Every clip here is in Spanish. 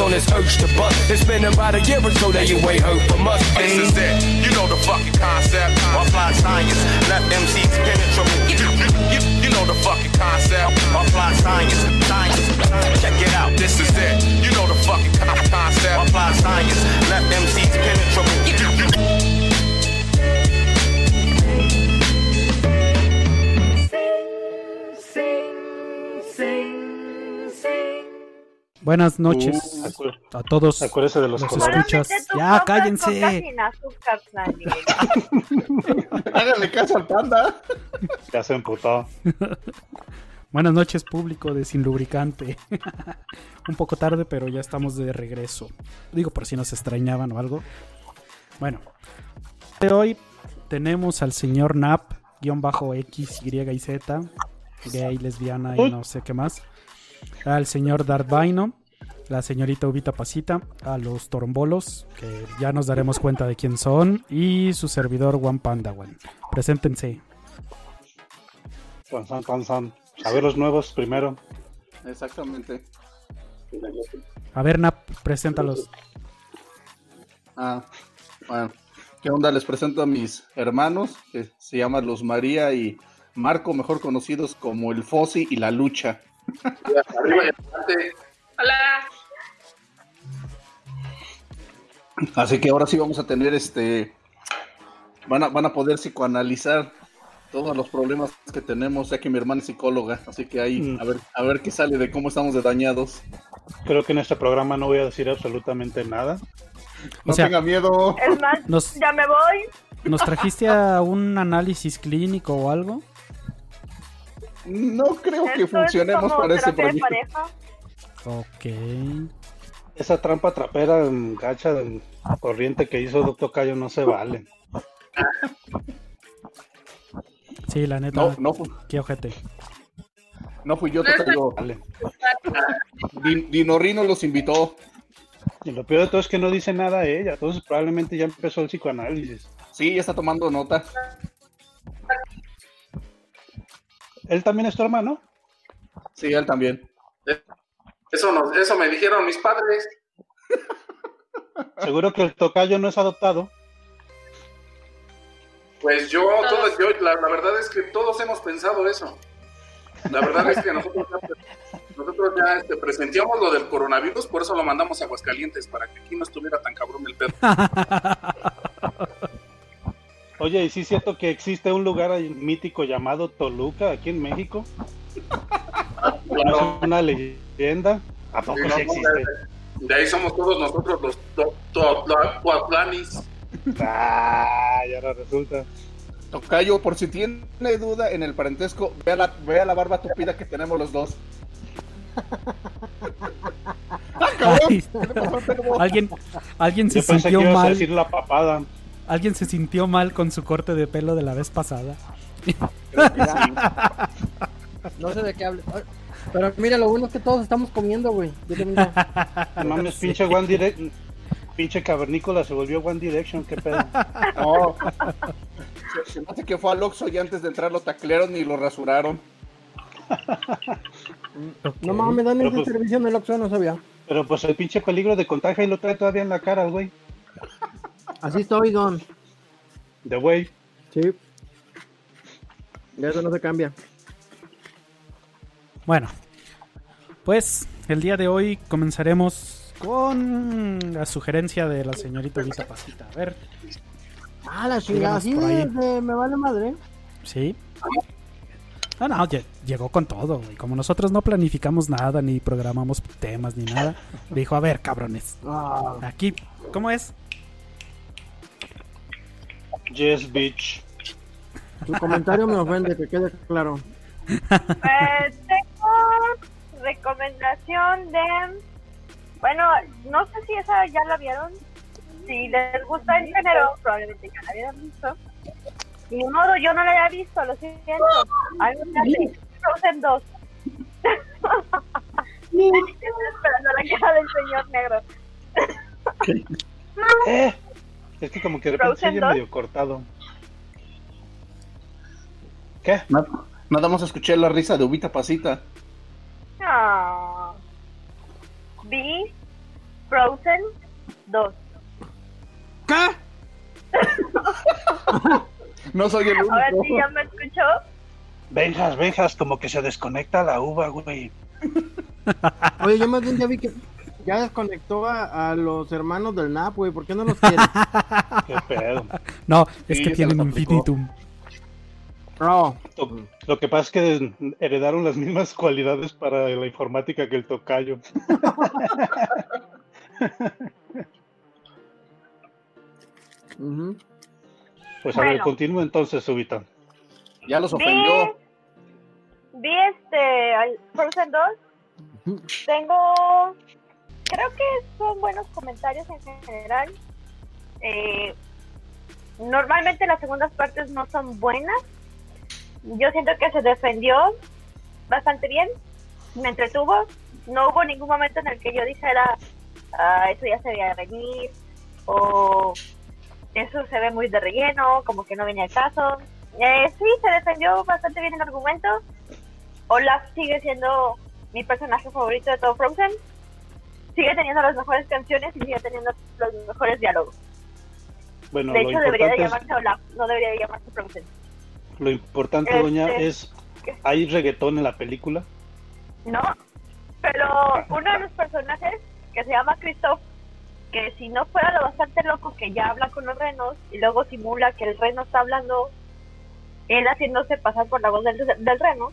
on this urge to bust. It's been about a year or so that you ain't heard from us. This is it. You know the fucking concept. Apply science, left MCs penetrable. You, you, you, you know the fucking concept. Apply science, science. Buenas noches Uh, acu- a todos Acuérdese de los escuchas. Ya, cállense. azúcar. Háganle caso al panda. Ya se emputó. Buenas noches, público de Sin Lubricante. Un poco tarde, pero ya estamos de regreso. Digo, por si nos extrañaban o algo. Bueno, de hoy tenemos al señor Nap, guion bajo X, Y y Z, gay, lesbiana y no sé qué más. Al señor Darvaino, la señorita Ubita Pasita, a los torombolos, que ya nos daremos cuenta de quién son, y su servidor Juan Pandawan. Preséntense. Panzán, panzán. A ver los nuevos primero. Exactamente. A ver, Nap, preséntalos. Ah, bueno. ¿Qué onda? Les presento a mis hermanos, que se llaman Luz María y Marco, mejor conocidos como el Fossi y la Lucha. Hola. Así que ahora sí vamos a tener este. Van a, van a poder psicoanalizar todos los problemas que tenemos, ya que mi hermana es psicóloga. Así que ahí, Mm. a ver, a ver qué sale de cómo estamos de dañados. Creo que en este programa no voy a decir absolutamente nada. No O sea- tenga miedo. Es más, Nos, ya me voy. ¿Nos trajiste a un análisis clínico o algo? No creo que es funcionemos como para ese proyecto. pareja. Ok. Esa trampa trapera en gacha del corriente que hizo Doctor Cayo no se vale. Sí, la neta, No, no, fu- qué ojete. no fui yo, tocayo. vale. Din- Dinorrino los invitó. Y lo peor de todo es que no dice nada ella. Entonces probablemente ya empezó el psicoanálisis. Sí, ya está tomando nota. ¿Él también es tu hermano? Sí, él también. Eso, nos, eso me dijeron mis padres. Seguro que el tocayo no es adoptado. Pues yo, todo- yo la, la verdad es que todos hemos pensado eso. La verdad es que nosotros ya, nosotros ya este, presentíamos lo del coronavirus, por eso lo mandamos a Aguascalientes, para que aquí no estuviera tan cabrón el pedo. Oye, ¿y sí es cierto que existe un lugar mítico llamado Toluca aquí en México? Claro, ¿Es una leyenda? ¿A poco Sí, sí no, existe? de ahí somos todos nosotros los Tuatlanis. Ah, ya no resulta. Tocayo, por si tiene duda en el parentesco, vea la, vea la barba tupida que tenemos los dos. ¡Ah, alguien, alguien se que sintió mal. decir la papada. Alguien se sintió mal con su corte de pelo de la vez pasada. No sé de qué hable. Pero mira, lo bueno es que todos estamos comiendo, güey. Yo también no. No mames, pinche One Direction. Pinche cavernícola se volvió One Direction, qué pedo. No. Se, me hace que fue al Oxxo y antes de entrar lo taclearon y lo rasuraron. No mames, dan ese pues- servicio en el Oxxo, no sabía. Pero pues el pinche peligro de contagio ahí lo trae todavía en la cara, güey. Así estoy, Don. De güey. Sí. Y eso no se cambia. Bueno, pues el día de hoy comenzaremos con la sugerencia de la señorita Vita Pasita. A ver, Ah, la chingada. De- me vale madre. ¿sí? No, no, lle- llegó con todo, güey. Como nosotros no planificamos nada, ni programamos temas, ni nada, dijo, a ver, cabrones, Ah, aquí, ¿cómo es? Yes, bitch. tu comentario me ofende, que quede claro. Tengo recomendación de. Bueno, no sé si esa ya la vieron. Si les gusta el género, probablemente ya la habían visto. Ni modo, yo no la había visto, lo siento. A mí me hace Frozen 2. Estoy esperando la cara del señor negro. Eh, es que como que de repente dos. medio cortado. ¿Qué? No, Nada más escuché la risa de Ubita Pasita. Ah. Vi Frozen 2. ¿Qué? No soy el único. Ahora sí ya me escuchó. Venjas, venjas, como que se desconecta la uva, güey. Oye, yo más bien ya vi que ya desconectó a, a los hermanos del NAP, güey. ¿Por qué no los quiere? Qué pedo. No, es Sí, que tienen infinitum. No. Lo- que pasa es que heredaron las mismas cualidades para la informática que el tocayo. Pues a ver, continúa entonces, Ubita. Ya los ofendió. Vi este al Frozen 2. Tengo. Creo que son buenos comentarios en general. Eh, normalmente las segundas partes no son buenas. Yo siento que se defendió bastante bien. Me entretuvo. No hubo ningún momento en el que yo dijera, "Ah, eso ya se veía venir. O eso se ve muy de relleno, como que no venía al caso. Eh, sí, se defendió bastante bien el argumento. Olaf sigue siendo mi personaje favorito de todo Frozen. Sigue teniendo las mejores canciones y sigue teniendo los mejores diálogos. Bueno, de hecho, debería de es, llamarse Olaf, no debería de llamarse Frozen. Lo importante Este- doña, es, ¿hay reggaetón en la película? No, pero uno de los personajes que se llama Christoph, que si no fuera lo bastante loco que ya habla con los renos y luego simula que el reno está hablando, él haciéndose pasar por la voz del, del reno,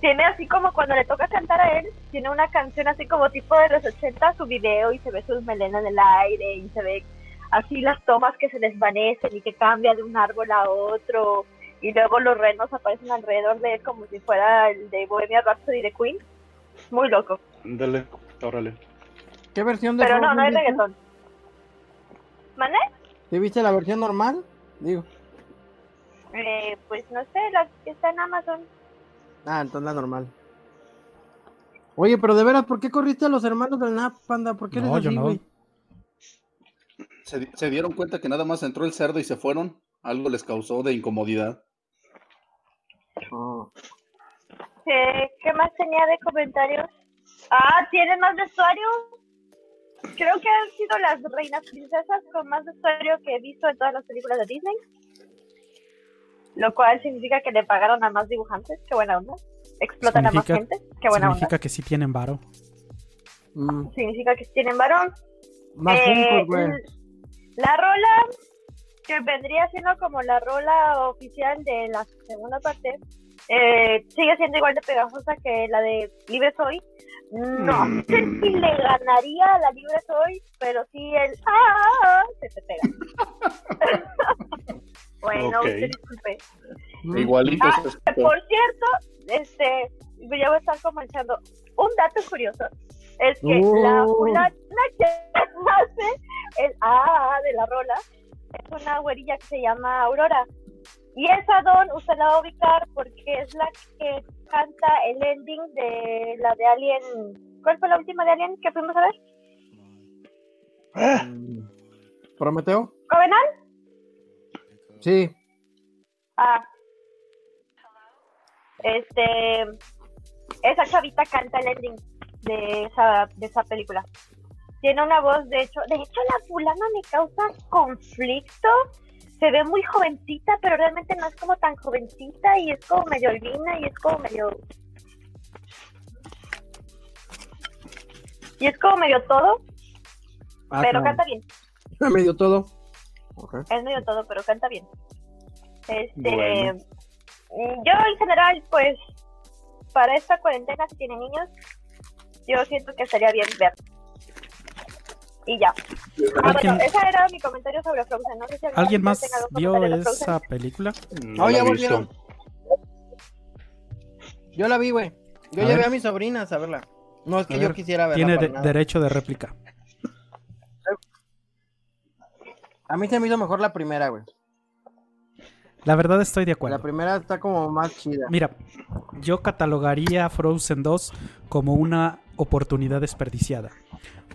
tiene así como cuando le toca cantar a él, tiene una canción así como tipo de los 80, su video y se ve sus melenas en el aire y se ve así las tomas que se desvanecen y que cambia de un árbol a otro y luego los renos aparecen alrededor de él como si fuera el de Bohemia Rhapsody de Queen. Muy loco. Dale, órale. ¿Qué versión de Pero no, no viste? reggaetón. ¿Mané? ¿Te viste la versión normal? Digo. Eh, pues no sé, la que está en Amazon. Ah, entonces la normal. Oye, pero de veras, ¿por qué corriste a los hermanos del NAP, panda? ¿Por qué eres No, yo así, no. güey? ¿Se, di- se dieron cuenta que nada más entró el cerdo y se fueron? Algo les causó de incomodidad. Oh. ¿Qué, ¿Qué más tenía de comentarios? Ah, ¿tienen más vestuario? Creo que han sido las reinas princesas con más vestuario que he visto en todas las películas de Disney. Lo cual significa que le pagaron a más dibujantes. Qué buena onda. Explotan a más Significa- gente. Qué buena Significa onda. que sí tienen varo. Mm, Significa que tienen varón. Más Eh, güey. La rola, que vendría siendo como la rola oficial de la segunda parte, eh, sigue siendo igual de pegajosa que la de Libre Soy. No Mm. sé si le ganaría a la Libre Soy, pero sí el ¡Ah! se te pega. bueno, disculpe. Mm. Igualito Ah, por cierto, este, ya voy a estar comentando. Un dato curioso es que la fulana que hace el A de la rola es una güerilla que se llama Aurora. Y esa don usted la va a ubicar porque es la que canta el ending de la de Alien. ¿Cuál fue la última de Alien que fuimos a ver? Mm. ¿Prometeo? ¿Covenant? Sí. Ah. Este. Esa chavita canta el ending de esa, de esa película. Tiene una voz, de hecho. De hecho, la fulana me causa conflicto. Se ve muy jovencita, pero realmente no es como tan jovencita y es como medio albina y es como medio. Y es como medio todo, Ah, pero claro. canta bien. Medio todo. Es medio todo, pero canta bien. Este, Bueno. yo en general, pues, para esta cuarentena, si tiene niños, yo siento que estaría bien ver. Y ya. Ah, ¿Alguien- bueno, ese era mi comentario sobre Frozen. No sé si ¿Alguien más vio esa película? No la ya volvieron. Yo la vi, güey. Yo A llevé ver. a mis sobrinas a verla. No es que A yo ver, quisiera verla. Tiene para de- nada. derecho de réplica. A mí se me hizo mejor la primera, güey. La verdad estoy de La acuerdo. primera está como más chida. Mira, yo catalogaría Frozen 2 como una oportunidad desperdiciada.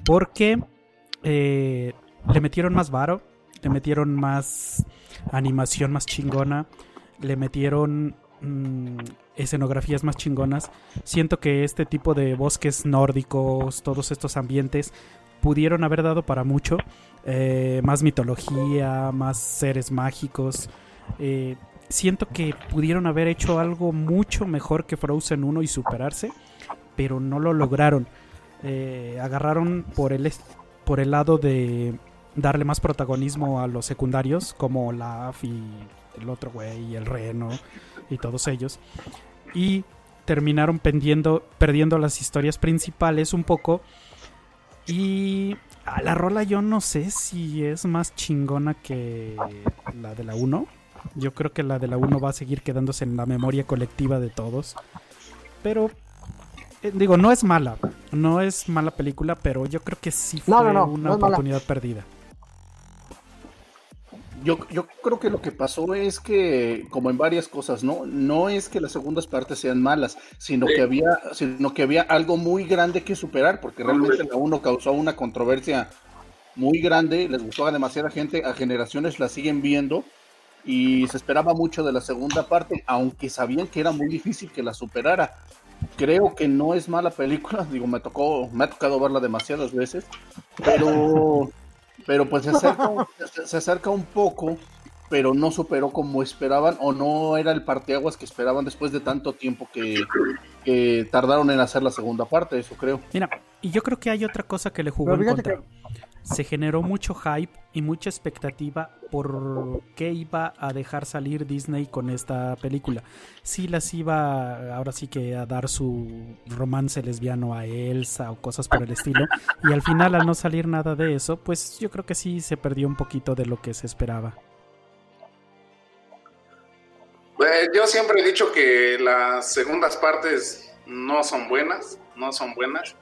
Porque eh, le metieron más varo, le metieron más animación más chingona, le metieron mm, escenografías más chingonas. Siento que este tipo de bosques nórdicos, todos estos ambientes, pudieron haber dado para mucho. Eh, más mitología, más seres mágicos. Eh, siento que pudieron haber hecho algo mucho mejor que Frozen 1 y superarse, pero no lo lograron. Eh, agarraron por el, por el lado de darle más protagonismo a los secundarios, como la AF y el otro güey, y el reno, y todos ellos. Y terminaron perdiendo las historias principales un poco. Y la rola yo no sé si es más chingona que la de la 1. Yo creo que la de la 1 va a seguir quedándose en la memoria colectiva de todos. Pero, digo, no es mala. No es mala película, pero yo creo que sí fue No, no, no, una no es mala. oportunidad perdida. Yo, yo creo que lo que pasó es que, como en varias cosas, ¿no? No es que las segundas partes sean malas, sino que había, sino que había algo muy grande que superar, porque realmente la uno causó una controversia muy grande, les gustó a demasiada gente, a generaciones la siguen viendo, y se esperaba mucho de la segunda parte, aunque sabían que era muy difícil que la superara. Creo que no es mala película, digo, me tocó, me ha tocado verla demasiadas veces, pero pero pues se acerca, un- se- acerca un poco, pero no superó como esperaban o no era el parteaguas que esperaban después de tanto tiempo que, que tardaron en hacer la segunda parte, eso creo. Mira, y yo creo que hay otra cosa que le jugó en contra. Se generó mucho hype y mucha expectativa por qué iba a dejar salir Disney con esta película. Si las iba ahora sí que a dar su romance lesbiano a Elsa o cosas por el estilo. Y al final, al no salir nada de eso, pues yo creo que sí se perdió un poquito de lo que se esperaba. Eh, yo siempre he dicho que las segundas partes no son buenas, no son buenas.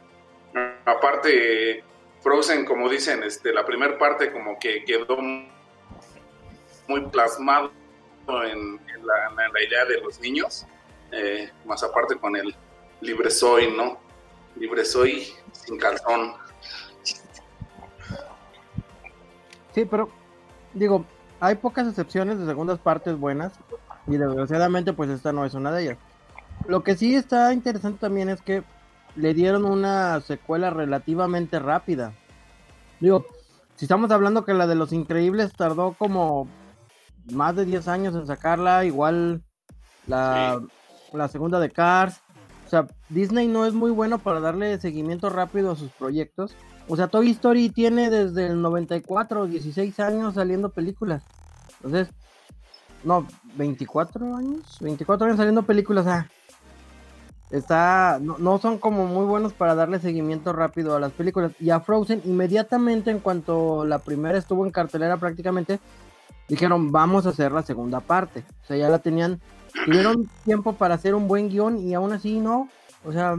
Aparte, Frozen, como dicen, este, la primera parte como que quedó muy plasmado en, la idea de los niños, eh, más aparte con el libre soy, ¿no? Libre soy sin calzón. Sí, pero digo, hay pocas excepciones de segundas partes buenas y desgraciadamente pues esta no es una de ellas. Lo que sí está interesante también es que le dieron una secuela relativamente rápida. Digo, si estamos hablando que la de Los Increíbles tardó como más de 10 años en sacarla, igual la, la segunda de Cars. O sea, Disney no es muy bueno para darle seguimiento rápido a sus proyectos. O sea, Toy Story tiene desde el 94, 16 años saliendo películas. Entonces, no, 24 años, 24 años saliendo películas. ah. Está, no, no son como muy buenos para darle seguimiento rápido a las películas. Y a Frozen, inmediatamente en cuanto la primera estuvo en cartelera prácticamente, dijeron, vamos a hacer la segunda parte. O sea, ya la tenían, tuvieron tiempo para hacer un buen guion y aún así no. O sea,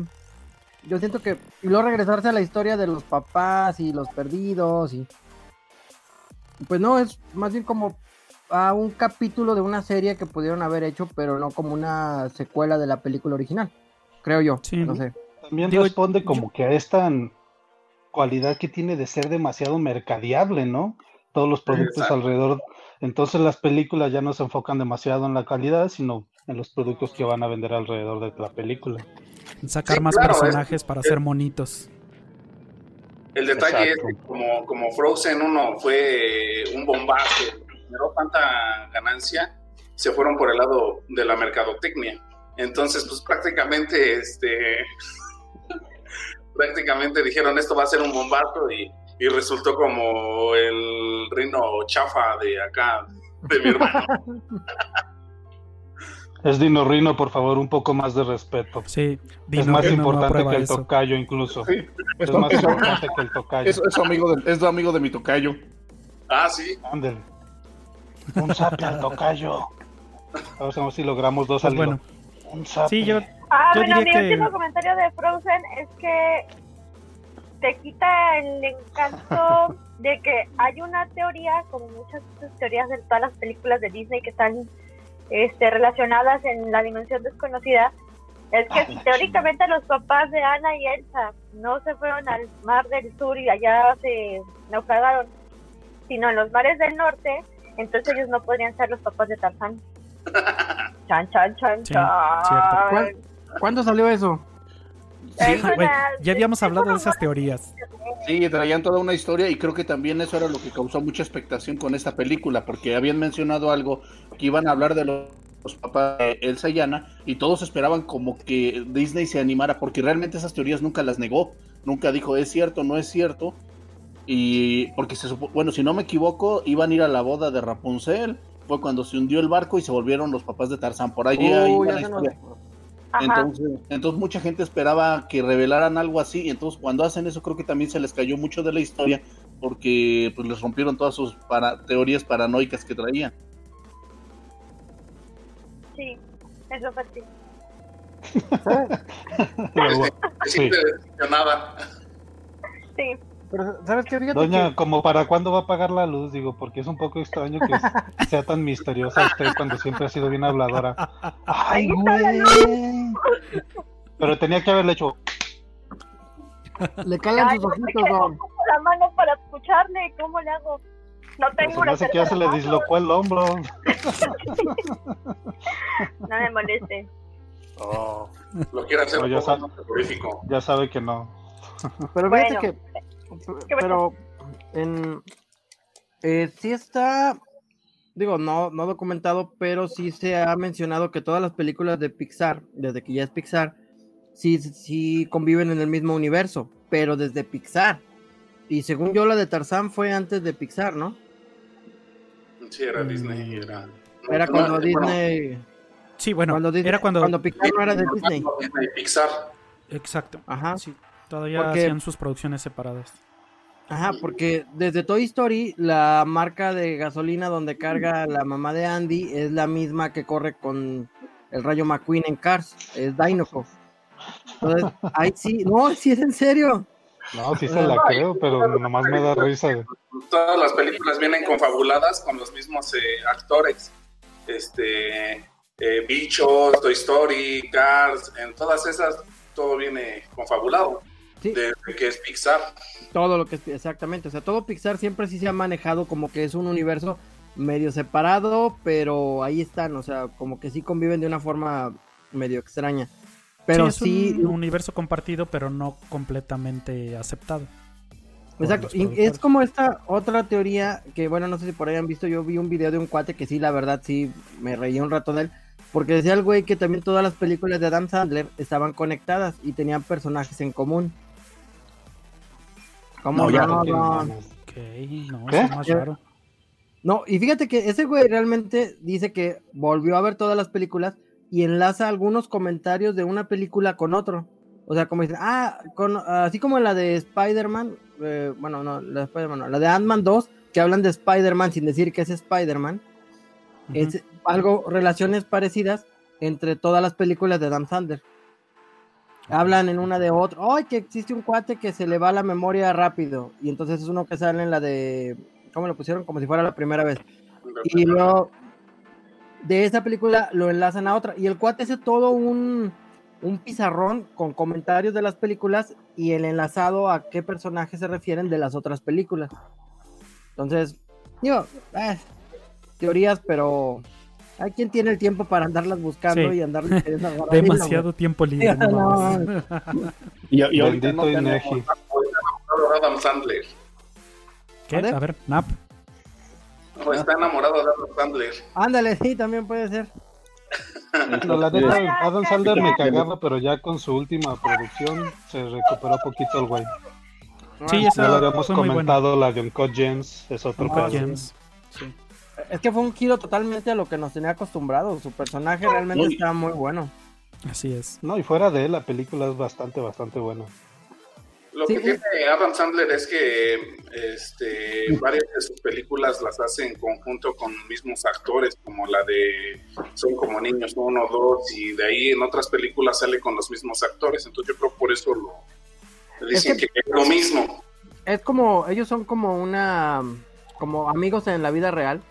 yo siento que y luego regresarse a la historia de los papás y los perdidos y pues no es más bien como a un capítulo de una serie que pudieron haber hecho pero no como una secuela de la película original creo yo Sí. no sé También Digo, responde como que a esta cualidad que tiene de ser demasiado mercadeable, ¿no? Todos los productos Exacto. alrededor. Entonces las películas ya no se enfocan demasiado en la calidad, sino en los productos que van a vender alrededor de la película. Sacar Sí, más claro, personajes es- para hacer monitos. El detalle Exacto. es que como, como Frozen 1 fue un bombazo, generó tanta ganancia, se fueron por el lado de la mercadotecnia. Entonces, pues prácticamente, este, prácticamente dijeron esto va a ser un bombazo y, y resultó como el reino chafa de acá, de mi hermano. Es Dino Rino, por favor, un poco más de respeto. Sí, es Dino más Rino no importante que el eso. tocayo incluso. Sí, Es más eso- importante que el tocayo. eso- eso amigo de, es amigo de mi tocayo. Ah, sí. Ándale. Un zape al tocayo. Si- a ver si logramos dos Pues al bueno, hilo. Un sí, yo Ah, Yo bueno, mi que- último comentario de Frozen es que te quita el encanto de que hay una teoría, como muchas otras teorías de todas las películas de Disney que están este, relacionadas en la dimensión desconocida, es que teóricamente los papás de Ana y Elsa no se fueron al mar del sur y allá se naufragaron, sino en los mares del norte, entonces ellos no podrían ser los papás de Tarzán. Chan, chan, chan, Sí, chan. cierto. ¿Cuál- ¿Cuándo salió eso? Es ya habíamos es hablado de esas teorías. Sí, traían toda una historia y creo que también eso era lo que causó mucha expectación con esta película, porque habían mencionado algo que iban a hablar de los, los papás de Elsa y Anna y todos esperaban como que Disney se animara, porque realmente esas teorías nunca las negó, nunca dijo es cierto, no es cierto. Y porque se supo, bueno, si no me equivoco, iban a ir a la boda de Rapunzel, fue cuando se hundió el barco y se volvieron los papás de Tarzán. Por ahí ahí la se nos-. Entonces, entonces mucha gente esperaba que revelaran algo así, y entonces cuando hacen eso creo que también se les cayó mucho de la historia porque pues les rompieron todas sus para- teorías paranoicas que traían. Sí, eso fue así. Sí. Sí. Pero, ¿sabes qué? Fíjate Doña, que- como para cuándo va a pagar la luz, digo, porque es un poco extraño que sea tan misteriosa usted cuando siempre ha sido bien habladora. Ay, güey. Pero tenía que haberle hecho. le calan Ay, sus ojitos, don. la mano para escucharle. ¿Cómo le hago? No tengo una hace que ya se le dislocó el hombro. No me moleste. Oh, Lo quiere hacer No, ya poco sabe. ya sabe que no. Pero Bueno. fíjate que. ¿Qué Pero. En, eh, sí está. Digo, no, no documentado, pero sí se ha mencionado que todas las películas de Pixar, desde que ya es Pixar, sí, sí conviven en el mismo universo, pero desde Pixar. Y según yo, la de Tarzán fue antes de Pixar, ¿no? Sí, era Disney. Era, cuando bueno, Disney. Sí, bueno, cuando Disney- era cuando... cuando Pixar no era de Disney. Disney Pixar. Exacto. Ajá. Sí, todavía Porque- hacían sus producciones separadas. Ajá, porque desde Toy Story, la marca de gasolina donde carga la mamá de Andy es la misma que corre con el rayo McQueen en Cars, es Dinoco. Entonces, ahí sí, no, sí es en serio. No, sí se la creo, pero nomás me da risa. Todas las películas vienen confabuladas con los mismos eh, actores. Este, eh, Bichos, Toy Story, Cars, en todas esas todo viene confabulado. Sí. Desde que es Pixar. Todo lo que es, exactamente, o sea, todo Pixar siempre sí se ha manejado como que es un universo medio separado, pero ahí están, o sea, como que sí conviven de una forma medio extraña. Pero sí, sí, es un universo compartido, pero no completamente aceptado. Exacto, y es como esta otra teoría que, bueno, no sé si por ahí han visto, yo vi un video de un cuate que sí, la verdad, sí, me reí un rato de él, porque decía el güey que también todas las películas de Adam Sandler estaban conectadas y tenían personajes en común. ¿Cómo No, ya no, no tiene no? mames. Ok, no, ¿Qué? eso es más raro. No, y fíjate que ese güey realmente dice que volvió a ver todas las películas y enlaza algunos comentarios de una película con otro. O sea, como dicen, ah, con, así como la de Spider-Man, eh, bueno, no, la de Spider-Man, no, la de Ant-Man 2, que hablan de Spider-Man sin decir que es Spider-Man, es algo, relaciones parecidas entre todas las películas de Adam Sandler. Hablan en una de otra, ¡ay, que existe un cuate que se le va la memoria rápido! Y entonces es uno que sale en la de, ¿cómo lo pusieron? Como si fuera la primera vez. Y luego de esa película lo enlazan a otra. Y el cuate hace todo un, un pizarrón con comentarios de las películas y el enlazado a qué personajes se refieren de las otras películas. Entonces, digo, eh, teorías, pero hay quien tiene el tiempo para andarlas buscando Sí. y hilo, Demasiado tiempo libre. no. Y, y ahorita no tenemos- Inegi. Adam Sandler. ¿Qué? A ver, Nap. No, está enamorado de Adam Sandler. Ándale, sí, también puede ser. La neta, Adam Sandler me cagaba, pero ya con su última producción se recuperó poquito el güey. Sí, Ya lo habíamos comentado, la de Uncut Gems es otro Uncut. Gems. Sí. Es que fue un giro totalmente a lo que nos tenía acostumbrados. Su personaje realmente estaba muy bueno. Así es. No, y fuera de él, la película es bastante, bastante buena. Lo Sí, que tiene Adam Sandler es que este, varias de sus películas las hace en conjunto con mismos actores, como la de Son como niños uno, dos, y de ahí en otras películas sale con los mismos actores. Entonces yo creo por eso lo dicen Es que, es lo mismo. Es como, ellos son como una, como amigos en la vida real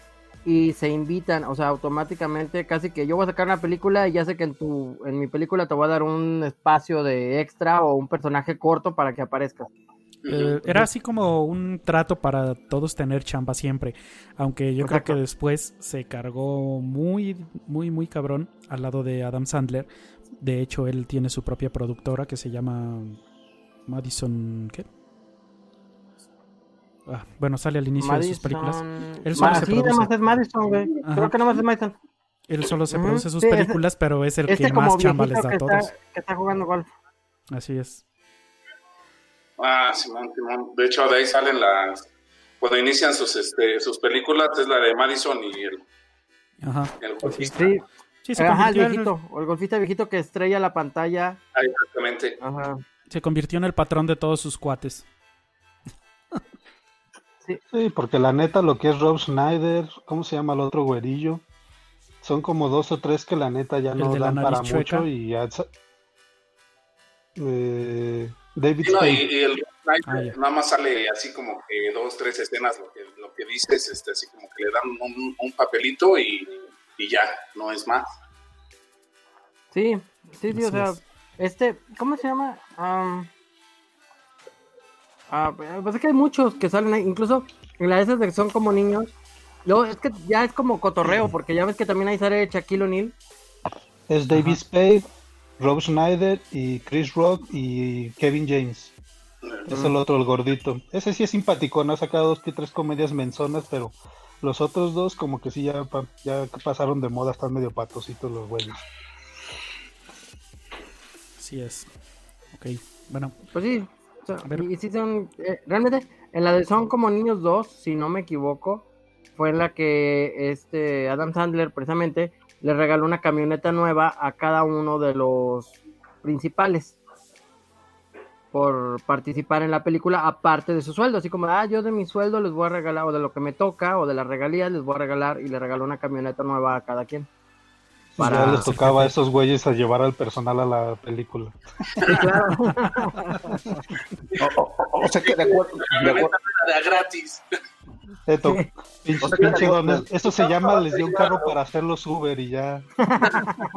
y se invitan, o sea, automáticamente, casi que yo voy a sacar una película y ya sé que en tu, en mi película te voy a dar un espacio de extra o un personaje corto para que aparezcas. Eh, era así como un trato para todos tener chamba siempre. Aunque yo creo que después se cargó muy, muy, muy cabrón al lado de Adam Sandler. De hecho, él tiene su propia productora que se llama Madison. ¿Qué? Ah, bueno, sale al inicio de sus películas. Él solo Ma- se sí, nada produce. más es Madison, güey. Ajá. Creo que nada más es Madison. Él solo se produce sus sí, ese- películas, pero es el Este que como más chamba les da a todos. está, que está jugando golf. Así es. Ah, Simón, Simón. De hecho, de ahí salen las. Cuando inician sus, este, sus películas, es la de Madison y el, Ajá. el golfista. Sí, Sí, se Ajá, el en, viejito, o el golfista viejito que estrella la pantalla. Ah, exactamente. Ajá. se convirtió en el patrón de todos sus cuates. Sí, porque la neta, lo que es Rob Schneider, ¿cómo se llama el otro güerillo? Son como dos o tres que la neta ya ¿El no dan para chueca? mucho y ya... Eh, David Sí, no, y, y el Ah, nada más sale así como que dos, tres escenas, lo que, lo que dices, este, así como que le dan un, un papelito y, y ya, no es más. Sí, sí, sí, o sea, es. este, ¿cómo se llama? Am, ah, pues es que hay muchos que salen ahí, incluso en la de esas de que son como niños. Luego es que ya es como cotorreo, porque ya ves que también ahí sale Shaquille O'Neal. Es David Spade, Rob Schneider y Chris Rock y Kevin James. Es el otro, el gordito. Ese sí es simpático, no ha sacado dos que tres comedias menzonas, pero los otros dos como que sí ya, ya pasaron de moda, están medio patositos los güeyes. Así es. Ok. Bueno, Pues sí, y sí son, eh, realmente, en la de Son como niños dos, si no me equivoco, fue en la que este Adam Sandler precisamente le regaló una camioneta nueva a cada uno de los principales por participar en la película aparte de su sueldo, así como, ah, yo de mi sueldo les voy a regalar, o de lo que me toca, o de las regalías les voy a regalar, y le regaló una camioneta nueva a cada quien. Ya les hacer tocaba a esos güeyes a llevar al personal a la película. Sí, claro. O, o- o sea que de acuerdo, de acuerdo- gratis. Esto, Sí. pinche, O sea que- pinche don- esto se llama, les dio un carro para hacerlos Uber y ya.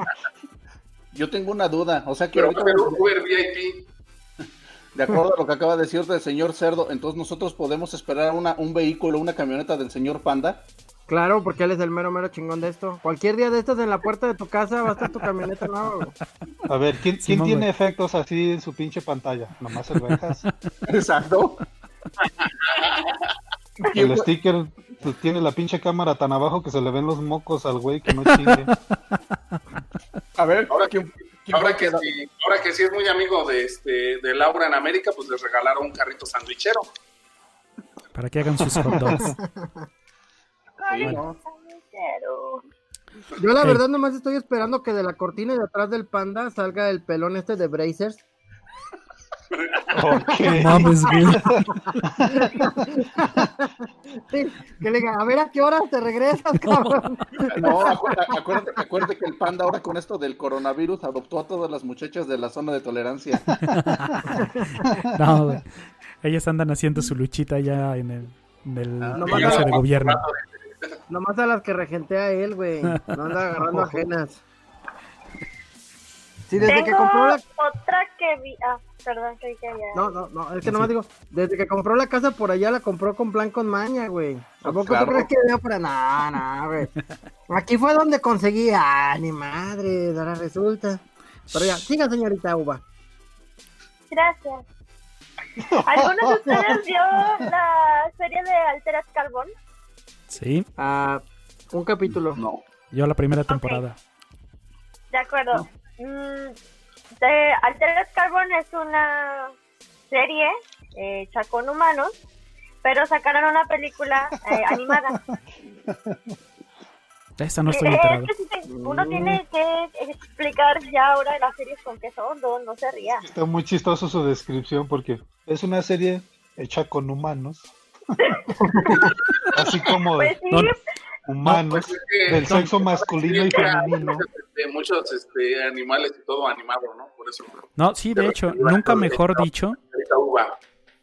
yo tengo una duda. O sea que Pero ahorita, pero Uber VIP. de acuerdo a lo que acaba de decir del señor Cerdo, entonces nosotros podemos esperar una, un vehículo, una camioneta del señor Panda. Claro, porque él es el mero mero chingón de esto. Cualquier día de estos en la puerta de tu casa va a estar tu camioneta nueva. A ver, ¿quién, tiene güey. efectos así en su pinche pantalla? Nomás el Benjas. Exacto. El sticker pues, tiene la pinche cámara tan abajo que se le ven los mocos al güey que no chingue. A ver, Ahora, ¿quién- quién ahora, que que- sí, ahora que sí es muy amigo de, este, de Laura en América, pues les regalaron un carrito sandwichero. para que hagan sus hot dogs. Yo la verdad nomás estoy esperando que de la cortina de atrás del panda salga el pelón este de Brazers. Ok. No mames, güey. Sí, que le diga, a ver a qué hora te regresas, cabrón. No, acuérdate, acuérdate, acuérdate que el Panda ahora con esto del coronavirus adoptó a todas las muchachas de la zona de tolerancia. No, güey. Ellas andan haciendo su luchita ya en el, en el no Palacio mames. de Gobierno. Nomás a las que regentea él, güey. No anda agarrando ajenas. Sí, desde que compró la... otra que vi. Ah, perdón, que ya. No, no, no, es que nomás digo, desde que compró la casa por allá la compró con plan con maña, güey. ¿A poco Claro. tú crees que veo para No, no, güey. Aquí fue donde conseguí. Ah, ni madre, ahora resulta. Pero ya, siga, señorita Uva. Gracias. ¿Alguno de ustedes vio la serie de Altered Carbon? Sí, Ah, un capítulo. No. yo la primera temporada. De acuerdo. Mm, de Altered Carbon es una serie eh, hecha con humanos, pero sacaron una película eh, animada. Esa no estoy Eh, enterado. es que sí te- uno tiene que explicar ya ahora las series con qué son, no, no se ría. Está muy chistoso su descripción porque es una serie hecha con humanos. Así como Pues sí, No, no. humanos Pues es que del son- sexo masculino y Sí, era femenino. muchos, este, muchos este, animales y todo animado, ¿no? Por eso. No, sí, de Pero hecho, nunca mejor dicho, uva.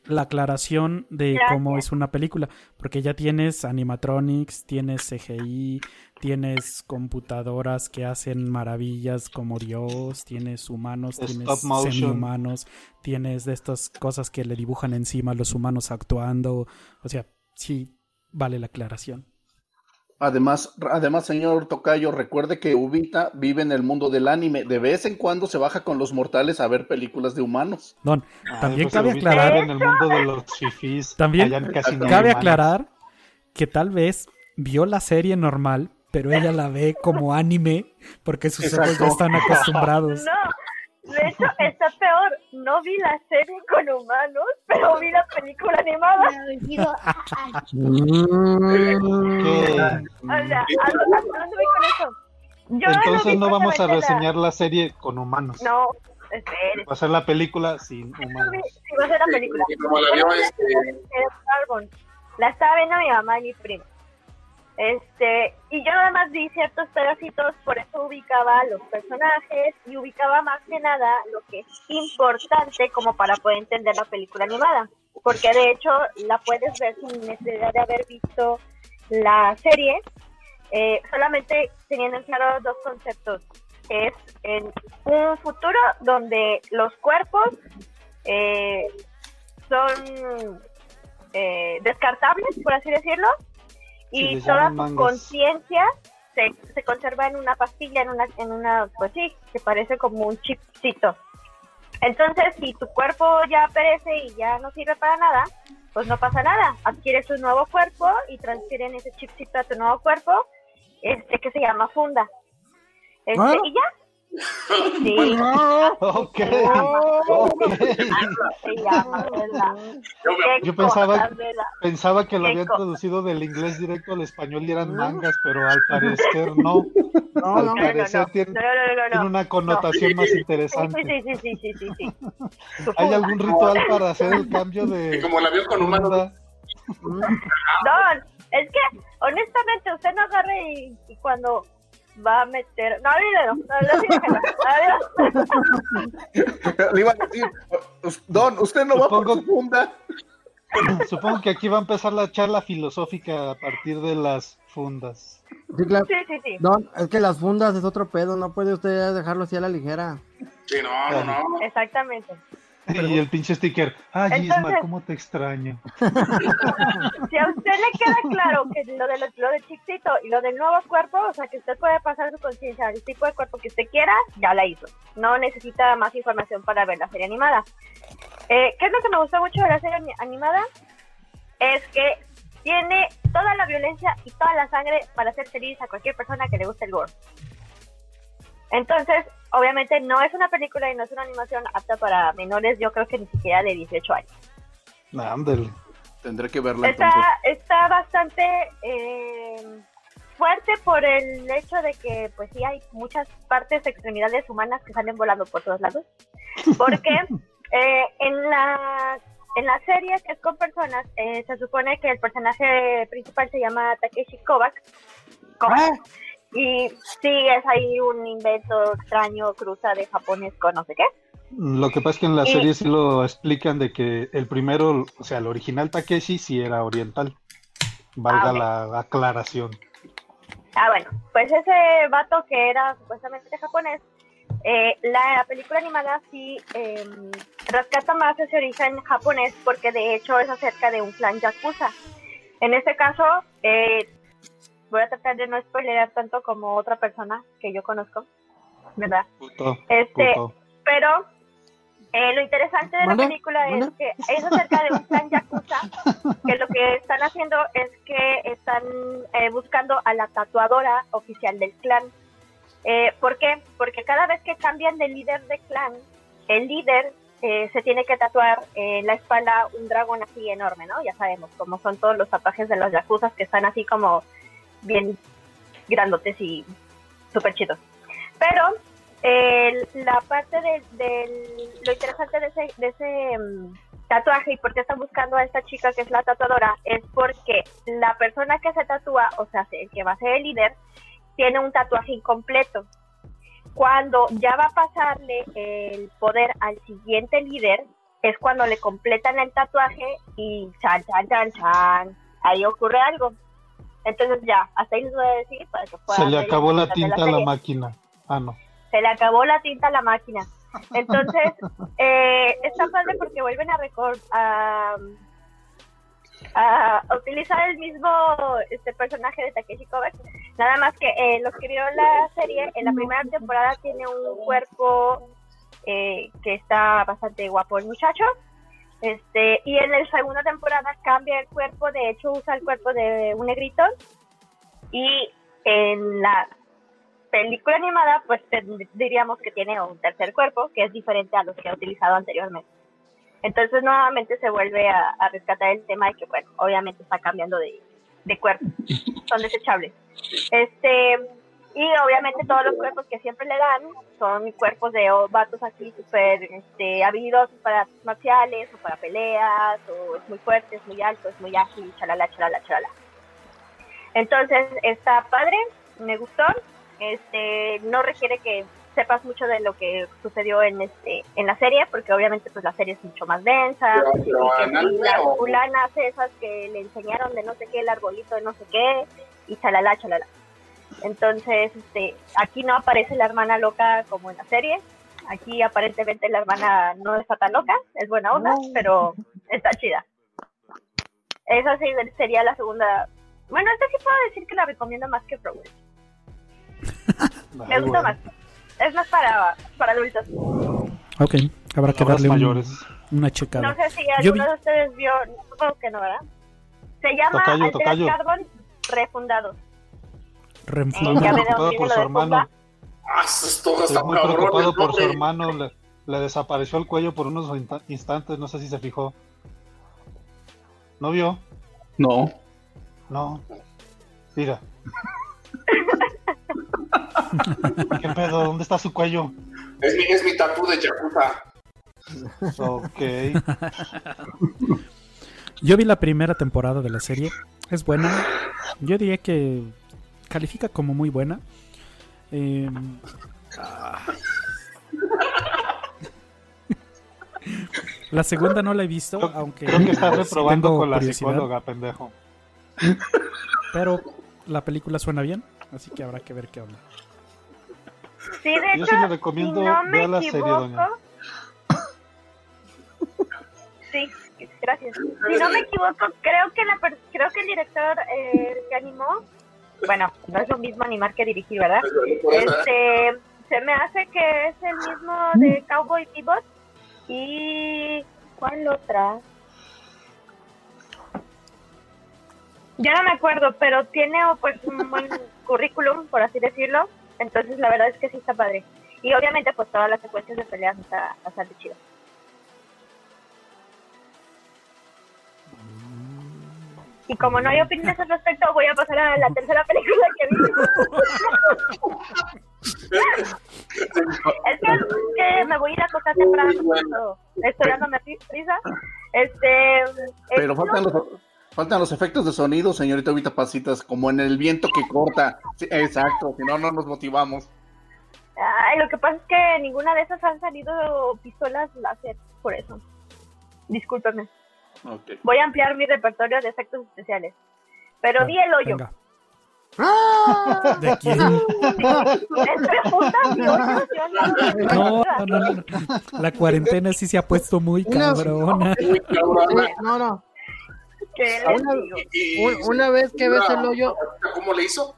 La aclaración de Gracias. cómo es una película, porque ya tienes animatronics, tienes CGI, tienes computadoras que hacen maravillas como Dios, tienes humanos, Stop tienes motion. semi-humanos, tienes de estas cosas que le dibujan encima a los humanos actuando, o sea, sí vale la aclaración. Además, además, señor Tocayo, recuerde que Ubita vive en el mundo del anime. De vez en cuando se baja con los mortales a ver películas de humanos. Don, Ah, también pues cabe aclarar, En el mundo de los fifís. También casi no cabe aclarar que tal vez vio la serie normal, pero ella la ve como anime porque sus ojos ya Exacto. están acostumbrados. No, de hecho está peor. No vi la serie con humanos, pero vi la película animada. Mm. Yo Entonces vi no vamos a la- reseñar la serie con humanos. No, espere. Va a ser la película sin Sí, humanos. sí, va a ser la película. Y como la vio este. La estaba viendo mi mamá y mi prima. Este, y yo nada más vi ciertos pedacitos, por eso ubicaba los personajes y ubicaba más que nada lo que es importante como para poder entender la película animada. Porque de hecho la puedes ver sin necesidad de haber visto la serie, eh, solamente teniendo en claro dos conceptos. Es en un futuro donde los cuerpos eh, son eh, descartables, por así decirlo, y toda su conciencia se, se conserva en una pastilla, en una, en una, pues sí, que parece como un chipcito. Entonces, si tu cuerpo ya perece y ya no sirve para nada, pues no pasa nada. Adquieres un nuevo cuerpo y transfieren ese chipcito a tu nuevo cuerpo, este que se llama funda. Este, ¿Ah? Y ya. Sí. Ok. Se ok. llama, ¿verdad? Yo pensaba-. Pensaba que lo habían traducido del inglés directo al español y eran mangas, pero al parecer no. No, Al no. No, no, parecer no. tiene, No, no, no, no, tiene no. una connotación más interesante. Sí, sí, sí, sí, sí, sí, sí. Su ¿Hay algún ritual para hacer el cambio y de como la vio con humanos. funda? Don, es que honestamente usted no agarre y, y cuando va a meter. No. No. Adiós. Le iba a decir, Don, usted no va por Supongo- su funda. Supongo que aquí va a empezar la charla filosófica a partir de las fundas. Sí, claro. Sí, sí, sí. No, es que las fundas es otro pedo, no puede usted dejarlo así a la ligera. Sí, no, no, no. Exactamente. Y el pinche sticker. Ay, Entonces- Isma, ¿cómo te extraño? Si a usted le queda claro que lo de lo, lo del chipcito y lo del nuevo cuerpo, o sea, que usted puede pasar su conciencia al tipo de cuerpo que usted quiera, ya la hizo. No necesita más información para ver la serie animada. Eh, ¿Qué es lo que me gustó mucho de la serie ani- animada? Es que tiene toda la violencia y toda la sangre para hacer feliz a cualquier persona que le guste el gore. Entonces, obviamente no es una película y no es una animación apta para menores, yo creo que ni siquiera de 18 años. Ándale. Tendré que verla entonces. Está, está bastante eh, fuerte por el hecho de que, pues sí, hay muchas partes, extremidades humanas que salen volando por todos lados. Porque eh, en la en la serie que es con personas, eh, se supone que el personaje principal se llama Takeshi Kovac. Kovac. Y sí, es ahí un invento extraño, cruza de japonés con no sé qué. Lo que pasa es que en la Y- serie sí lo explican de que el primero, o sea, el original Takeshi sí era oriental. Valga Ah, la aclaración. Ah, bueno, pues ese vato que era supuestamente japonés, eh, la película animada sí eh, rescata más ese origen japonés porque de hecho es acerca de un clan yakuza. En este caso, eh, voy a tratar de no spoilear tanto como otra persona que yo conozco, ¿verdad? Puto, Este, puto. pero eh, lo interesante de la película es que es acerca de un clan yakuza que lo que están haciendo es que están eh, buscando a la tatuadora oficial del clan. Eh, ¿Por qué? Porque cada vez que cambian de líder de clan, el líder eh, se tiene que tatuar en la espalda un dragón así enorme, ¿no? Ya sabemos cómo son todos los tatuajes de los yakuzas que están así como bien grandotes y súper chidos. Pero el- la parte de, del- lo interesante de ese, de ese mm, tatuaje y por qué están buscando a esta chica que es la tatuadora es porque la persona que se tatúa, o sea, el que va a ser el líder, tiene un tatuaje incompleto. Cuando ya va a pasarle el poder al siguiente líder, es cuando le completan el tatuaje y chan, chan, chan, chan, ahí ocurre algo. Entonces ya, hasta ahí les voy a decir para que puedan Se le acabó la tinta a la máquina. Ah, no. Se le acabó la tinta a la máquina. Entonces, eh, está padre porque vuelven a, recor- a, a utilizar el mismo este personaje de Takeshi Kovacs. Nada más que eh, los que vieron la serie, en la primera temporada tiene un cuerpo eh, que está bastante guapo el muchacho. Este, y en la segunda temporada cambia el cuerpo, de hecho usa el cuerpo de un negrito. Y en la película animada, pues diríamos que tiene un tercer cuerpo, que es diferente a los que ha utilizado anteriormente. Entonces nuevamente se vuelve a, a rescatar el tema de que, bueno, obviamente está cambiando de, de cuerpo. Son desechables. Este, y obviamente todos los cuerpos que siempre le dan son cuerpos de oh, vatos así súper este, habilidosos para artes marciales o para peleas, o es muy fuerte, es muy alto, es muy ágil, chalala, chalala, chalala. Entonces está padre, me gustó. Este, no requiere que sepas mucho de lo que sucedió en este en la serie, porque obviamente pues la serie es mucho más densa. Pero- pero y que las fulanas esas que le enseñaron de no sé qué, el arbolito de no sé qué, y chalala, chalala. Entonces, este, aquí no aparece la hermana loca como en la serie. Aquí aparentemente la hermana no está tan loca, es buena onda, pero está chida. Esa sí sería la segunda. Bueno, esta sí puedo decir que la recomiendo más que Progress. Me gusta más. Es más para, para adultos. Ok, habrá que darle un- mayores. una checada. No sé si Yo alguno vi- de ustedes vio, supongo que no, ¿verdad? Se llama Tocayo, tocayo. Carbon Refundados. Renfrew. Eh, ya Muy preocupado por su hermano. Ah, está muy preocupado por su hermano. Le, le desapareció el cuello por unos insta- instantes. No sé si se fijó. ¿No vio? No. No. Mira. ¿Qué pedo? ¿Dónde está su cuello? Es mi, es mi tatú de Yakuza. Ok. Yo vi la primera temporada de la serie. Es buena. Yo diría que califica como muy buena. Eh. La segunda no la he visto, Creo, aunque creo que está sí reprobando con la psicóloga, pendejo. Pero la película suena bien, así que habrá que ver qué onda. Sí, de Yo hecho, sí le recomiendo si no me ver la serie, equivoco, doña. Sí, gracias. Si no me equivoco, creo que la creo que el director eh, que animó, bueno, no es lo mismo animar que dirigir, ¿verdad? Este, se me hace que es el mismo de Cowboy Bebop y ¿cuál otra? Ya no me acuerdo, pero tiene pues un buen currículum, por así decirlo. Entonces la verdad es que sí está padre. Y obviamente pues todas las secuencias de peleas está bastante chido. Y como no hay opiniones al respecto, voy a pasar a la tercera película que vi. es que, que me voy a ir a acostar temprano, estoy dándome pri- prisa. Este, Pero faltan los, faltan los efectos de sonido, señorita Vita Pasitas, como en el viento que corta. Sí, exacto, si no, no nos motivamos. Ay, lo que pasa es que ninguna de esas han salido pistolas láser, por eso. Discúlpeme. Voy a ampliar mi repertorio de efectos especiales. Pero vi el hoyo. Venga. ¡Ah! ¿De quién? No- No, no, no, no. La cuarentena sí se ha puesto muy cabrona. No, no. ¿Qué les Una, una vez que ves el hoyo, ¿Cómo le hizo?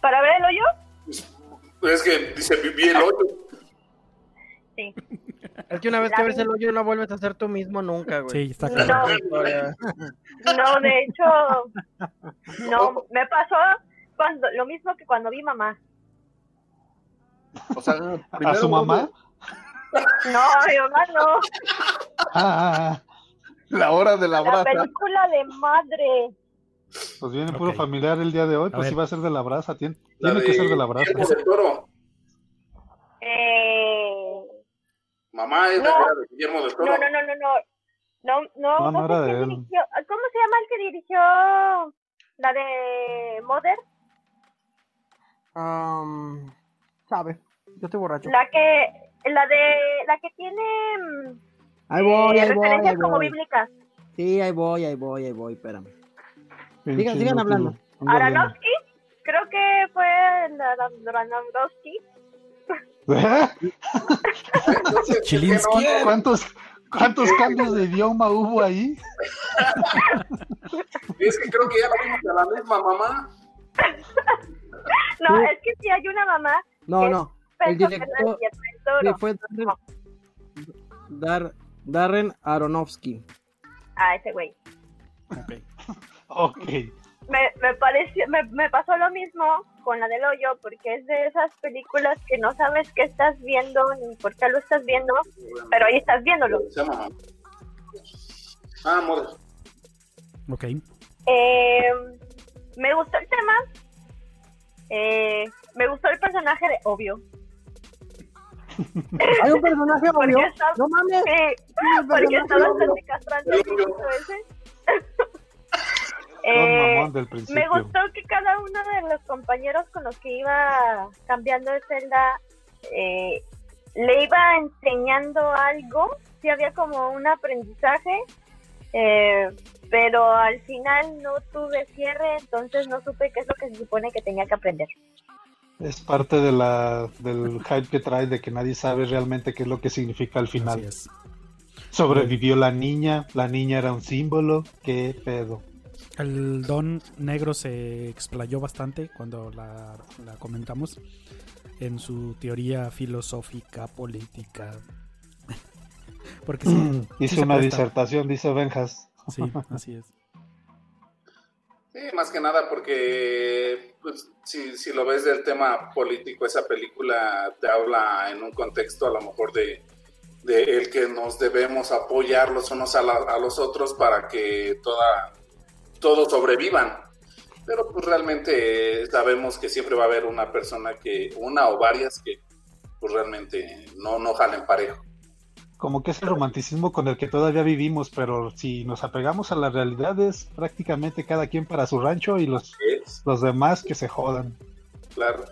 ¿Para ver el hoyo? Es que dice, viví el hoyo. Sí. Es que una vez que ves el hoyo no vuelves a ser tú mismo nunca, güey. Sí, está No. cabrón. No, de hecho, no, me pasó cuando lo mismo que cuando vi mamá. O sea, ¿A su mamá? No, mi mamá no. Ah, ah, ah. La hora de la La brasa. película de madre. Pues viene puro familiar el día de hoy, A pues sí va a ser de la brasa. Tiene, La tiene que ser de la brasa. Guillermo del Toro. Eh, Mamá es de, No. de Guillermo del Toro. no, no, no, no, no. No, no, No, sé era de quién él. dirigió. ¿Cómo se llama el que dirigió la de Mother? Um, sabe, yo estoy borracho. La que, La de. La que tiene. mm, Ahí voy, eh, ahí voy, referencias ahí como voy. bíblicas. Sí, ahí voy, ahí voy, ahí voy, espérame. Bien Sigan- hablando. Aronofsky. Creo que fue Aronofsky. Chilinsky. ¿Cuántos, ¿Cuántos cambios de idioma hubo ahí? Es que creo que ya la vimos a la misma mamá. No, Sí. es que sí hay una mamá. No, no. El director Toro. fue Darren, Dar- Darren Aronofsky. Ah, ese güey. Ok. Ok. Me, me pareció, me, me pasó lo mismo con la del hoyo, porque es de esas películas que no sabes qué estás viendo ni por qué lo estás viendo, pero ahí estás viéndolo. Se llama. Ah, Mother. Ok. Eh, me gustó el tema. Eh, me gustó el personaje de Obvio. Hay un personaje obvio. está- No mames. Sí, porque obvio. bastante castrante ese. Eh, del me gustó que cada uno de los compañeros con los que iba cambiando de celda eh, le iba enseñando algo, sí había como un aprendizaje, eh, pero al final no tuve cierre, entonces no supe qué es lo que se supone que tenía que aprender. Es parte de la, del hype que trae de que nadie sabe realmente qué es lo que significa al final. Sobrevivió la niña, la niña era un símbolo, qué pedo. El don negro se explayó bastante cuando la, la comentamos en su teoría filosófica, política. Porque sí, sí Hice se una presta. disertación, dice Benjas. Sí, así es. Sí, más que nada porque pues, si, si lo ves del tema político, esa película te habla en un contexto a lo mejor de, de el que nos debemos apoyar los unos a, la- a los otros para que toda, todos sobrevivan. Pero pues realmente sabemos que siempre va a haber una persona que, una o varias que pues realmente no, no jalen parejo. Como que es el romanticismo con el que todavía vivimos, pero si nos apegamos a la realidad es prácticamente cada quien para su rancho y los, Es, los demás que se jodan. claro.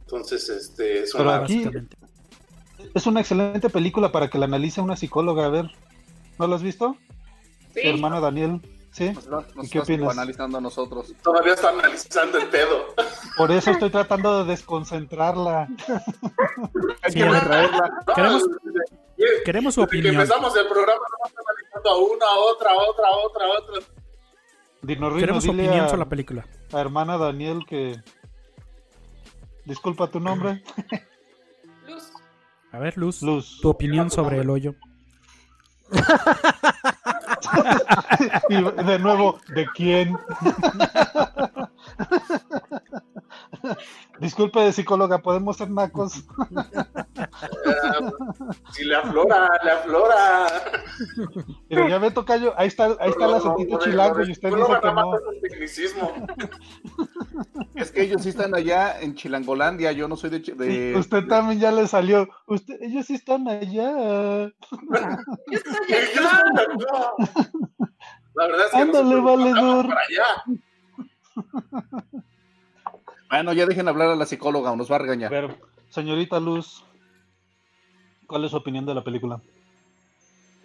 Entonces, este es Pero una... aquí-. Es una excelente película para que la analice una psicóloga, a ver. ¿No lo has visto? Sí, Hermano Daniel, ¿sí? Nos, nos ¿Y qué opinas? analizando a nosotros. Todavía está analizando el pedo. Por eso estoy tratando de desconcentrarla. Hay Sí, que retraerla. No, Queremos- desde- Queremos su desde que opinión. empezamos el programa, estamos analizando a una, a otra, a otra, a otra, a otra. Dinorrino, Queremos su dile opinión a, sobre la película. a hermana Daniel que... Disculpa tu nombre. Luz. A ver, Luz, Luz. tu opinión sobre el hoyo. Y de nuevo, ¿de quién? Disculpe, psicóloga, ¿podemos ser nacos? Si le aflora, le aflora. Pero ya me toca yo, ahí está, ahí está el acentito chilango y usted dice que no. Es un tecnicismo. Es que ellos sí están allá en Chilangolandia. Yo no soy de. Sí, de- usted también ya le salió. Usted, ellos sí están allá. La verdad es que Ándale, valedor. para allá. Bueno, ya dejen hablar a la psicóloga o nos va a A regañar. ver, señorita Luz, ¿cuál es su opinión de la película?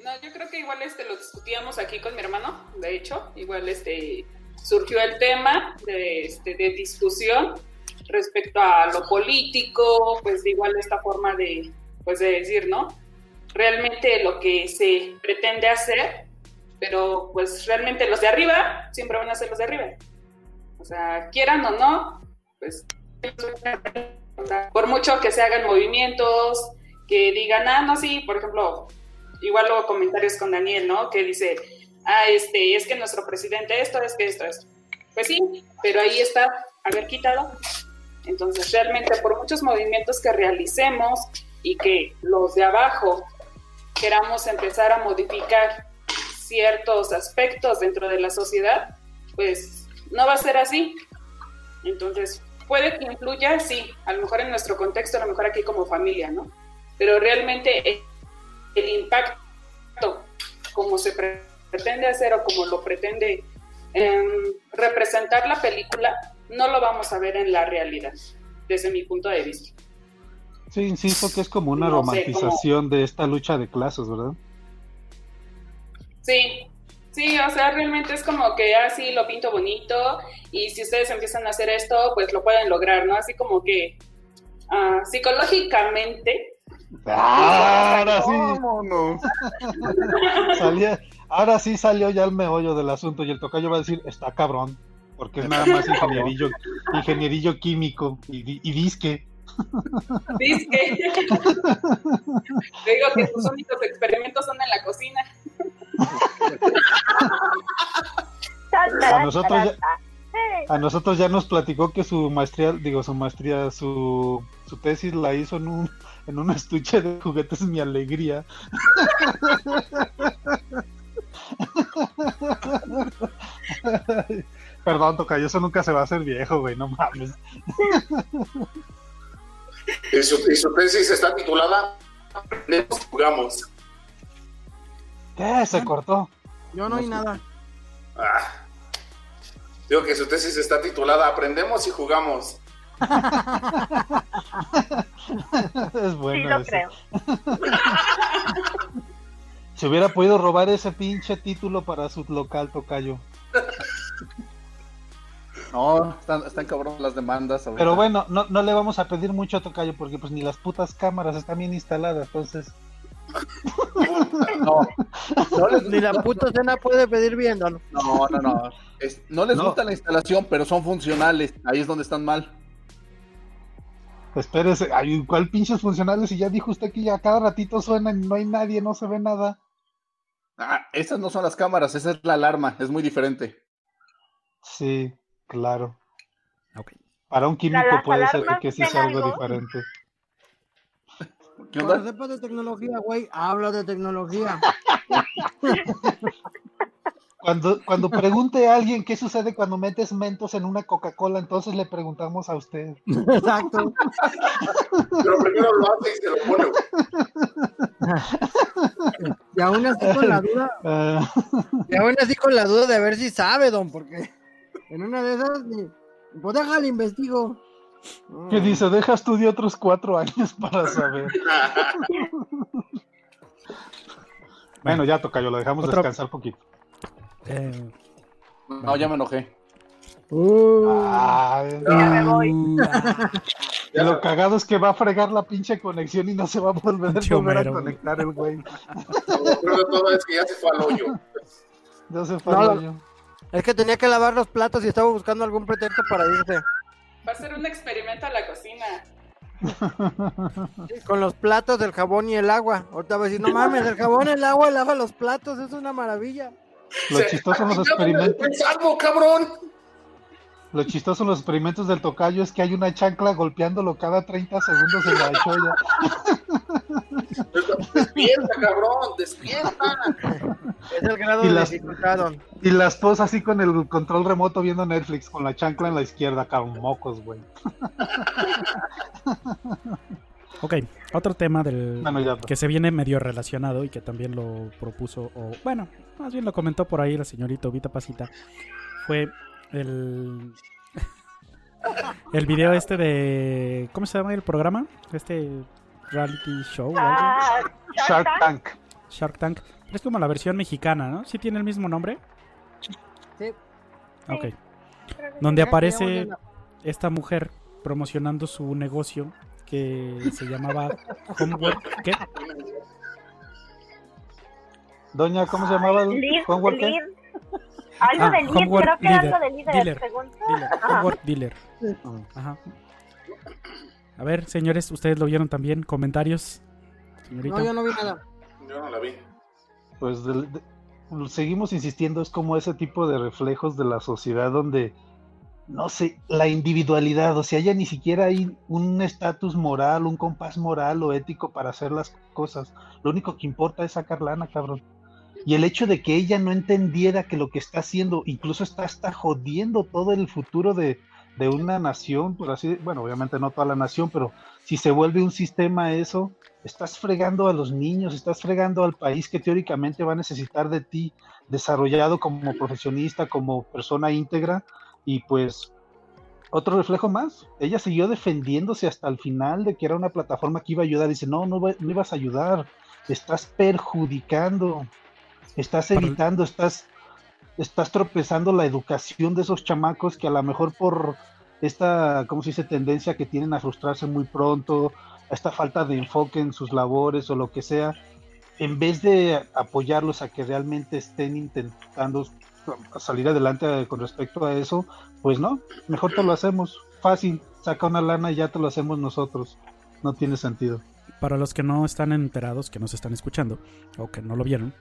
No, yo creo que igual este lo discutíamos aquí con mi hermano, de hecho, igual este surgió el tema de, este, de discusión respecto a lo político, pues de igual esta forma de, pues de decir, ¿no? Realmente lo que se pretende hacer, pero pues realmente los de arriba siempre van a ser los de arriba. O sea, quieran o no, pues por mucho que se hagan movimientos, que digan, ah, no, sí, por ejemplo, igual luego comentarios con Daniel, ¿no? Que dice, ah, este, es que nuestro presidente esto, es que esto, esto. Pues sí, pero ahí está, haber quitado. Entonces, realmente, por muchos movimientos que realicemos y que los de abajo queramos empezar a modificar ciertos aspectos dentro de la sociedad, pues no va a ser así. Entonces, puede que influya, sí, a lo mejor en nuestro contexto, a lo mejor aquí como familia, ¿no? Pero realmente el, impacto, como se pre- pretende hacer o como lo pretende em, representar la película, no lo vamos a ver en la realidad, desde mi punto de vista. Sí, Sí, insisto que es como una No sé, romantización de esta lucha de clases, ¿verdad? Sí, sí, o sea, realmente es como que así lo pinto bonito y si ustedes empiezan a hacer esto, pues lo pueden lograr, ¿no? Así como que ah, psicológicamente. Ahora sí, Vámonos. salía- ahora sí salió ya el meollo del asunto y el tocayo va a decir, está cabrón, porque es nada más ingenierillo, ingenierillo químico y, di- y disque. Dice Te digo que tus únicos experimentos son en la cocina. A nosotros ya, a nosotros ya nos platicó que su maestría, digo, su maestría, su, su tesis la hizo en un, en un estuche de juguetes Mi Alegría. Perdón, Tocayo, eso nunca se va a hacer viejo, güey, no mames. Y su, y su tesis está titulada jugamos. ¿Qué? Se cortó. Yo no hay nada. Ah. Digo que su tesis está titulada Aprendemos y jugamos. es Sí, bueno. lo eso. creo. Se hubiera podido robar ese pinche título para su local, Tocayo. No, están, están cabrón las demandas. ahorita. Pero bueno, no, no le vamos a pedir mucho a Tocayo porque pues ni las putas cámaras están bien instaladas, entonces... No, no les, Ni la puta cena puede pedir viendo. ¿no? no, no, no. Es- no les No. gusta la instalación, pero son funcionales. Ahí es donde están mal. Espérese, ¿cuál pinches funcionales? Y ya dijo usted que ya cada ratito suenan y no hay nadie, no se ve nada. Ah, esas no son las cámaras, esa es la alarma. Es muy diferente. Sí, claro. Para un químico ¿Las puede ser que sí sea algo? diferente. ¿Qué Cuando sepas de tecnología, güey, habla de tecnología. Cuando, cuando pregunte a alguien qué sucede cuando metes mentos en una Coca-Cola, entonces le preguntamos a usted. Exacto. Pero primero lo hace y se lo pone. güey. Y aún así con la duda, Ah, y aún así con la duda de ver si sabe, don, porque en una de esas, pues déjale investigo. ¿Qué dice? Deja estudiar otros cuatro años para saber. Bueno, ya toca, yo lo dejamos Otro- descansar poquito. Eh, No, ya me enojé. Uh, Ay, Ya me voy. y lo cagado es que va a fregar la pinche conexión y no se va a volver, Pinche volver a conectar el güey. Lo peor de todo es que ya se fue al hoyo. Ya se fue No, al hoyo. es que tenía que lavar los platos y estaba buscando algún pretexto para irse. Va a ser un experimento a la cocina. Con los platos, el jabón y el agua. Ahorita va a decir, no mames, el jabón, el agua, lava los platos, es una maravilla. Lo chistoso los ¡Ay, ya me experimentos. salvo, cabrón! Lo chistoso en los experimentos del tocayo es que hay una chancla golpeándolo cada 30 segundos en la cholla. Despierta, cabrón, despierta. Es el grado Y de las- dificultad, don. Y la esposa así con el control remoto viendo Netflix con la chancla en la izquierda, cabrón, mocos, güey. ok, otro tema del Bueno, ya. que se viene medio relacionado y que también lo propuso, o bueno, más bien lo comentó por ahí la señorita Vita Pasita, fue el el video este de ¿cómo se llama el programa? Este reality show? Ah, Shark Tank. Shark Tank. Es como la versión mexicana, ¿no? ¿Sí tiene el mismo nombre? Sí. Ok. creo que Donde aparece esta mujer promocionando su negocio que se llamaba Homework. ¿Qué? Doña, ¿cómo se llamaba? homework. Algo Ah, de lead, creo que leader, algo de líder, dealer, según. Dealer. Homework Dealer. Ajá. A ver, señores, ustedes lo vieron también. ¿Comentarios? Señorita. No, yo no vi nada. Yo no la vi. Pues de- seguimos insistiendo, es como ese tipo de reflejos de la sociedad donde, no sé, la individualidad, o sea, ya ni siquiera hay un estatus moral, un compás moral o ético para hacer las cosas. Lo único que importa es sacar lana, cabrón. Y el hecho de que ella no entendiera que lo que está haciendo incluso está, está jodiendo todo el futuro de, de una nación, por así, bueno, obviamente no toda la nación, pero si se vuelve un sistema eso, estás fregando a los niños, estás fregando al país que teóricamente va a necesitar de ti desarrollado como profesionista, como persona íntegra, y pues otro reflejo más. Ella siguió defendiéndose hasta el final de que era una plataforma que iba a ayudar. Dice, no, no, no ibas a ayudar. Estás perjudicando. Estás evitando, estás, estás tropezando la educación de esos chamacos que a lo mejor por esta, ¿cómo se dice?, tendencia que tienen a frustrarse muy pronto, a esta falta de enfoque en sus labores o lo que sea, en vez de apoyarlos a que realmente estén intentando salir adelante con respecto a eso, pues no, mejor te lo hacemos. Fácil, saca una lana y ya te lo hacemos nosotros. No tiene sentido. Para los que no están enterados, que nos están escuchando o que no lo vieron,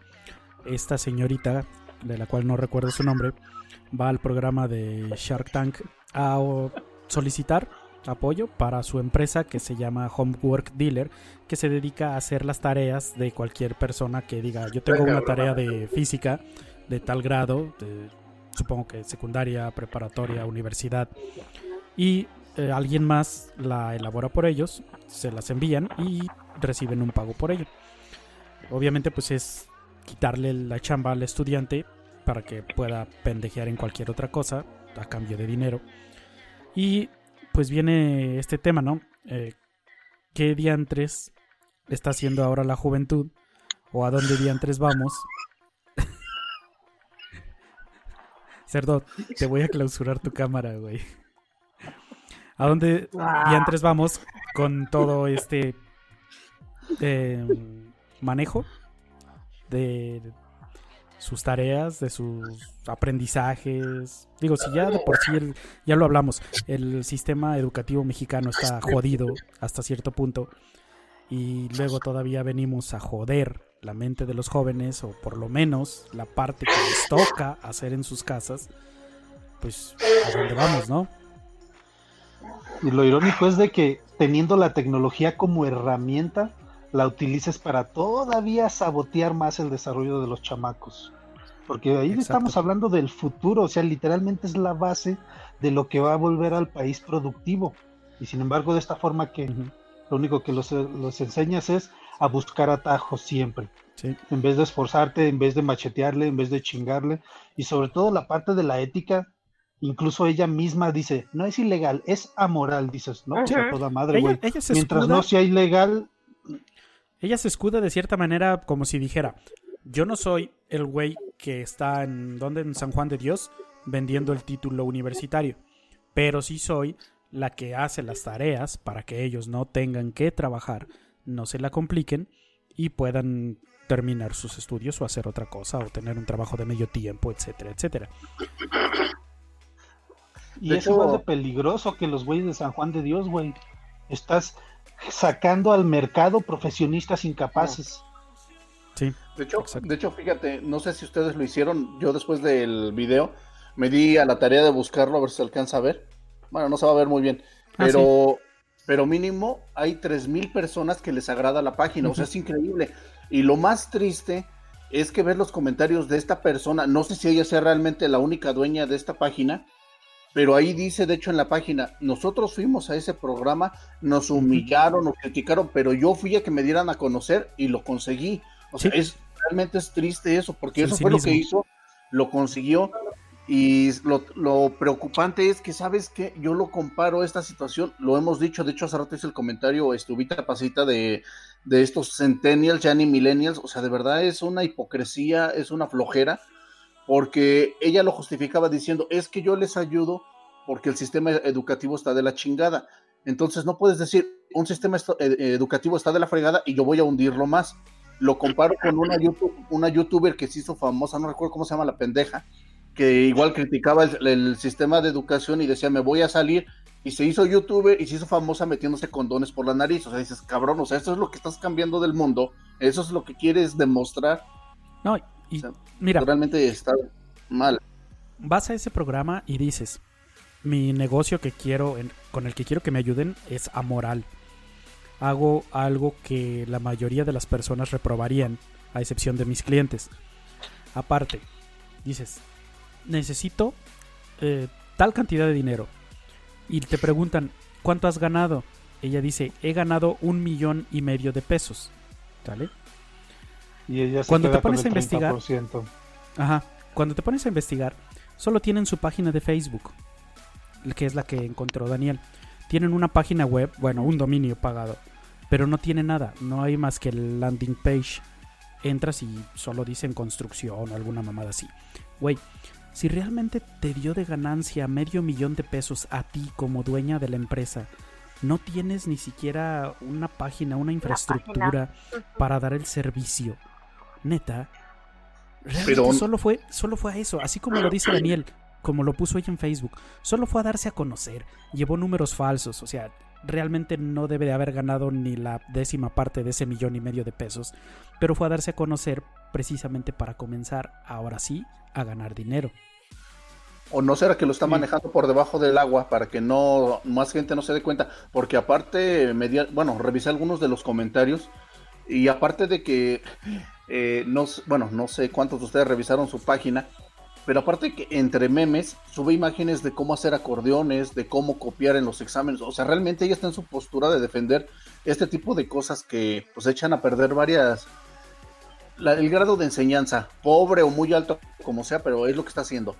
esta señorita, de la cual no recuerdo su nombre, va al programa de Shark Tank a solicitar apoyo para su empresa que se llama Homework Dealer, que se dedica a hacer las tareas de cualquier persona que diga, yo tengo una tarea de física de tal grado, de- supongo que secundaria, preparatoria, universidad, y eh, alguien más la elabora por ellos, se las envían y reciben un pago por ello. Obviamente pues es quitarle la chamba al estudiante para que pueda pendejear en cualquier otra cosa a cambio de dinero. Y pues viene este tema, ¿no? Eh, ¿Qué diantres está haciendo ahora la juventud? ¿O a dónde diantres vamos? Cerdo, te voy a clausurar tu cámara, güey. ¿A dónde diantres vamos con todo este eh, manejo de sus tareas, de sus aprendizajes? Digo, si ya de por sí, ya lo hablamos, el sistema educativo mexicano está jodido hasta cierto punto y luego todavía venimos a joder la mente de los jóvenes o por lo menos la parte que les toca hacer en sus casas, pues a dónde vamos, ¿no? Y lo irónico es de que teniendo la tecnología como herramienta, la utilices para todavía sabotear más el desarrollo de los chamacos. Porque ahí Exacto. estamos hablando del futuro, o sea, literalmente es la base de lo que va a volver al país productivo. Y sin embargo, de esta forma que lo único que los, los enseñas es a buscar atajos siempre. Sí. En vez de esforzarte, en vez de machetearle, en vez de chingarle. Y sobre todo la parte de la ética, incluso ella misma dice, no es ilegal, es amoral, dices, ¿no? O sea, toda madre, güey. Mientras escuda, no sea ilegal, ella se escuda de cierta manera como si dijera, yo no soy el güey que está en, ¿dónde? En San Juan de Dios vendiendo el título universitario, pero sí soy la que hace las tareas para que ellos no tengan que trabajar, no se la compliquen y puedan terminar sus estudios o hacer otra cosa o tener un trabajo de medio tiempo, etcétera, etcétera. y De es de peligroso que los güeyes de San Juan de Dios, güey. Estás sacando al mercado profesionistas incapaces. Sí, De hecho, Exacto. de hecho, fíjate, no sé si ustedes lo hicieron. Yo después del video me di a la tarea de buscarlo a ver si se alcanza a ver. Bueno, no se va a ver muy bien, Ah, pero, pero mínimo hay 3.000 personas que les agrada la página. O sea, es increíble. Y lo más triste es que ver los comentarios de esta persona, no sé si ella sea realmente la única dueña de esta página, pero ahí dice, de hecho, en la página, nosotros fuimos a ese programa, nos humillaron, nos criticaron, pero yo fui a que me dieran a conocer y lo conseguí. O sea, es realmente es triste eso, porque eso fue lo que hizo, lo consiguió. Y lo, lo preocupante es que, ¿sabes qué? Yo lo comparo a esta situación, lo hemos dicho, de hecho hace rato hice el comentario, estuvita pasita de, de estos centennials, ya ni millennials, o sea, de verdad es una hipocresía, es una flojera, porque ella lo justificaba diciendo, es que yo les ayudo porque el sistema educativo está de la chingada. Entonces no puedes decir, un sistema esto- ed- educativo está de la fregada y yo voy a hundirlo más. Lo comparo con una, YouTube, una youtuber que se hizo famosa, no recuerdo cómo se llama la pendeja, que igual criticaba el, sistema de educación y decía, me voy a salir, y se hizo youtuber y se hizo famosa metiéndose condones por la nariz. O sea, dices, cabrón, o sea, eso es lo que estás cambiando del mundo, eso es lo que quieres demostrar. No, y O sea, mira, Realmente está mal. vas a ese programa y dices, mi negocio que quiero, en- con el que quiero que me ayuden es amoral. Hago algo que la mayoría de las personas reprobarían, a excepción de mis clientes. Aparte, dices, necesito eh, tal cantidad de dinero. Y te preguntan, ¿cuánto has ganado? Ella dice, he ganado un millón y medio de pesos. ¿Sale? Y ella se Cuando queda te pones con a el investigar- 30%. Ajá. Cuando te pones a investigar, solo tienen su página de Facebook. que es la que encontró Daniel. Tienen una página web, bueno, un dominio pagado, pero no tiene nada, no hay más que el landing page. Entras y solo dicen construcción o alguna mamada así. Güey, si realmente te dio de ganancia medio millón de pesos a ti como dueña de la empresa, no tienes ni siquiera una página, una infraestructura para dar el servicio. Neta, realmente solo fue solo fue a eso, así como lo dice Daniel, como lo puso ella en Facebook, solo fue a darse a conocer, llevó números falsos, o sea, realmente no debe de haber ganado ni la décima parte de ese millón y medio de pesos, pero fue a darse a conocer precisamente para comenzar, ahora sí, a ganar dinero. O no será que lo está manejando por debajo del agua para que no más gente no se dé cuenta, porque aparte media, bueno, revisé algunos de los comentarios y aparte de que eh, no bueno, no sé cuántos de ustedes revisaron su página, pero aparte que entre memes sube imágenes de cómo hacer acordeones, de cómo copiar en los exámenes, o sea, realmente ella está en su postura de defender este tipo de cosas que pues echan a perder varias el grado de enseñanza, pobre o muy alto como sea, pero es lo que está haciendo.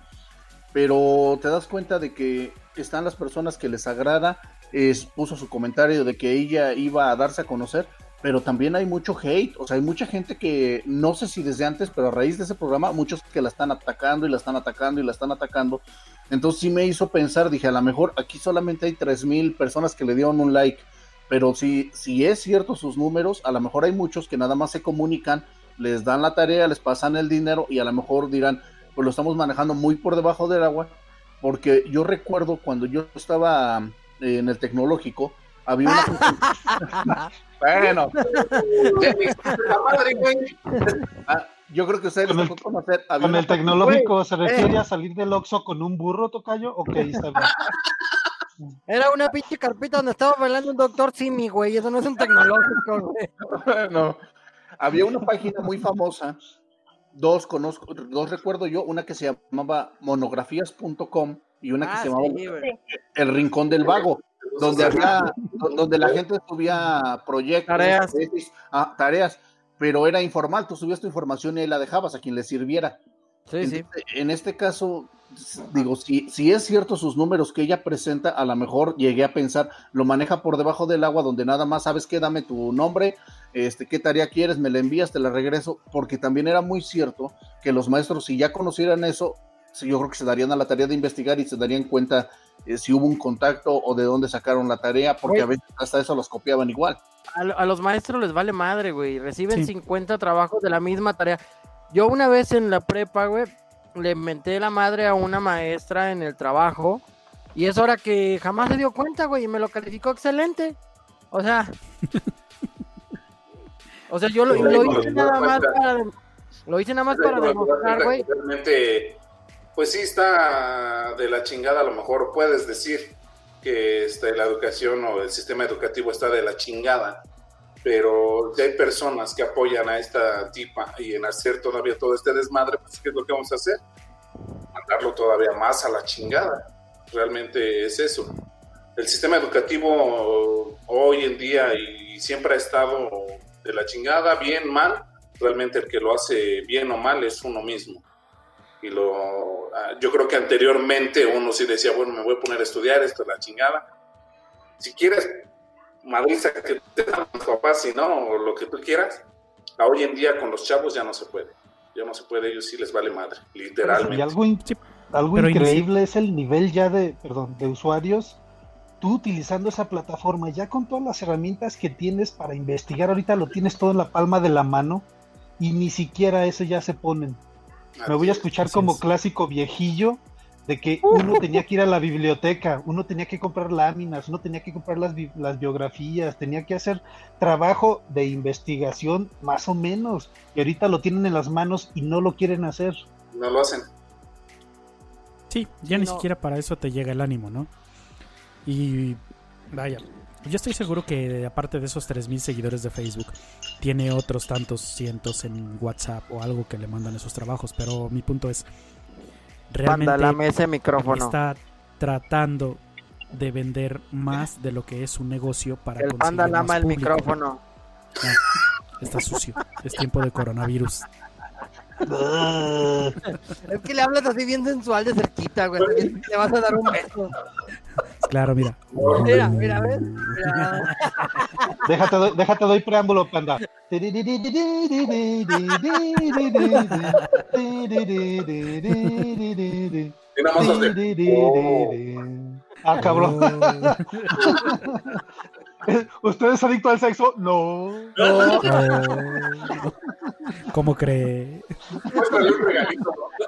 Pero te das cuenta de que están las personas que les agrada, es, puso su comentario de que ella iba a darse a conocer, pero también hay mucho hate, o sea, hay mucha gente que no sé si desde antes, pero a raíz de ese programa, muchos que la están atacando y la están atacando y la están atacando, entonces sí me hizo pensar, dije, a lo mejor aquí solamente hay 3.000 personas que le dieron un like, pero si, si es cierto sus números, a lo mejor hay muchos que nada más se comunican, les dan la tarea, les pasan el dinero y a lo mejor dirán, pues lo estamos manejando muy por debajo del agua, porque yo recuerdo cuando yo estaba en el tecnológico, había una... bueno, madre, güey. ah, yo creo que ustedes el- tocó conocer, había ¿Con el tecnológico Güey, se refiere a salir del Oxxo con un burro, tocayo? Ok, está bien. Era una pinche carpeta donde estaba bailando un doctor Simi, güey. Eso no es un tecnológico, güey. no. Había una página muy famosa, dos conozco, dos recuerdo yo, una que se llamaba monografías.com y una que Ah, se llamaba sí. El Rincón del Vago, donde había, do- donde la gente subía proyectos, Tareas. tesis, ah, tareas, pero era informal, tú subías tu información y la dejabas a quien le sirviera. Sí, sí. En este caso, digo, si, si es cierto sus números que ella presenta, a lo mejor llegué a pensar, lo maneja por debajo del agua, donde nada más sabes que dame tu nombre, este, qué tarea quieres, me la envías, te la regreso, porque también era muy cierto que los maestros, si ya conocieran eso, yo creo que se darían a la tarea de investigar y se darían cuenta eh, si hubo un contacto o de dónde sacaron la tarea, porque a veces hasta eso los copiaban igual. A, lo- a los maestros les vale madre, güey. Reciben Sí. 50 trabajos de la misma tarea. Yo una vez en la prepa, güey, le menté la madre a una maestra en el trabajo. Y es hora que jamás se dio cuenta, güey, y me lo calificó excelente. O sea. o sea, yo lo, lo hice nada más para. Lo hice nada más para demostrar, güey. Realmente, pues sí está de la chingada, a lo mejor puedes decir que este, la educación o el sistema educativo está de la chingada, pero hay personas que apoyan a esta tipa y en hacer todavía todo este desmadre, pues ¿qué es lo que vamos a hacer? Mandarlo todavía más a la chingada. Realmente es eso. El sistema educativo hoy en día y siempre ha estado de la chingada, bien, mal, realmente el que lo hace bien o mal es uno mismo. Y lo, ah, yo creo que anteriormente uno sí decía, bueno, me voy a poner a estudiar, esto es la chingada. Si quieres, madriza que te dan los papás, si no, o lo que tú quieras. A hoy en día con los chavos ya no se puede. Ya no se puede, ellos sí les vale madre, Y literalmente. algo, in- algo pero increíble es el nivel ya de, perdón, de usuarios. Tú utilizando esa plataforma, ya con todas las herramientas que tienes para investigar, ahorita lo tienes todo en la palma de la mano y ni siquiera eso ya se ponen. Me voy a escuchar Así como es. clásico viejillo de que uno tenía que ir a la biblioteca, uno tenía que comprar láminas, uno tenía que comprar las, bi- las biografías, tenía que hacer trabajo de investigación más o menos. Y ahorita lo tienen en las manos y no lo quieren hacer. No lo hacen. Sí, ya ni no. siquiera para eso te llega el ánimo, ¿no? Y vaya, yo estoy seguro que aparte de esos 3.000 seguidores de Facebook, tiene otros tantos cientos en WhatsApp o algo que le mandan esos trabajos, pero mi punto es, realmente mesa micrófono. está tratando de vender más de lo que es un negocio para El conseguir más lama el público. micrófono. Ah, está sucio, es tiempo de coronavirus. Es que le hablas así bien sensual de cerquita, güey. Le vas a dar un beso. Claro, mira. Mira, mira, ¿ves? Mira. Déjate, doy- déjate doy preámbulo, panda. Y nada más hace, Ah, cabrón. ¿Usted es adicto al sexo? No. Oh, ¿Cómo cree? "Muéstrale un regalito, ¿no?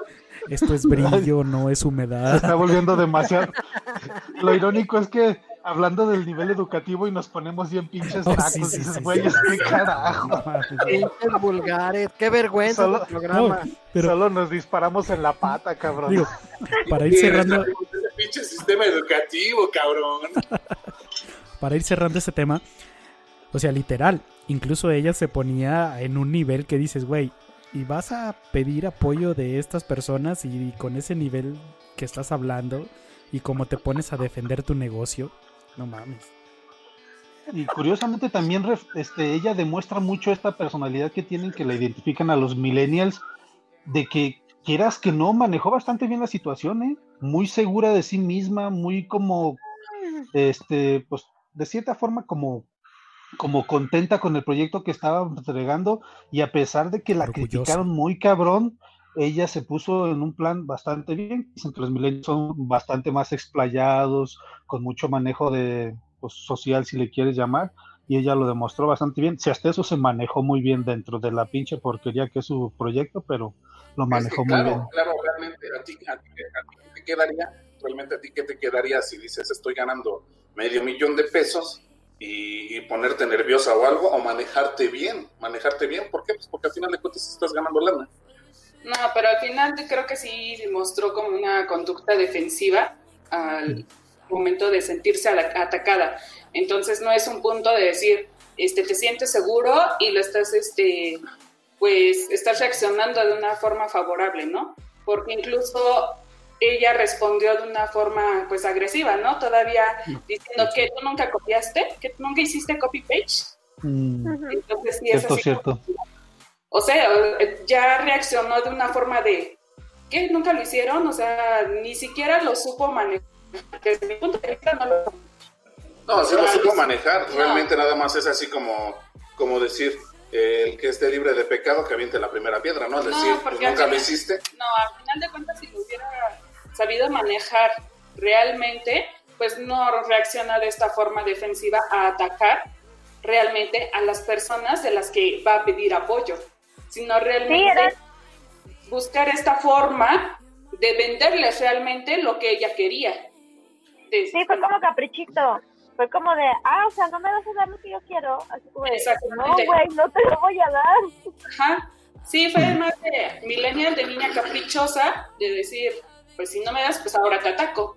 Esto es brillo, no es Se humedad. está volviendo demasiado. Lo irónico es que hablando del nivel educativo y nos ponemos bien pinches Oh, tacos. sí, sí, dices, sí, güey, sí. que carajo. No vulgares, qué vergüenza Solo- el programa. No, pero Solo nos disparamos en la pata, cabrón. digo, para ir cerrando, ese pinche sistema educativo, cabrón. para ir cerrando este tema, o sea, literal, incluso ella se ponía en un nivel que dices, güey, y vas a pedir apoyo de estas personas y, con ese nivel que estás hablando y cómo te pones a defender tu negocio, no mames. Y curiosamente también este, ella demuestra mucho esta personalidad que tienen que la identifican a los millennials, de que quieras que no, manejó bastante bien la situación, ¿eh? Muy segura de sí misma, muy como, este, pues, de cierta forma como, como contenta con el proyecto que estaba entregando y a pesar de que la Orgullosa. criticaron muy cabrón, ella se puso en un plan bastante bien. Dicen que los millennials son bastante más explayados, con mucho manejo de pues, social, si le quieres llamar, y ella lo demostró bastante bien. Si hasta eso se manejó muy bien dentro de la pinche porquería que es su proyecto, pero lo Es manejó que, muy claro, bien. claro, realmente, ¿a ti, a ti- a ti qué te quedaría? Realmente, ¿a ti qué te quedaría si dices, estoy ganando medio millón de pesos y, ponerte nerviosa o algo, o manejarte bien? Manejarte bien, ¿por qué? Pues porque al final de cuentas estás ganando lana. No, pero al final creo que sí mostró como una conducta defensiva al momento de sentirse atacada. Entonces no es un punto de decir, este, te sientes seguro y lo estás, este, pues, estás reaccionando de una forma favorable, ¿no? Porque incluso ella respondió de una forma, pues, agresiva, ¿no? Todavía diciendo que tú nunca copiaste, que tú nunca hiciste copy-page. Mm, Entonces sí es así cierto. o sea, ya reaccionó de una forma de que nunca lo hicieron, o sea, ni siquiera lo supo manejar. Desde mi punto de vista no lo No, sí lo supo manejar. No. Realmente nada más es así como, como decir, eh, el que esté libre de pecado que aviente la primera piedra, ¿no? Es No, decir, pues porque al nunca lo final- hiciste. No, al final de cuentas, si lo hubiera sabido manejar realmente, pues no reacciona de esta forma defensiva a atacar realmente a las personas de las que va a pedir apoyo, sino realmente Sí, buscar esta forma de venderles realmente lo que ella quería. De- Sí, fue como caprichito. Fue como de, ah, o sea, no me vas a dar lo que yo quiero. Así como de, no, Exactamente. güey, no te lo voy a dar. Ajá. Sí, fue más de millennial, de niña caprichosa, de decir, pues si no me das, pues ahora te ataco.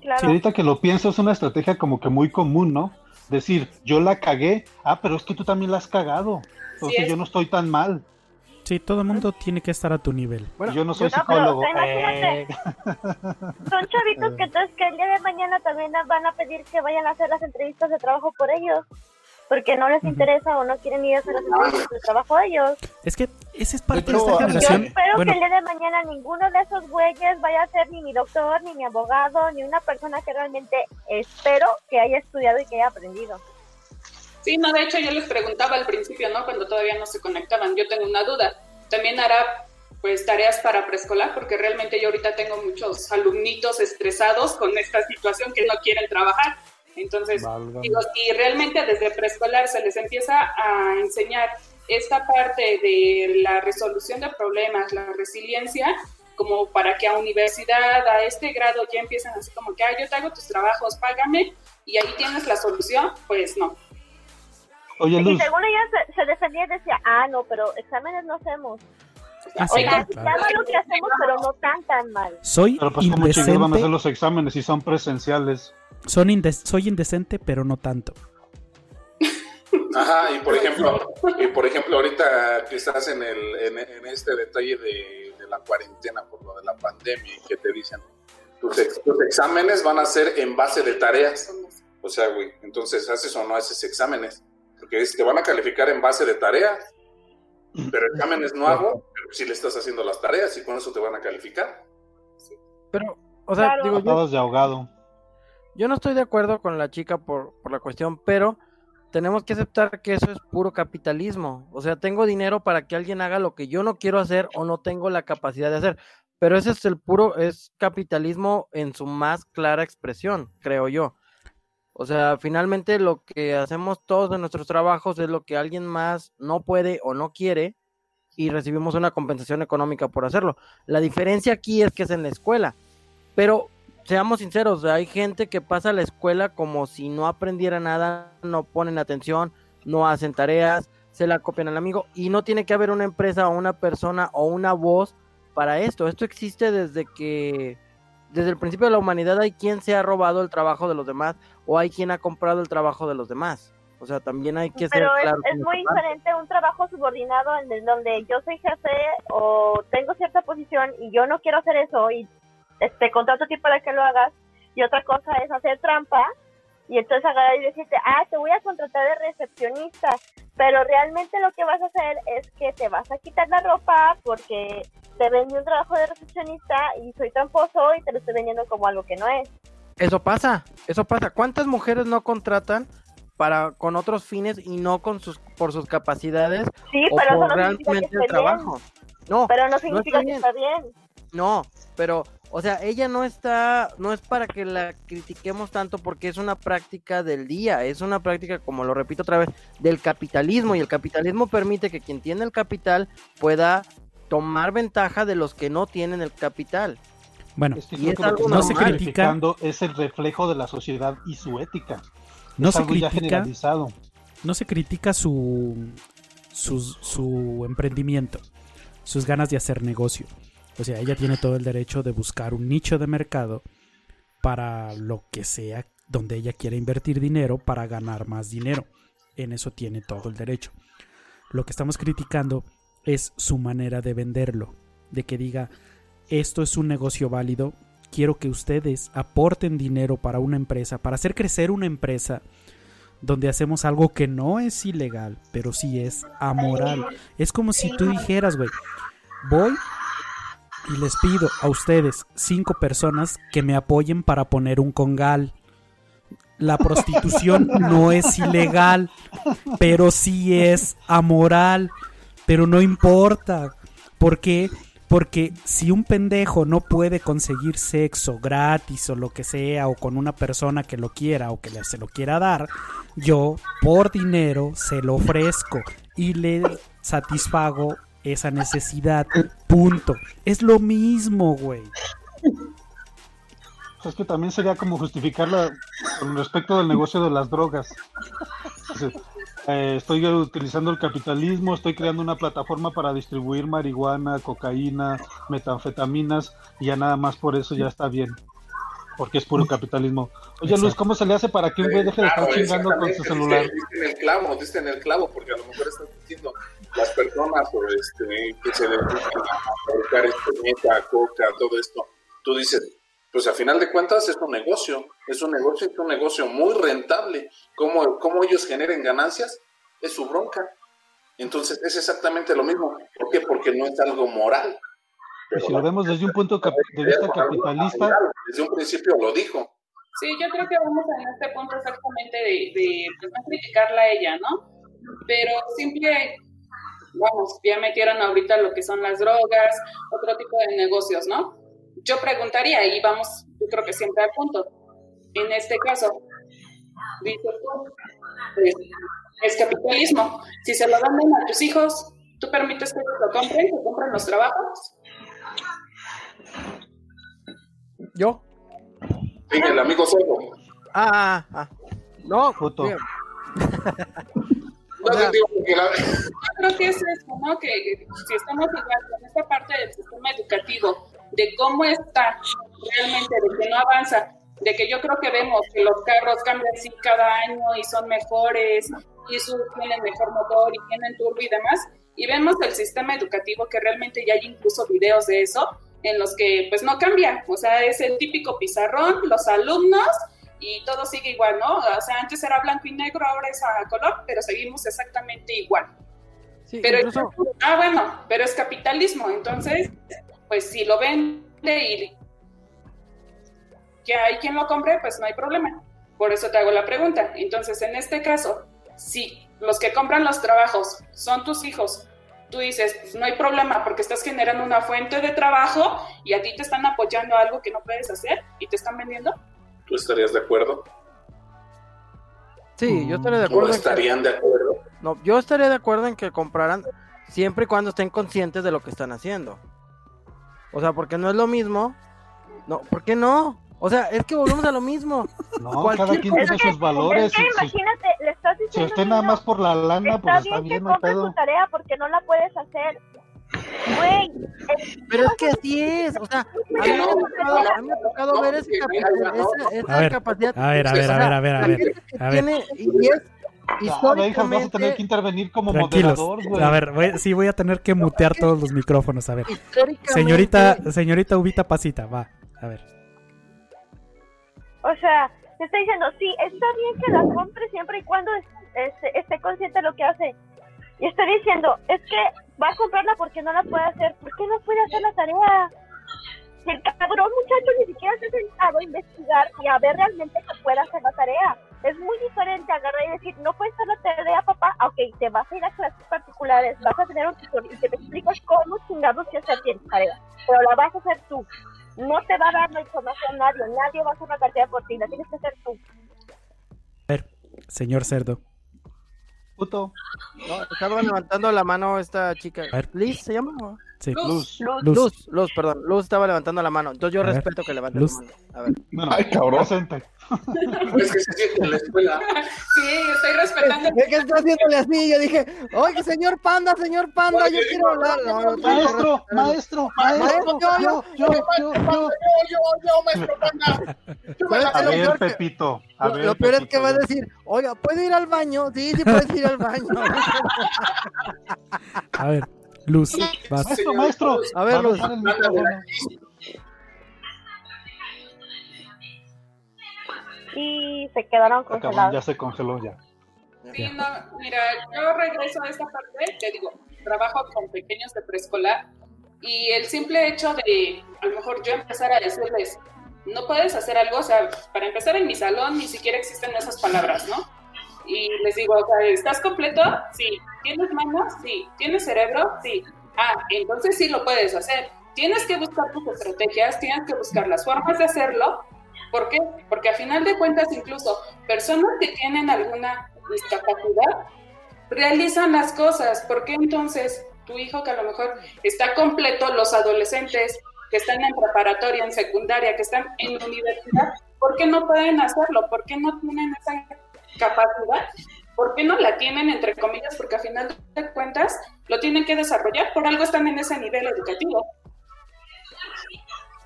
Claro. Sí, ahorita que lo pienso es una estrategia como que muy común, ¿no? Decir, yo la cagué, ah, pero es que tú también la has cagado. Entonces es. yo no estoy tan mal. Sí, todo el mundo tiene que estar a tu nivel. Bueno, yo no soy no, pero, psicólogo. o sea, imagínate. Eh, Son chavitos que entonces que el día de mañana también van a pedir que vayan a hacer las entrevistas de trabajo por ellos. Porque no les interesa o no quieren ir a hacer de trabajo de ellos. Es que esa es parte De esta yo Yo generación. espero Bueno, que el día de mañana ninguno de esos güeyes vaya a ser ni mi doctor, ni mi abogado, ni una persona que realmente espero que haya estudiado y que haya aprendido. Sí, no, de hecho yo les preguntaba al principio, ¿no? Cuando todavía no se conectaban, yo tengo una duda. También hará pues tareas para preescolar, porque realmente yo ahorita tengo muchos alumnitos estresados con esta situación que no quieren trabajar. Entonces, Válgame. digo, si realmente desde preescolar se les empieza a enseñar esta parte de la resolución de problemas, la resiliencia, como para que a universidad, a este grado ya empiecen así como que, ah, yo te hago tus trabajos, págame, y ahí tienes la solución, pues no. Oye, Y Luz, según ella se, se defendía y decía, ah, no, pero exámenes no hacemos. Ah, O sí, sea, claro. está mal lo que hacemos, pero no tan tan mal. soy pero pues van a hacer indecente. los exámenes si son presenciales. Son soy indecente, pero no tanto. Ajá, y por ejemplo, y por ejemplo, ahorita que estás en el, en, en este detalle de, de la cuarentena por lo de la pandemia y que te dicen tus, ex- tus exámenes van a ser en base de tareas. O sea, güey, entonces haces o no haces exámenes. Porque es- te van a calificar en base de tareas. Pero exámenes no hago, pero si le estás haciendo las tareas y con eso te van a calificar. Pero, o sea, Claro. digo, yo, Patadas de ahogado. Yo no estoy de acuerdo con la chica por, por la cuestión, pero tenemos que aceptar que eso es puro capitalismo. O sea, tengo dinero para que alguien haga lo que yo no quiero hacer o no tengo la capacidad de hacer. Pero ese es el puro, es capitalismo en su más clara expresión, creo yo. O sea, finalmente lo que hacemos todos de nuestros trabajos es lo que alguien más no puede o no quiere y recibimos una compensación económica por hacerlo. La diferencia aquí es que es en la escuela. Pero seamos sinceros, hay gente que pasa a la escuela como si no aprendiera nada, no ponen atención, no hacen tareas, se la copian al amigo y no tiene que haber una empresa o una persona o una voz para esto. Esto existe desde que desde el principio de la humanidad hay quien se ha robado el trabajo de los demás o hay quien ha comprado el trabajo de los demás. O sea, también hay que ser Pero es, claro es con muy diferente un trabajo subordinado en el donde yo soy jefe o tengo cierta posición y yo no quiero hacer eso y este contrato a ti para que lo hagas y otra cosa es hacer trampa y entonces agarrar y decirte, ah, te voy a contratar de recepcionista, pero realmente lo que vas a hacer es que te vas a quitar la ropa porque te vendí un trabajo de recepcionista y soy tramposo y te lo estoy vendiendo como algo que no es. Eso pasa, eso pasa. ¿Cuántas mujeres no contratan para con otros fines y no con sus por sus capacidades Sí, o pero eso por no significa que realmente el bien. trabajo? No, Pero no significa está que está bien. No, pero, o sea, ella no está, no es para que la critiquemos tanto porque es una práctica del día, es una práctica, como lo repito otra vez, del capitalismo y el capitalismo permite que quien tiene el capital pueda tomar ventaja de los que no tienen el capital. Bueno, Es que Y es algo no se critica, criticando es el reflejo de la sociedad y su ética. no es se algo ya critica, generalizado. no se critica su, su, su emprendimiento, sus ganas de hacer negocio. O sea, ella tiene todo el derecho de buscar un nicho de mercado para lo que sea donde ella quiera invertir dinero para ganar más dinero. En eso tiene todo el derecho. Lo que estamos criticando es su manera de venderlo, de que diga, esto es un negocio válido, quiero que ustedes aporten dinero para una empresa, para hacer crecer una empresa donde hacemos algo que no es ilegal, pero sí es amoral. Es como si tú dijeras, güey, voy y les pido a ustedes, cinco personas, que me apoyen para poner un congal. La prostitución no es ilegal, pero sí es amoral. Pero no importa. ¿Por qué? Porque si un pendejo no puede conseguir sexo gratis o lo que sea, o con una persona que lo quiera o que se lo quiera dar, yo por dinero se lo ofrezco y le satisfago esa necesidad. Punto. Es lo mismo, güey. Es que también sería como justificarla con respecto del negocio de las drogas. Eh, estoy utilizando el capitalismo, estoy creando una plataforma para distribuir marihuana, cocaína, metanfetaminas y ya nada más por eso ya está bien. Porque es puro capitalismo. Oye Luz, ¿cómo se le hace para que un güey deje de estar Claro, chingando con su celular? Diste, diste en el clavo, diste en el clavo, porque a lo mejor estás diciendo las personas o este, que se dedican a fabricar meta, coca, todo esto. Tú dices, pues a final de cuentas es un negocio, es un negocio, es un negocio muy rentable. ¿Cómo, cómo ellos generen ganancias? Es su bronca. Entonces es exactamente lo mismo. ¿Por qué? Porque no es algo moral. Y si lo vemos desde un punto de vista capitalista, Desde un principio lo dijo. Sí, yo creo que vamos en este punto exactamente de, de pues, no criticarla a ella, ¿no? Pero simple, vamos, ya metieron ahorita lo que son las drogas, otro tipo de negocios, ¿no? Yo preguntaría, y vamos, yo creo que siempre al punto, en este caso, dices tú, pues, es capitalismo. Si se lo venden a tus hijos, ¿tú permites que ellos lo compren, que compren los trabajos? ¿Yo? Sí, el amigo Sobo. Ah, ah, ah. No, Puto. digo, la- Yo creo que es eso, ¿no? Que que si estamos igual con esta parte del sistema educativo, de cómo está realmente, de que no avanza, de que yo creo que vemos que los carros cambian así cada año y son mejores, y su, tienen mejor motor y tienen turbo y demás, y vemos el sistema educativo que realmente ya hay incluso videos de eso, en los que pues no cambia, o sea, es el típico pizarrón, los alumnos, y todo sigue igual, ¿no? O sea, antes era blanco y negro, ahora es a color, pero seguimos exactamente igual. Sí, Pero incluso, ah, bueno, pero es capitalismo, entonces, pues si lo vende y que hay quien lo compre, pues no hay problema. Por eso te hago la pregunta. Entonces, en este caso, si los que compran los trabajos son tus hijos, tú dices, pues no hay problema porque estás generando una fuente de trabajo y a ti te están apoyando algo que no puedes hacer y te están vendiendo. ¿Tú estarías de acuerdo? Sí, yo estaría de ¿O acuerdo. que- estarían de acuerdo? No, yo estaría de acuerdo en que compraran siempre y cuando estén conscientes de lo que están haciendo. O sea, porque no es lo mismo. No, ¿por qué no? O sea, es que volvemos a lo mismo. No, Cualquier cada quien tiene que, sus valores. es que Si, si- imagínate, le estás si diciendo usted a un nada niño, más por la lana, pues está está bien bien, que no pedo. tu tarea porque no la puedes hacer. Güey, Pero es que así es. O sea, a mí me ha tocado, a mí me ha tocado ver esa, capacidad- esa- esa A ver, capacidad. a ver, a ver, a ver, a ver, a ver. A ver. tiene- y es Ah, hijas, vas a tener que históricamente, intervenir como Tranquilos. moderador, güey. A ver, voy- sí voy a tener que mutear todos los micrófonos. A ver. históricamente- Señorita, señorita Ubita Pasita, va. A ver. o sea, te está diciendo, sí, está bien que la compre siempre y cuando es- este, esté consciente de lo que hace. Y está diciendo, es que va a comprarla porque no la puede hacer. ¿Por qué no puede hacer la tarea? El cabrón muchacho ni siquiera se ha sentado a investigar y a ver realmente que pueda hacer la tarea. Es muy diferente agarrar y decir, no puedes hacer la tarea, papá. Ok, te vas a ir a clases particulares, vas a tener un tutor y te explicas cómo chingados que hacer tienes tarea. Pero la vas a hacer tú. No te va a dar la información nadie. Nadie va a hacer la tarea por ti. La tienes que hacer tú. A ver, señor Cerdo. Puto. No, estaba levantando la mano esta chica. A ver. Liz se llama. Sí. Luz. Luz. Luz. Luz, Luz, perdón. Luz estaba levantando la mano. Entonces yo A ver, respeto que levante Luz. la mano. A ver. Bueno, Ay, cabrón. presente. Es que se siente en la escuela. Sí, estoy respetando. Es que está haciéndole así. Yo dije, oye, señor Panda, señor Panda, yo quiero hablar. No, Maestro, maestro, maestro, yo, yo, yo, yo, yo. yo, yo, maestro Panda. ¿Sabes A ver, Pepito. A Lo, ver, lo peor es que va a decir, oiga, ¿puedo ir al baño? Sí, sí puedes ir al baño. A ver, Luz. Vas. Maestro, maestro. A ver, Luz. Y se quedaron Ah, congelados. ya se congeló ya. Sí, no, mira, yo regreso a esta parte, te digo, trabajo con pequeños de preescolar y el simple hecho de, a lo mejor yo empezar a decirles, no puedes hacer algo, o sea, para empezar en mi salón ni siquiera existen esas palabras, ¿no? Y les digo, ¿estás completo? Sí. ¿Tienes manos? Sí. ¿Tienes cerebro? Sí. Ah, entonces sí lo puedes hacer. Tienes que buscar tus estrategias, tienes que buscar las formas de hacerlo. ¿Por qué? Porque a final de cuentas, incluso personas que tienen alguna discapacidad realizan las cosas. ¿Por qué entonces tu hijo que a lo mejor está completo, los adolescentes que están en preparatoria, en secundaria, que están en universidad, ¿por qué no pueden hacerlo? ¿Por qué no tienen esa capacidad? ¿Por qué no la tienen, entre comillas? Porque a final de cuentas lo tienen que desarrollar, por algo están en ese nivel educativo.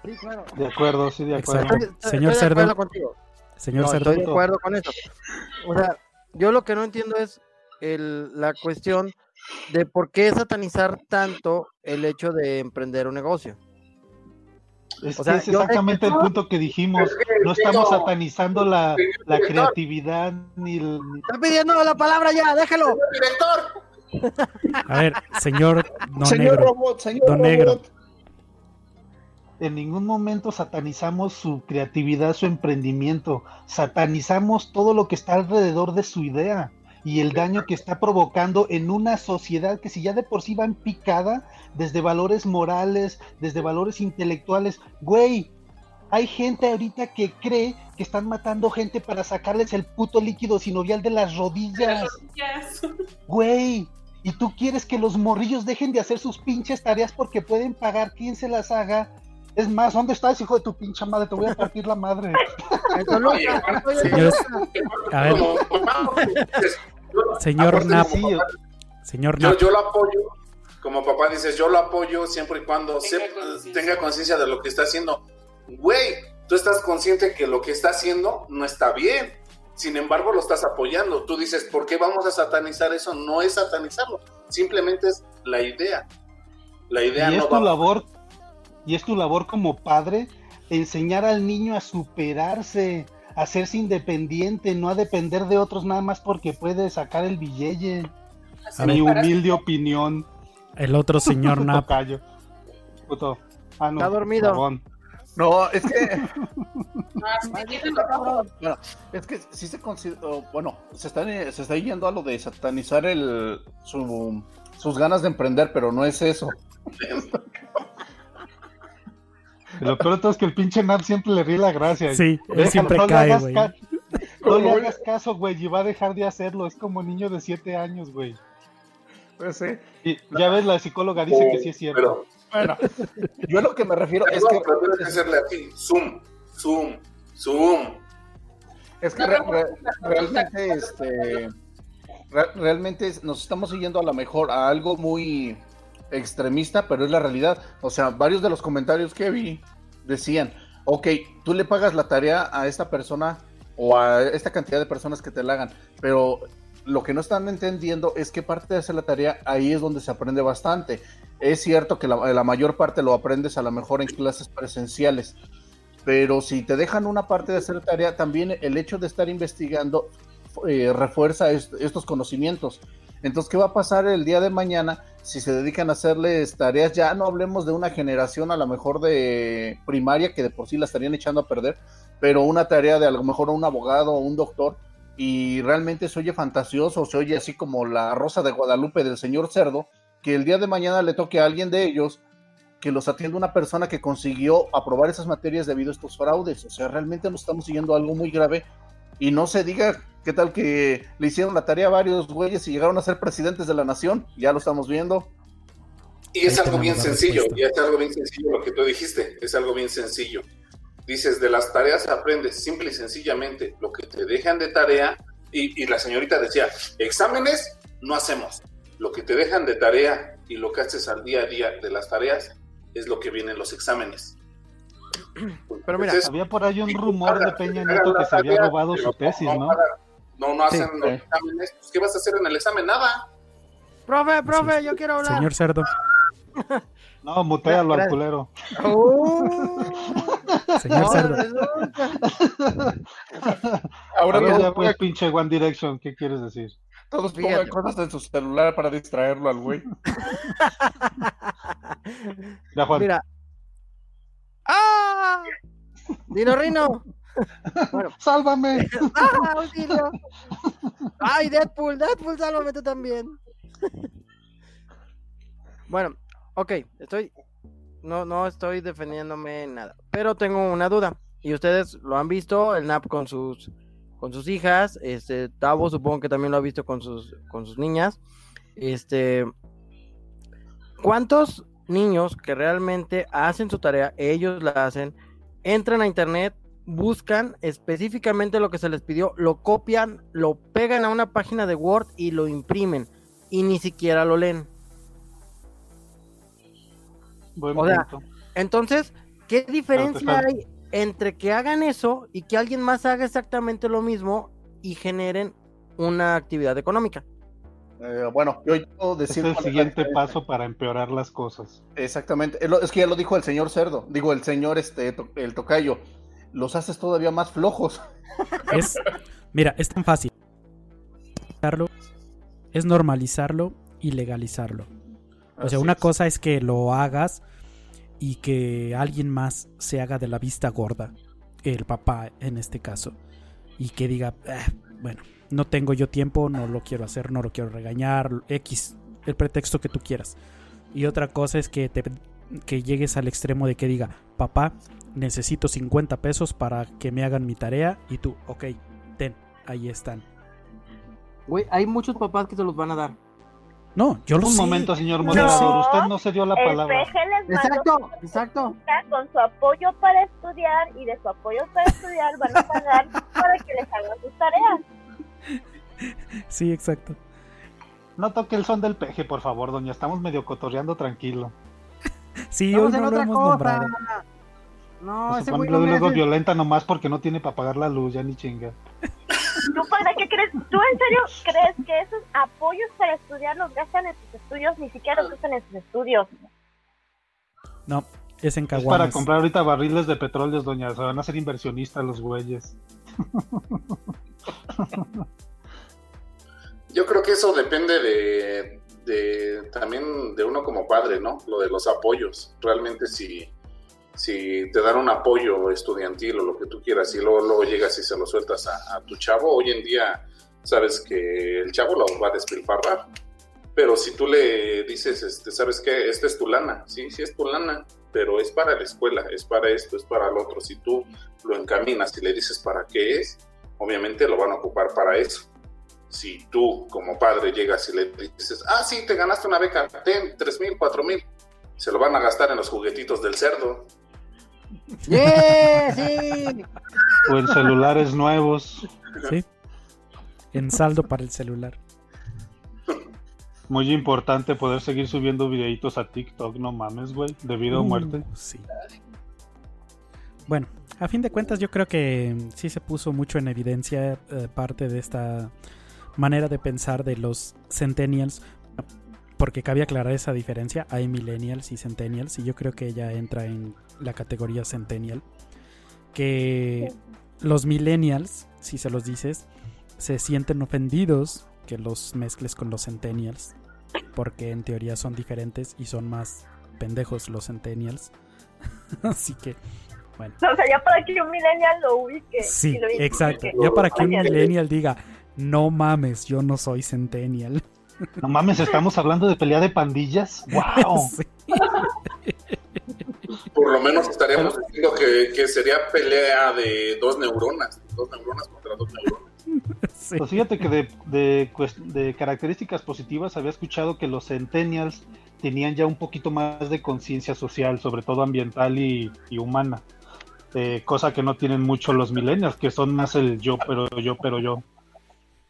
Sí, claro. De acuerdo, sí, de acuerdo. Exacto. Estoy- Señor estoy de acuerdo Cerdo. contigo. Señor No, Cerdo. estoy de acuerdo con eso. O sea, yo lo que no entiendo es el, la cuestión de por qué satanizar tanto el hecho de emprender un negocio. Es O que sea, es yo- exactamente el punto que dijimos. Que No estamos digo, satanizando la, la creatividad ni el... Está pidiendo la palabra ya, déjalo. Director. A ver, señor Don señor Negro. robot, señor Don Negro. robot. En ningún momento satanizamos su creatividad, su emprendimiento. Satanizamos todo lo que está alrededor de su idea y el daño que está provocando en una sociedad que si ya de por sí va en picada desde valores morales, desde valores intelectuales. Güey, hay gente ahorita que cree que están matando gente para sacarles el puto líquido sinovial de las rodillas. Yes. Güey, y tú quieres que los morrillos dejen de hacer sus pinches tareas porque pueden pagar quien se las haga. Es más, ¿dónde estás, hijo de tu pinche madre? Te voy a partir la madre. A ver, dices, yo- señor aparte Nap. como papá, Señor Yo, yo lo apoyo, como papá dices, yo lo apoyo siempre y cuando Tenga se- conciencia. tenga conciencia de lo que está haciendo. Güey, tú estás consciente que lo que está haciendo no está bien. Sin embargo, lo estás apoyando. Tú dices, ¿por qué vamos a satanizar eso? No es satanizarlo, simplemente es la idea. La idea Y no es tu va labor, y es tu labor como padre enseñar al niño a superarse, hacerse independiente, no a depender de otros nada más porque puede sacar el billete. Así Mi parece. humilde opinión. El otro señor Nap. Puto. Ah, no, Está dormido. No, es que. Ah. Bueno, es que sí se considera. Bueno, se está, se está yendo a lo de satanizar el, su- sus ganas de emprender, pero no es eso. Lo peor de todo es que el pinche Nap siempre le ríe la gracia. Sí, él siempre no le cae, hagas güey. ca- No le hagas caso, güey, y va a dejar de hacerlo. Es como niño de 7 años, güey. Pues sí. Y ya ves, la psicóloga dice que sí es cierto. Pero, Bueno, yo a lo que me refiero es que. que hacerle así, zoom, zoom, zoom. Es que re- re- realmente, este, re- realmente nos estamos siguiendo a lo mejor a algo muy extremista, pero es la realidad. O sea, varios de los comentarios que vi decían, ok, tú le pagas la tarea a esta persona o a esta cantidad de personas que te la hagan, pero lo que no están entendiendo es que parte de hacer la tarea ahí es donde se aprende bastante. Es cierto que la, la mayor parte lo aprendes a lo mejor en clases presenciales, pero si te dejan una parte de hacer tarea, también el hecho de estar investigando eh, refuerza est- estos conocimientos. Entonces, ¿qué va a pasar el día de mañana si se dedican a hacerles tareas? Ya no hablemos de una generación a lo mejor de primaria que de por sí la estarían echando a perder, pero una tarea de a lo mejor un abogado o un doctor y realmente se oye fantasioso, se oye así como la rosa de Guadalupe del señor Cerdo, que el día de mañana le toque a alguien de ellos que los atienda una persona que consiguió aprobar esas materias debido a estos fraudes. O sea, realmente nos estamos siguiendo algo muy grave y no se diga qué tal que le hicieron la tarea a varios güeyes y llegaron a ser presidentes de la nación. Ya lo estamos viendo. Y es Ahí algo bien sencillo, y es algo bien sencillo lo que tú dijiste, es algo bien sencillo. Dices, de las tareas aprendes simple y sencillamente lo que te dejan de tarea, y, y la señorita decía, exámenes no hacemos, lo que te dejan de tarea y lo que haces al día a día de las tareas es lo que viene en los exámenes. Pero mira, Entonces, Había por ahí un rumor de Peña Nieto que se había tarea, robado su tesis, no ¿no? No, no hacen Sí, los exámenes, pues, ¿qué vas a hacer en el examen? Nada. profe, profe, yo quiero hablar. Señor Cerdo, No, mutealo al culero. Uh, señor Cerdo. Ahora todos, ya pues, pongan- pinche One Direction, ¿qué quieres decir? todos pongan cosas en su celular para distraerlo al güey. Ya, Juan. Mira. ¡Ah! Dino Rino. Bueno, ¡Sálvame! ¡ah! auxilio! ¡Ay, Deadpool! Deadpool, sálvame tú también. Bueno, ok, estoy. No, no estoy defendiéndome en nada. Pero tengo una duda. Y ustedes lo han visto, el NAP con sus con sus hijas. Este, Tavo supongo que también lo ha visto con sus, con sus niñas. Este. ¿Cuántos niños que realmente hacen su tarea, ellos la hacen, entran a internet, buscan específicamente lo que se les pidió, lo copian, lo pegan a una página de Word y lo imprimen y ni siquiera lo leen? Buen O sea, punto. Entonces, ¿qué diferencia hay entre que hagan eso y que alguien más haga exactamente lo mismo y generen una actividad económica? Eh, bueno, yo, yo decir Este es el siguiente paso para empeorar las cosas. Exactamente. Es que ya lo dijo el señor Cerdo. Digo, el señor este el tocayo. Los haces todavía más flojos. Es, mira, es tan fácil. Es normalizarlo y legalizarlo. O sea, Así una es. cosa es que lo hagas y que alguien más se haga de la vista gorda, el papá en este caso, y que diga, "Ah, bueno, no tengo yo tiempo, no lo quiero hacer, no lo quiero regañar, X, el pretexto que tú quieras. Y otra cosa es que, te, que llegues al extremo de que diga, papá, necesito 50 pesos para que me hagan mi tarea, y tú, ok, ten, ahí están. Güey, hay muchos papás que se los van a dar. No, yo lo Un sé. momento, señor No. moderador. Usted no se dio la palabra. Exacto, exacto. con su apoyo para estudiar y de su apoyo para estudiar van a pagar para que les hagan sus tareas. Sí, exacto. No toque el son del peje, por favor, doña. Estamos medio cotorreando tranquilo. Sí, hoy no lo otra hemos cosa. nombrado. No, ese se güey no luego violenta nomás porque no tiene para pagar la luz, ya ni chinga. ¿Tú para qué crees? ¿Tú en serio crees que esos apoyos para estudiar los gastan en sus estudios? Ni siquiera los gastan en sus estudios. No, es en Es para Caguamas. comprar ahorita barriles de petróleos, doña. Se van a ser inversionistas los güeyes. Yo creo que eso depende de, de también de uno como padre, ¿no? Lo de los apoyos. Realmente si, si te dan un apoyo estudiantil o lo que tú quieras y luego, llegas y se lo sueltas a, a tu chavo, hoy en día sabes que el chavo lo va a despilfarrar. Pero si tú le dices, este, ¿sabes qué? Esta es tu lana. Sí, sí es tu lana, pero es para la escuela, es para esto, es para lo otro. Si tú lo encaminas y le dices para qué es, obviamente lo van a ocupar para eso. Si tú como padre llegas y le dices, ah, sí, te ganaste una beca, ten, tres mil, cuatro mil, se lo van a gastar en los juguetitos del cerdo. ¡Yeah! ¡Sí! O en celulares nuevos. Sí. En saldo para el celular. Muy importante poder seguir subiendo videitos a TikTok, no mames, güey, de vida o Uh, muerte. sí. Bueno, a fin de cuentas yo creo que sí se puso mucho en evidencia eh, parte de esta manera de pensar de los centennials, porque cabe aclarar esa diferencia, hay millennials y centennials, y yo creo que ella entra en la categoría centennial, que los millennials, si se los dices, se sienten ofendidos que los mezcles con los centennials, porque en teoría son diferentes y son más pendejos los centennials. Así que, bueno. O sea, ya para que un millennial lo ubique. Sí, lo exacto. Ya para que un millennial diga, no mames, yo no soy centennial. No mames, estamos hablando de pelea de pandillas. ¡Wow! Sí. Por lo menos estaríamos diciendo que, que sería pelea de dos neuronas, dos neuronas contra dos neuronas. Sí. Pues fíjate que de, de, cuest- de características positivas había escuchado que los centennials tenían ya un poquito más de conciencia social, sobre todo ambiental y, y humana. Eh, cosa que no tienen mucho los millennials, que son más el yo, pero yo, pero yo.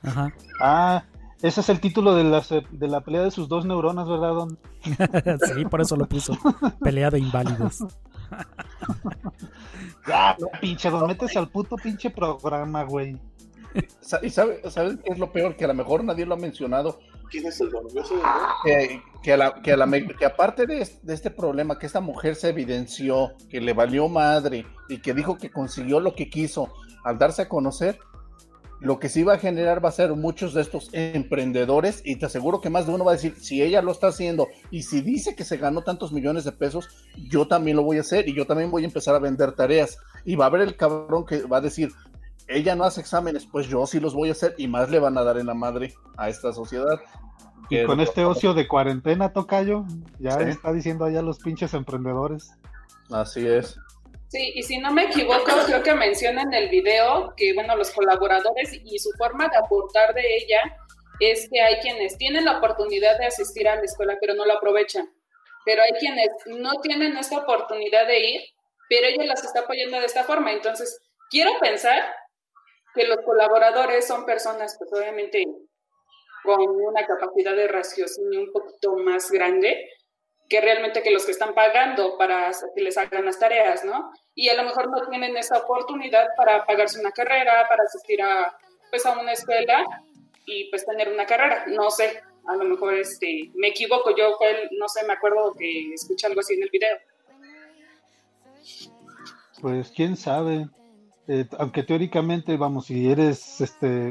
Ajá. Ah, ese es el título de la, se- de la pelea de sus dos neuronas, ¿verdad, Don? sí, por eso lo puso. Pelea de inválidos. Ya, pinche Don, métese al puto pinche programa, güey. ¿Y sabe- sabes qué es lo peor? Que a lo mejor nadie lo ha mencionado. ¿Quién es el don? Yo soy el don. Que, que, a la- que, a la que aparte de, de este problema, que esta mujer se evidenció, que le valió madre y que dijo que consiguió lo que quiso al darse a conocer, lo que sí va a generar va a ser muchos de estos emprendedores y te aseguro que más de uno va a decir, si ella lo está haciendo y si dice que se ganó tantos millones de pesos, yo también lo voy a hacer y yo también voy a empezar a vender tareas. Y va a haber el cabrón que va a decir, ella no hace exámenes, pues yo sí los voy a hacer y más le van a dar en la madre a esta sociedad. Y con este ocio de cuarentena, Tocayo, ya Sí. está diciendo allá los pinches emprendedores. Así es. Sí, y si no me equivoco, creo que menciona en el video que, bueno, los colaboradores y su forma de aportar de ella es que hay quienes tienen la oportunidad de asistir a la escuela, pero no lo aprovechan. Pero hay quienes no tienen esta oportunidad de ir, pero ella las está apoyando de esta forma. Entonces, quiero pensar que los colaboradores son personas, pues obviamente, con una capacidad de raciocinio un poquito más grande que realmente que los que están pagando para que les hagan las tareas, ¿no? Y a lo mejor no tienen esa oportunidad para pagarse una carrera, para asistir a, pues, a una escuela y pues tener una carrera. No sé, a lo mejor este, me equivoco, yo no sé, me acuerdo que escuché algo así en el video. Pues quién sabe. Eh, aunque teóricamente, vamos, si eres este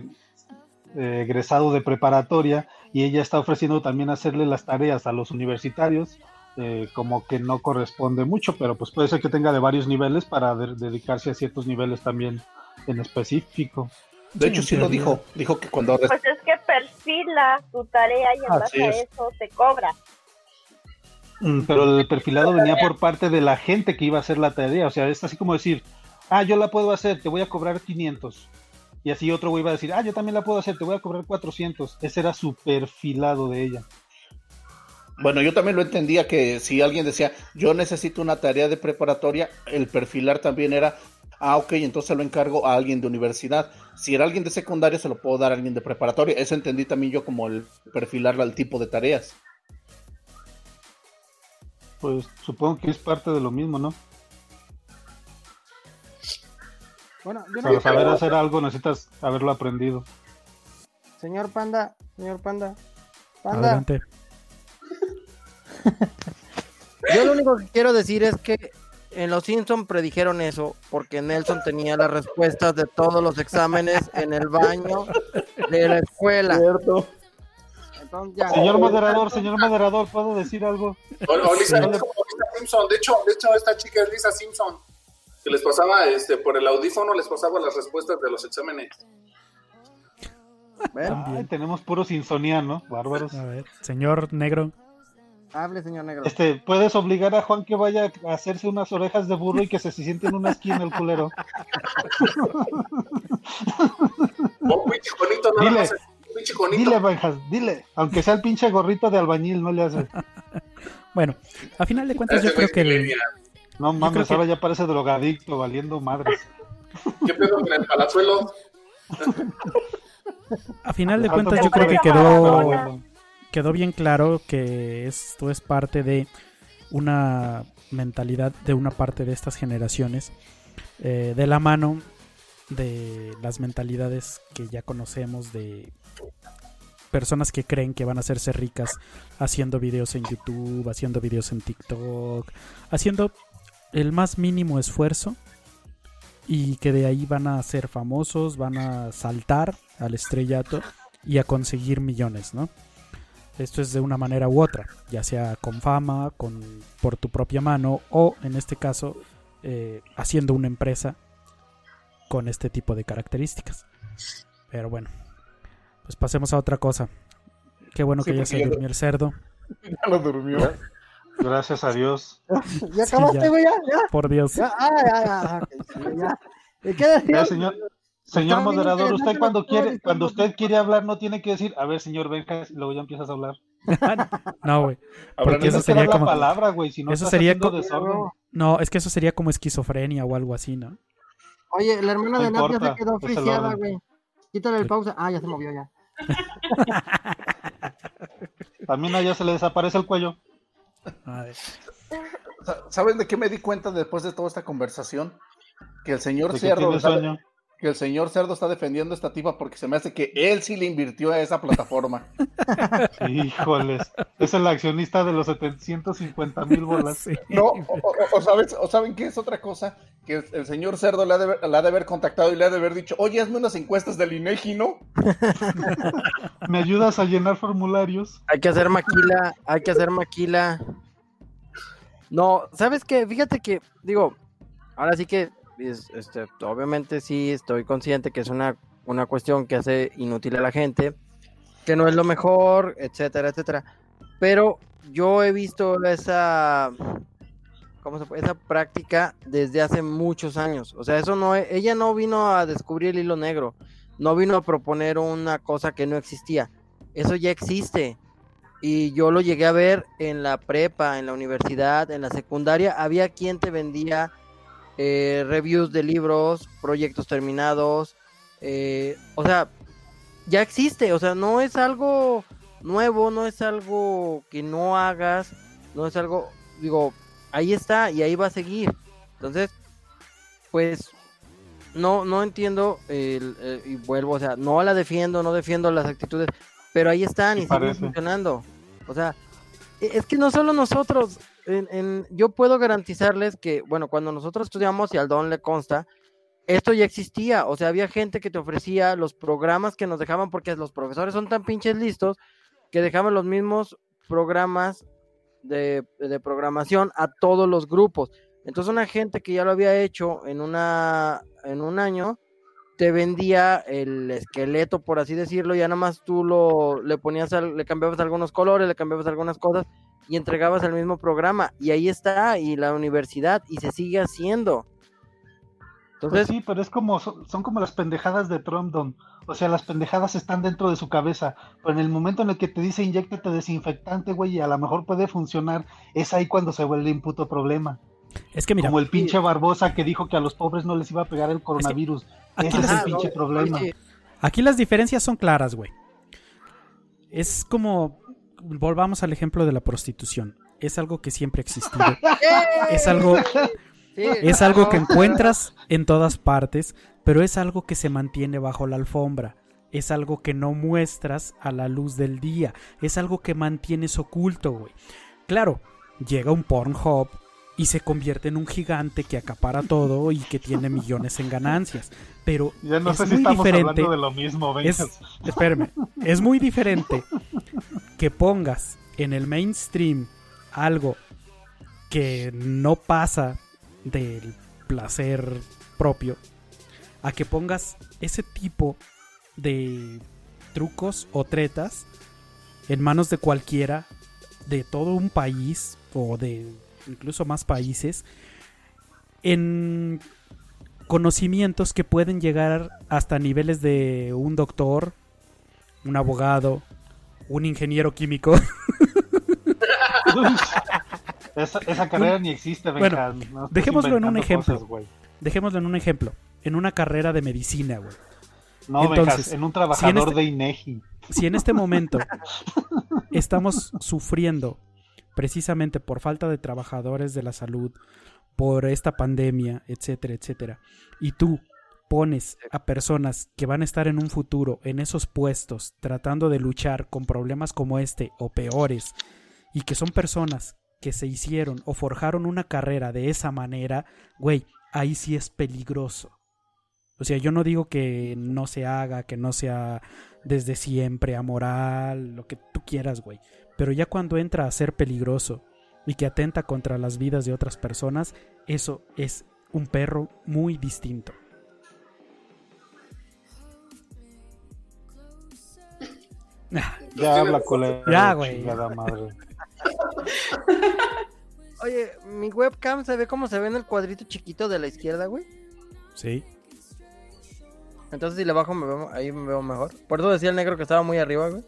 eh, egresado de preparatoria y ella está ofreciendo también hacerle las tareas a los universitarios, eh, como que no corresponde mucho, pero pues puede ser que tenga de varios niveles para de- dedicarse a ciertos niveles también en específico. De hecho, sí lo dijo. Dijo que cuando Pues es que perfila tu tarea y en Así base a es. eso te cobra. Pero el perfilado venía por parte de la gente que iba a hacer la tarea, o sea, es así como decir, ah, yo la puedo hacer, te voy a cobrar 500. Y así otro güey iba a decir, ah, yo también la puedo hacer, te voy a cobrar 400. Ese era su perfilado de ella. Bueno, yo también lo entendía que si alguien decía, yo necesito una tarea de preparatoria, el perfilar también era, ah, ok, entonces lo encargo a alguien de universidad. Si era alguien de secundaria, se lo puedo dar a alguien de preparatoria. Eso entendí también yo como el perfilarlo al tipo de tareas. Pues supongo que es parte de lo mismo, ¿no? Bueno, yo no Para saber hacer algo necesitas haberlo aprendido. Señor Panda, señor Panda. Panda, Adelante. yo lo único que quiero decir es que en Los Simpson predijeron eso porque Nelson tenía las respuestas de todos los exámenes en el baño de la escuela. Cierto. Entonces ya. Señor moderador, señor moderador, ¿puedo decir algo? O- o Lisa, es como- Simpson. De hecho, de hecho, esta chica es Lisa Simpson. Que les pasaba, este, por el audífono, les pasaba las respuestas de los exámenes. Bueno, Ay, tenemos puros insonianos, bárbaros. A ver, señor negro. Hable, señor negro. Este, puedes obligar a Juan que vaya a hacerse unas orejas de burro y que se siente en una esquina el culero. Oh, pinche conito, nada Dile. más. Pinche conito. Dile, Benjas, dile. Aunque sea el pinche gorrito de albañil, no le hace. Bueno, a final de cuentas Ese yo creo que el. No mames, que- ahora ya parece drogadicto, valiendo madres. ¿Qué pedo con el palazuelo? a final de cuentas yo creo que quedó. Quedó bien claro que esto es parte de una mentalidad de una parte de estas generaciones eh, de la mano de las mentalidades que ya conocemos de personas que creen que van a hacerse ricas haciendo videos en YouTube, haciendo videos en TikTok, haciendo el más mínimo esfuerzo y que de ahí van a ser famosos, van a saltar al estrellato y a conseguir millones, ¿no? Esto es de una manera u otra, ya sea con fama, con por tu propia mano o en este caso eh, haciendo una empresa con este tipo de características. Pero bueno, pues pasemos a otra cosa. Qué bueno Sí, que ya se durmió el cerdo, Ya lo durmió. Gracias a Dios. ¿Ya acabaste, güey? ¿Ya? ¿Ya? por Dios. ¿Ya? Ah, ya, ya. ok, sí, ya. ¿Y qué decía? Ya, señor, señor moderador, usted cuando quiere, cuando usted quiere hablar no tiene que decir, a ver, señor Benjas, y luego ya empiezas a hablar. No, güey. Porque eso sería dar la como palabra, güey, si no eso sería co- desorden. No, es que eso sería como esquizofrenia o algo así, ¿no? Oye, la hermana No de Nat ya se quedó friseada, güey. Quítale el pausa. Ah, ya se movió ya. También a ella se le desaparece el cuello. A ver. Sa- ¿Saben de qué me di cuenta después de toda esta conversación? Que el señor De que Que el señor Cerdo está defendiendo a esta tipa porque se me hace que él sí le invirtió a esa plataforma. Híjoles. Es el accionista de los 750 mil bolas. Sí. No, o, o- o sabes- o saben qué es otra cosa, que el, el señor Cerdo le ha, de ha de haber contactado y le ha de haber dicho, oye, hazme unas encuestas del INEGI, ¿no? ¿Me ayudas a llenar formularios? Hay que hacer maquila, hay que hacer maquila. No, ¿sabes qué? Fíjate que, digo, ahora sí que, este, obviamente sí estoy consciente que es una, una cuestión que hace inútil a la gente, que no es lo mejor, etcétera, etcétera. Pero yo he visto esa, ¿cómo se? Esa práctica desde hace muchos años. O sea, eso no, e- ella no vino a descubrir el hilo negro, no vino a proponer una cosa que no existía. Eso ya existe. Y yo lo llegué a ver en la prepa, en la universidad, en la secundaria. Había quien te vendía eh, reviews de libros, proyectos terminados. eh, o sea, ya existe. O sea, no es algo nuevo, no es algo que no hagas, no es algo, digo, ahí está y ahí va a seguir. Entonces, pues no, no entiendo el- el- y vuelvo, o sea, no la defiendo, no defiendo las actitudes, pero ahí están y siguen funcionando. O sea, e- es que no solo nosotros, yo puedo garantizarles que, bueno, cuando nosotros estudiamos y al Don le consta, esto ya existía, o sea, había gente que te ofrecía los programas que nos dejaban, porque los profesores son tan pinches listos que dejaban los mismos programas de, de programación a todos los grupos. Entonces una gente que ya lo había hecho en una en un año te vendía el esqueleto, por así decirlo, ya nada más tú lo le ponías al- le cambiabas algunos colores, le cambiabas algunas cosas y entregabas el mismo programa y ahí está y la universidad y se sigue haciendo. Pues Entonces, sí, pero es como, son, como las pendejadas de Trump, Don. O sea, las pendejadas están dentro de su cabeza. Pero en el momento en el que te dice inyectate desinfectante, güey, y a lo mejor puede funcionar, es ahí cuando se vuelve un puto problema. Es que mira, Como el pinche Barbosa que dijo que a los pobres no les iba a pegar el coronavirus. aquí Ese es el pinche no, problema. Aquí las diferencias son claras, güey. Es como, volvamos al ejemplo de la prostitución. Es algo que siempre ha existido. Es algo, sí, es algo que encuentras en todas partes, pero es algo que se mantiene bajo la alfombra. Es algo que no muestras a la luz del día. Es algo que mantienes oculto, güey. Claro, llega un Pornhub y se convierte en un gigante que acapara todo y que tiene millones en ganancias. Pero Ya no es sé si muy estamos diferente. hablando de lo mismo, Es, Benjas. espérame, es muy diferente que pongas en el mainstream algo que no pasa del placer propio a que pongas ese tipo de trucos o tretas en manos de cualquiera de todo un país o de incluso más países en conocimientos que pueden llegar hasta niveles de un doctor, un abogado, un ingeniero químico. esa, esa, carrera ni existe, bueno. No dejémoslo en un ejemplo. cosas. Dejémoslo en un ejemplo. En una carrera de medicina, güey. no, Entonces, Benjas, en un si trabajador en este- de INEGI. Si en este momento estamos sufriendo precisamente por falta de trabajadores de la salud, por esta pandemia, etcétera, etcétera, y tú pones a personas que van a estar en un futuro en esos puestos tratando de luchar con problemas como este o peores, y que son personas que se hicieron o forjaron una carrera de esa manera, güey, ahí sí es peligroso. O sea, yo no digo que no se haga, que no sea desde siempre amoral, lo que tú quieras, güey. Pero ya cuando entra a ser peligroso y que atenta contra las vidas de otras personas, eso es un perro muy distinto. Ya habla culero. Ya, güey. chingada madre. Oye, mi webcam se ve como se ve en el cuadrito chiquito de la izquierda, güey. Sí. Entonces si le bajo me veo, ahí me veo mejor. Por eso decía el negro que estaba muy arriba, güey.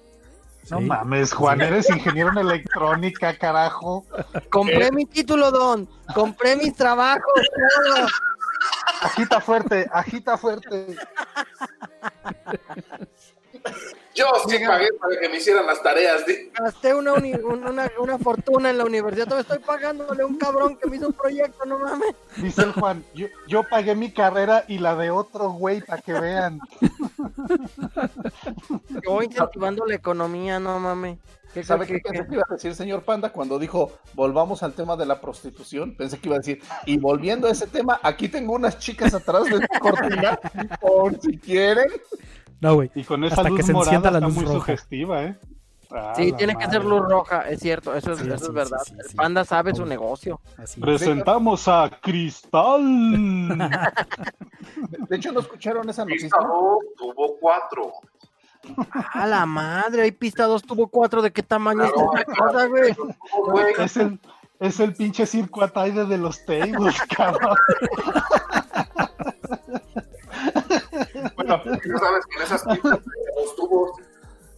No sí. mames, Juan, eres ingeniero en electrónica, carajo. Compré mi título, Don. Compré mis trabajos, todo. Agita fuerte, agita fuerte. Yo sí pagué para que me hicieran las tareas. di. Gasté una, uni- un- una, una fortuna en la universidad. Todavía estoy pagándole a un cabrón que me hizo un proyecto, no mames. Dice el Juan, yo, yo pagué mi carrera y la de otro güey para que vean. Yo voy incentivando la economía, no mames. ¿Qué, ¿Sabe qué- qué pensé que iba a decir, señor Panda, cuando dijo volvamos al tema de la prostitución? Pensé que iba a decir, y volviendo a ese tema, aquí tengo unas chicas atrás de la cortina, por si quieren. No, güey. Y con esa Hasta luz que se morada encienda la está luz muy roja. sugestiva, ¿eh? Ah, Sí, tiene que madre. ser luz roja, es cierto, eso es, Sí, eso sí, es sí, verdad. sí, el panda sabe su negocio. Así. Presentamos a Cristal. De hecho, ¿no escucharon esa noticia? Pista dos tuvo cuatro. A la madre, hay pista 2 tuvo 4, ¿de qué tamaño Claro. está esta cosa, güey? Güey, es el es el pinche circo Ataide de los tables, cabrón. Bueno, ya sabes que en esas pistas los tubos.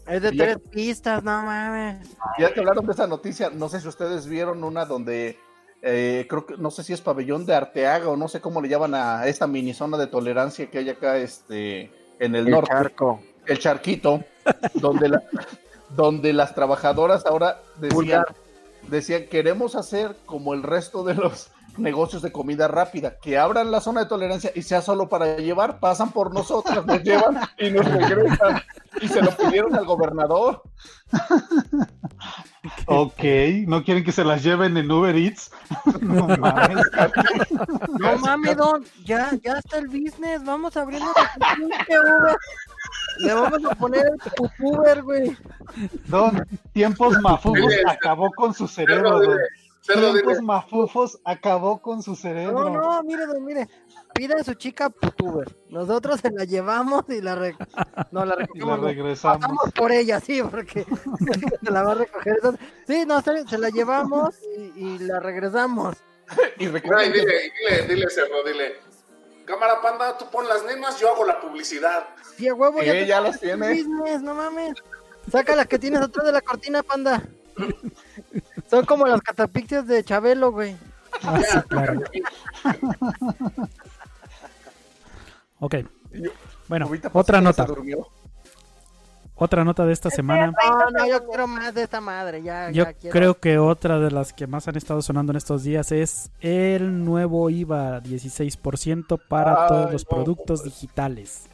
Es de ya- tres pistas, no mames. Ya que hablaron de esa noticia, no sé si ustedes vieron una donde eh, creo que no sé si es pabellón de Arteaga o no sé cómo le llaman a esta mini zona de tolerancia que hay acá este en el, norte, charco. el charquito, donde la- donde las trabajadoras ahora decían, Vulgar. decían queremos hacer como el resto de los negocios de comida rápida, que abran la zona de tolerancia y sea solo para llevar, pasan por nosotras, nos llevan y nos regresan. Y se lo pidieron al gobernador. Ok, ¿no quieren que se las lleven en Uber Eats? No mames. No mames, don, ya, ya está el business, vamos abriendo la pinche Uber. Le vamos a poner el pupuber, güey. Don, tiempos mafufos Dile, acabó con su cerebro, don. Tiempos mafufos acabó con su No, cerebro. no, mire, don, mire. Pida a su chica putuber. Nosotros se la llevamos y la re... No, la Y la recogemos. no. regresamos. Pasamos por ella, sí, porque se la va a recoger. Sí, no, se la llevamos y, y la regresamos. Y Ay, recuerden que- dile, dile, dile, cerdo, dile. Cámara panda, tú pon las nenas, yo hago la publicidad. Sí, a huevo, Sí, ya, ya las tiene. business, no mames. Saca las que tienes atrás de la cortina, panda. Son como las catapixias de Chabelo, güey. Ah, sí, claro. Ok. Bueno, otra nota. Otra nota de esta semana. No, no, yo quiero más de esta madre, ya, Yo ya quiero. creo que otra de las que más han estado sonando en estos días es el nuevo IVA 16% para Ay, todos los no, productos digitales.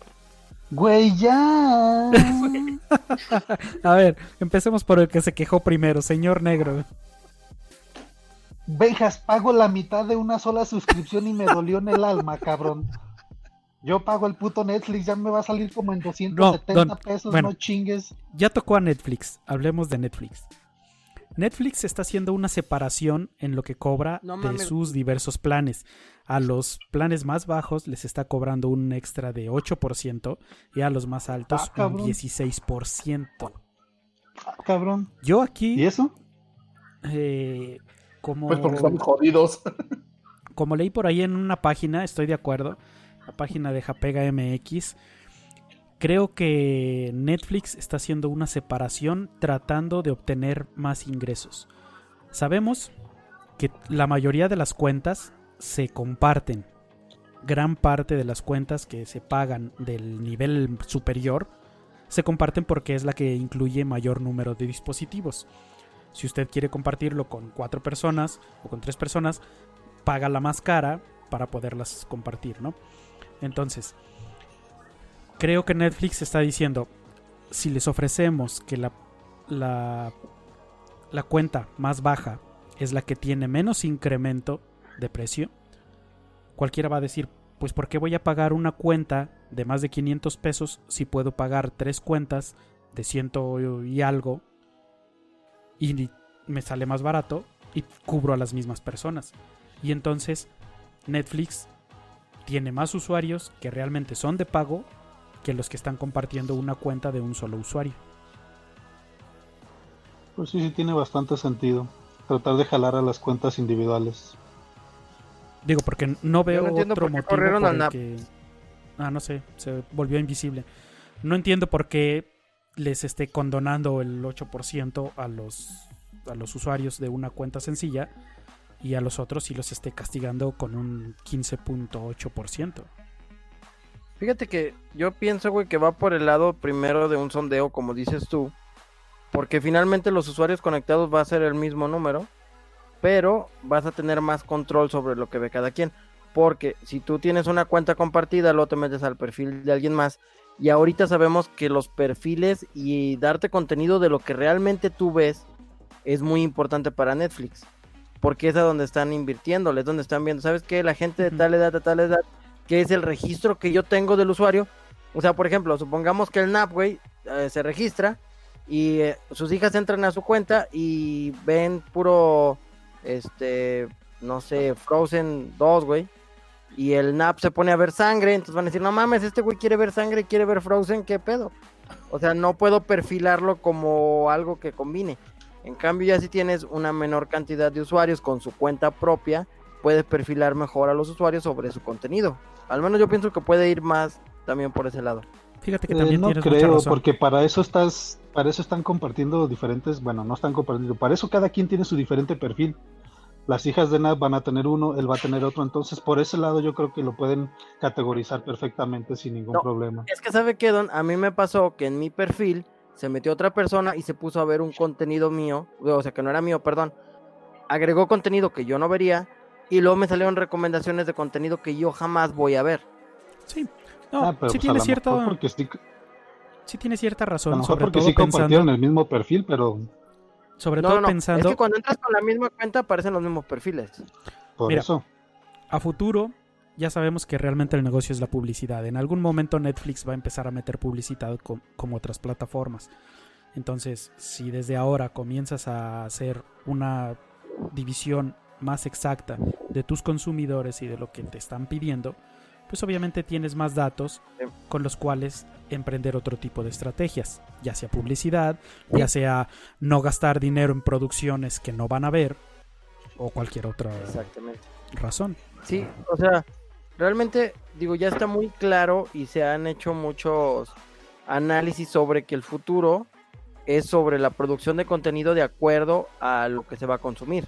Güey, ya. A ver, empecemos por el que se quejó primero, señor negro. Benjas, pago la mitad de una sola suscripción y me dolió en el alma, cabrón. Yo pago el puto Netflix, ya me va a salir como en 270 don, pesos, bueno. no chingues. Ya tocó a Netflix, hablemos de Netflix. Netflix está haciendo una separación en lo que cobra No de sus diversos planes. A los planes más bajos les está cobrando un extra de 8% y a los más altos Ah, un cabrón. 16%. Ah, cabrón. Yo aquí, ¿Y eso? eh, como, Pues porque estamos jodidos. como leí por ahí en una página, estoy de acuerdo, la página de Japega MX, creo que Netflix está haciendo una separación tratando de obtener más ingresos. Sabemos que la mayoría de las cuentas se comparten. Gran parte de las cuentas que se pagan del nivel superior se comparten porque es la que incluye mayor número de dispositivos. Si usted quiere compartirlo con cuatro personas o con tres personas, paga la más cara para poderlas compartir, ¿no? Entonces, creo que Netflix está diciendo, si les ofrecemos que la, la, cuenta más baja es la que tiene menos incremento de precio, cualquiera va a decir, pues ¿por qué voy a pagar una cuenta de más de 500 pesos si puedo pagar tres cuentas de ciento y algo y me sale más barato y cubro a las mismas personas? Y entonces Netflix tiene más usuarios que realmente son de pago que los que están compartiendo una cuenta de un solo usuario. Pues sí, sí tiene bastante sentido. Tratar de jalar a las cuentas individuales. Digo, porque no veo no otro por motivo corrieron por el que... Ah, no sé, se volvió invisible. No entiendo por qué les esté condonando el 8% a los, a los usuarios de una cuenta sencilla y a los otros sí los esté castigando con un 15.8%. Fíjate que yo pienso, güey, que va por el lado primero de un sondeo, como dices tú. Porque finalmente los usuarios conectados va a ser el mismo número. Pero vas a tener más control sobre lo que ve cada quien. Porque si tú tienes una cuenta compartida, luego te metes al perfil de alguien más. Y ahorita sabemos que los perfiles y darte contenido de lo que realmente tú ves es muy importante para Netflix. Porque es a donde están invirtiéndole, es donde están viendo. ¿Sabes qué? La gente de tal edad, de tal edad, que es el registro que yo tengo del usuario. O sea, por ejemplo, supongamos que el NAP, güey, eh, se registra y eh, sus hijas entran a su cuenta y ven puro, este, no sé, Frozen 2, güey. Y el NAP se pone a ver sangre, entonces van a decir, no mames, este güey quiere ver sangre, quiere ver Frozen, ¿qué pedo? O sea, no puedo perfilarlo como algo que combine. En cambio, ya si tienes una menor cantidad de usuarios con su cuenta propia, puedes perfilar mejor a los usuarios sobre su contenido. Al menos yo pienso que puede ir más también por ese lado. Fíjate que Eh, también no tienes mucha creo, razón. porque para eso estás, para eso están compartiendo diferentes, bueno, no están compartiendo, para eso cada quien tiene su diferente perfil. Las hijas de Nat van a tener uno, él va a tener otro, entonces por ese lado yo creo que lo pueden categorizar perfectamente sin ningún No. problema. Es que sabe que Don, a mí me pasó que en mi perfil se metió otra persona y se puso a ver un contenido mío, o sea que no era mío, perdón. Agregó contenido que yo no vería y luego me salieron recomendaciones de contenido que yo jamás voy a ver. Sí, no, Ah, pero sí pues a tiene lo cierta, porque sí, sí tiene cierta a lo razón, mejor sobre porque todo sí compartieron pensando, el mismo perfil, pero sobre No, todo no, no. pensando Es que cuando entras con la misma cuenta aparecen los mismos perfiles. por Mira, eso. a futuro ya sabemos que realmente el negocio es la publicidad. En algún momento Netflix va a empezar a meter publicidad co- como otras plataformas. Entonces, si desde ahora comienzas a hacer una división más exacta de tus consumidores y de lo que te están pidiendo, pues obviamente tienes más datos con los cuales emprender otro tipo de estrategias, ya sea publicidad, ya sea no gastar dinero en producciones que no van a ver o cualquier otra Exactamente. razón. Sí, o sea, realmente, digo, ya está muy claro y se han hecho muchos análisis sobre que el futuro es sobre la producción de contenido de acuerdo a lo que se va a consumir.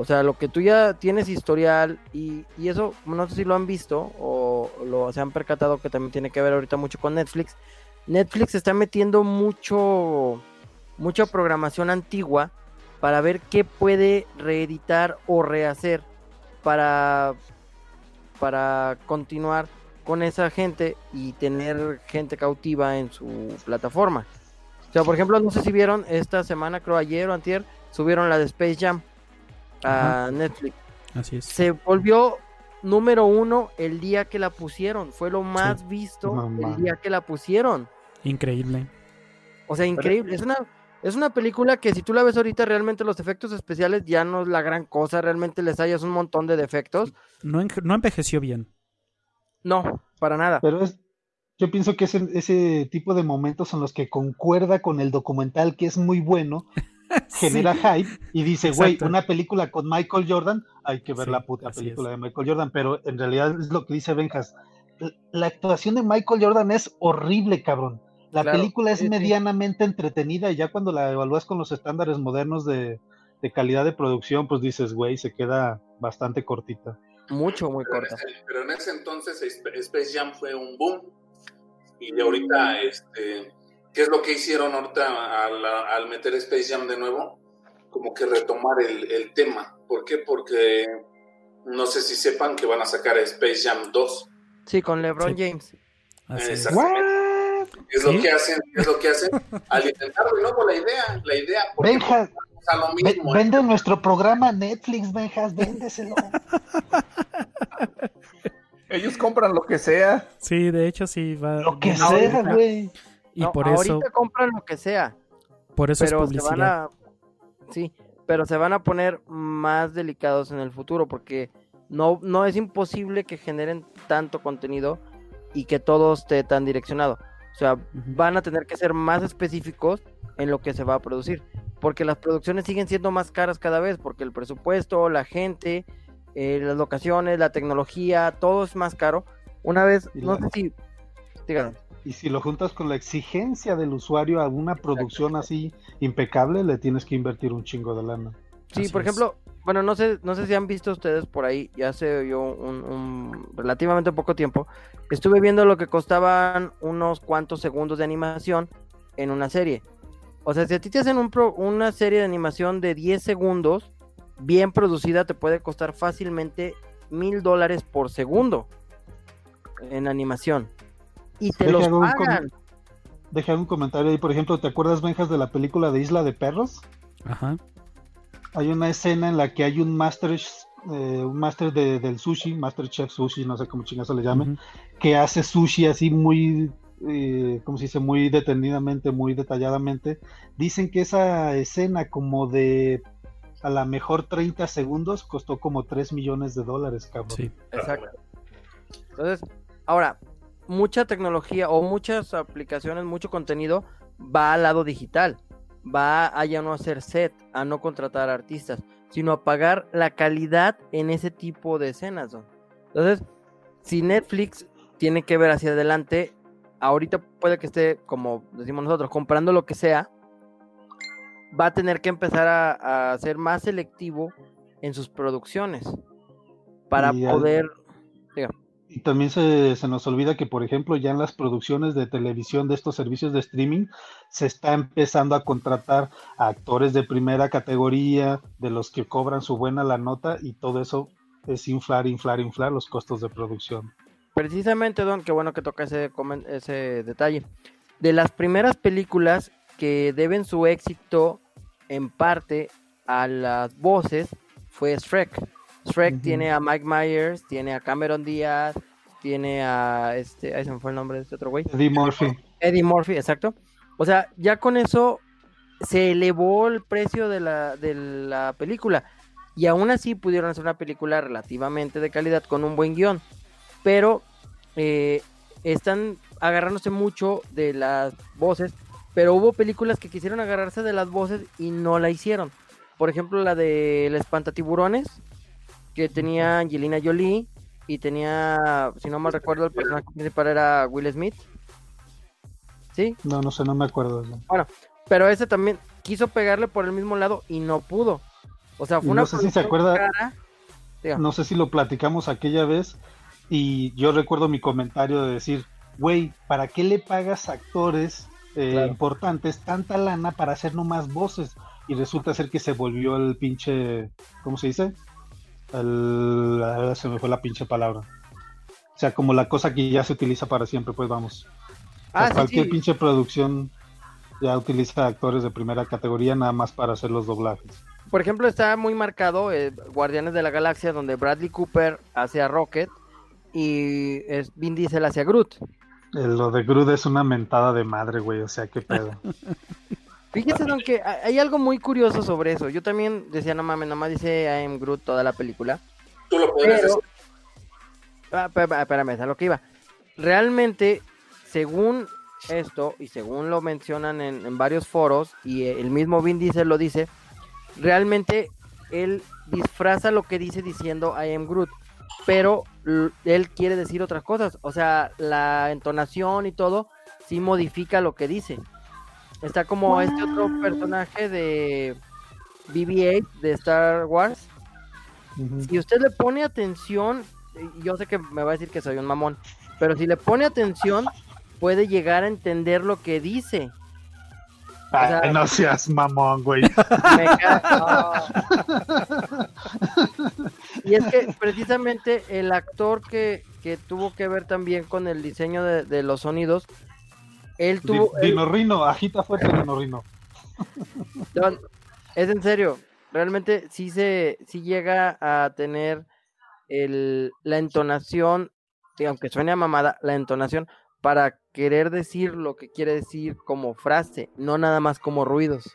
O sea, lo que tú ya tienes historial y, y eso, no sé si lo han visto o lo se han percatado que también tiene que ver ahorita mucho con Netflix. Netflix está metiendo mucho, mucha programación antigua para ver qué puede reeditar o rehacer para, para continuar con esa gente y tener gente cautiva en su plataforma. O sea, por ejemplo, no sé si vieron esta semana, creo ayer o antier, subieron la de Space Jam a Netflix. Así es. Se volvió número uno el día que la pusieron. Fue lo más visto el día que la pusieron. Increíble. O sea, increíble. Es una Es una película que si tú la ves ahorita, realmente los efectos especiales ya no es la gran cosa, realmente les hayas un montón de defectos. No, en- no envejeció bien. No, para nada. Pero es, yo pienso que ese, ese tipo de momentos en los que concuerda con el documental, que es muy bueno, genera hype y dice, güey, una película con Michael Jordan, hay que ver Sí, la puta película es. de Michael Jordan, pero en realidad es lo que dice Benjas. La actuación de Michael Jordan es horrible, cabrón. La Claro, película es medianamente entretenida y ya cuando la evalúas con los estándares modernos de, de calidad de producción, pues dices, güey, se queda bastante cortita. Mucho, muy Pero en, corta. ese, pero en ese entonces Sp- Space Jam fue un boom. Y ahorita, este, ¿qué es lo que hicieron ahorita al, al meter Space Jam de nuevo? Como que retomar el, el tema. ¿Por qué? Porque no sé si sepan que van a sacar Space Jam 2. Sí, con LeBron Sí. James. Así es. Exactamente. ¿Qué es lo que hacen? ¿Qué es lo que hacen? Al intentar de nuevo la idea, la idea, porque a lo. ¿eh? vende nuestro programa Netflix, Benjas, véndeselo. Ellos compran lo que sea. Sí, de hecho sí va. Lo que sea, güey. Y No, por eso, ahorita compran lo que sea, por eso es pero se publicidad. van a sí, pero se van a poner más delicados en el futuro porque no no es imposible que generen tanto contenido y que todo esté tan direccionado. O sea, van a tener que ser más específicos en lo que se va a producir, porque las producciones siguen siendo más caras cada vez, porque el presupuesto, la gente, eh, las locaciones, la tecnología, todo es más caro. Una vez, no la- sé si, díganme. Y si lo juntas con la exigencia del usuario a una producción así impecable, le tienes que invertir un chingo de lana. Sí, Así por es. ejemplo, bueno, no sé, no sé si han visto ustedes por ahí, ya hace yo un, un relativamente poco tiempo, estuve viendo lo que costaban unos cuantos segundos de animación en una serie. O sea, si a ti te hacen un pro- una serie de animación de 10 segundos, bien producida, te puede costar fácilmente mil dólares por segundo en animación. Y te Deja los pagan. com- Deja un comentario ahí, por ejemplo, ¿te acuerdas, Benjas, de la película de Isla de Perros? Ajá. Hay una escena en la que hay un master, eh, un master de- del sushi, master chef sushi, no sé cómo chingazo le llame, Ujú. que hace sushi así muy, eh, ¿cómo se dice? Muy detenidamente, muy detalladamente. Dicen que esa escena como de a la mejor 30 segundos costó como 3 millones de dólares, cabrón. Sí. Exacto. Entonces, ahora, mucha tecnología o muchas aplicaciones, mucho contenido va al lado digital. Va a ya no hacer set, a no contratar artistas, sino a pagar la calidad en ese tipo de escenas. ¿no? Entonces, si Netflix tiene que ver hacia adelante, ahorita puede que esté, como decimos nosotros, comprando lo que sea, va a tener que empezar a, a ser más selectivo en sus producciones para Y poder Y también se, se nos olvida que, por ejemplo, ya en las producciones de televisión de estos servicios de streaming, se está empezando a contratar a actores de primera categoría, de los que cobran su buena la nota, y todo eso es inflar, inflar, inflar los costos de producción. Precisamente, Don, qué bueno que toca ese, ese detalle. De las primeras películas que deben su éxito en parte a las voces fue Shrek. Shrek tiene a Mike Myers, tiene a Cameron Díaz, tiene a este, ahí se me fue el nombre de este otro güey. Eddie Murphy. Eddie Murphy, exacto. O sea, ya con eso se elevó el precio de la, de la película. Y aún así pudieron hacer una película relativamente de calidad con un buen guion. Pero eh, están agarrándose mucho de las voces. Pero hubo películas que quisieron agarrarse de las voces y no la hicieron. Por ejemplo, la de El Espantatiburones, que tenía Angelina Jolie y tenía, si no mal recuerdo, el personaje principal era Will Smith. ¿Sí? No, no sé, no me acuerdo. ¿no? Pero ese también quiso pegarle por el mismo lado y no pudo. O sea, fue una no sé si se acuerda- cara. No sé si lo platicamos aquella vez, y yo recuerdo mi comentario de decir, güey, ¿para qué le pagas actores eh, Claro. importantes tanta lana para hacer nomás voces? Y resulta ser que se volvió el pinche, ¿cómo se dice? El, se me fue la pinche palabra. O sea, como la cosa que ya se utiliza para siempre, pues vamos. O sea, Ah, sí, cualquier sí. pinche producción ya utiliza actores de primera categoría nada más para hacer los doblajes. Por ejemplo, está muy marcado eh, Guardianes de la Galaxia, donde Bradley Cooper hace a Rocket y es Vin Diesel hacia Groot. Eh, Lo de Groot es una mentada de madre, güey, o sea, qué pedo. Fíjese, Don, que hay algo muy curioso sobre eso. Yo también decía, no mames, nomás dice I am Groot toda la película. Tú lo podrías Pero- decir. Ah, espérame, es a lo que iba. Realmente, según esto, y según lo mencionan en, en varios foros, y el mismo Vin Diesel lo dice, realmente él disfraza lo que dice diciendo I am Groot, pero él quiere decir otras cosas. O sea, la entonación y todo, sí modifica lo que dice. Está como este otro personaje de BB-8 de Star Wars, Ujú. si usted le pone atención, yo sé que me va a decir que soy un mamón, pero si le pone atención, puede llegar a entender lo que dice. Ay, sea- no seas mamón, güey. Me. Y es que precisamente el actor que, que tuvo que ver también con el diseño de, de los sonidos, él tuvo... él- Dino Rino, agita fuerte Dino Rino. Don, es en serio, realmente sí se sí llega a tener el, la entonación, y aunque suene a mamada, la entonación para querer decir lo que quiere decir como frase, no nada más como ruidos.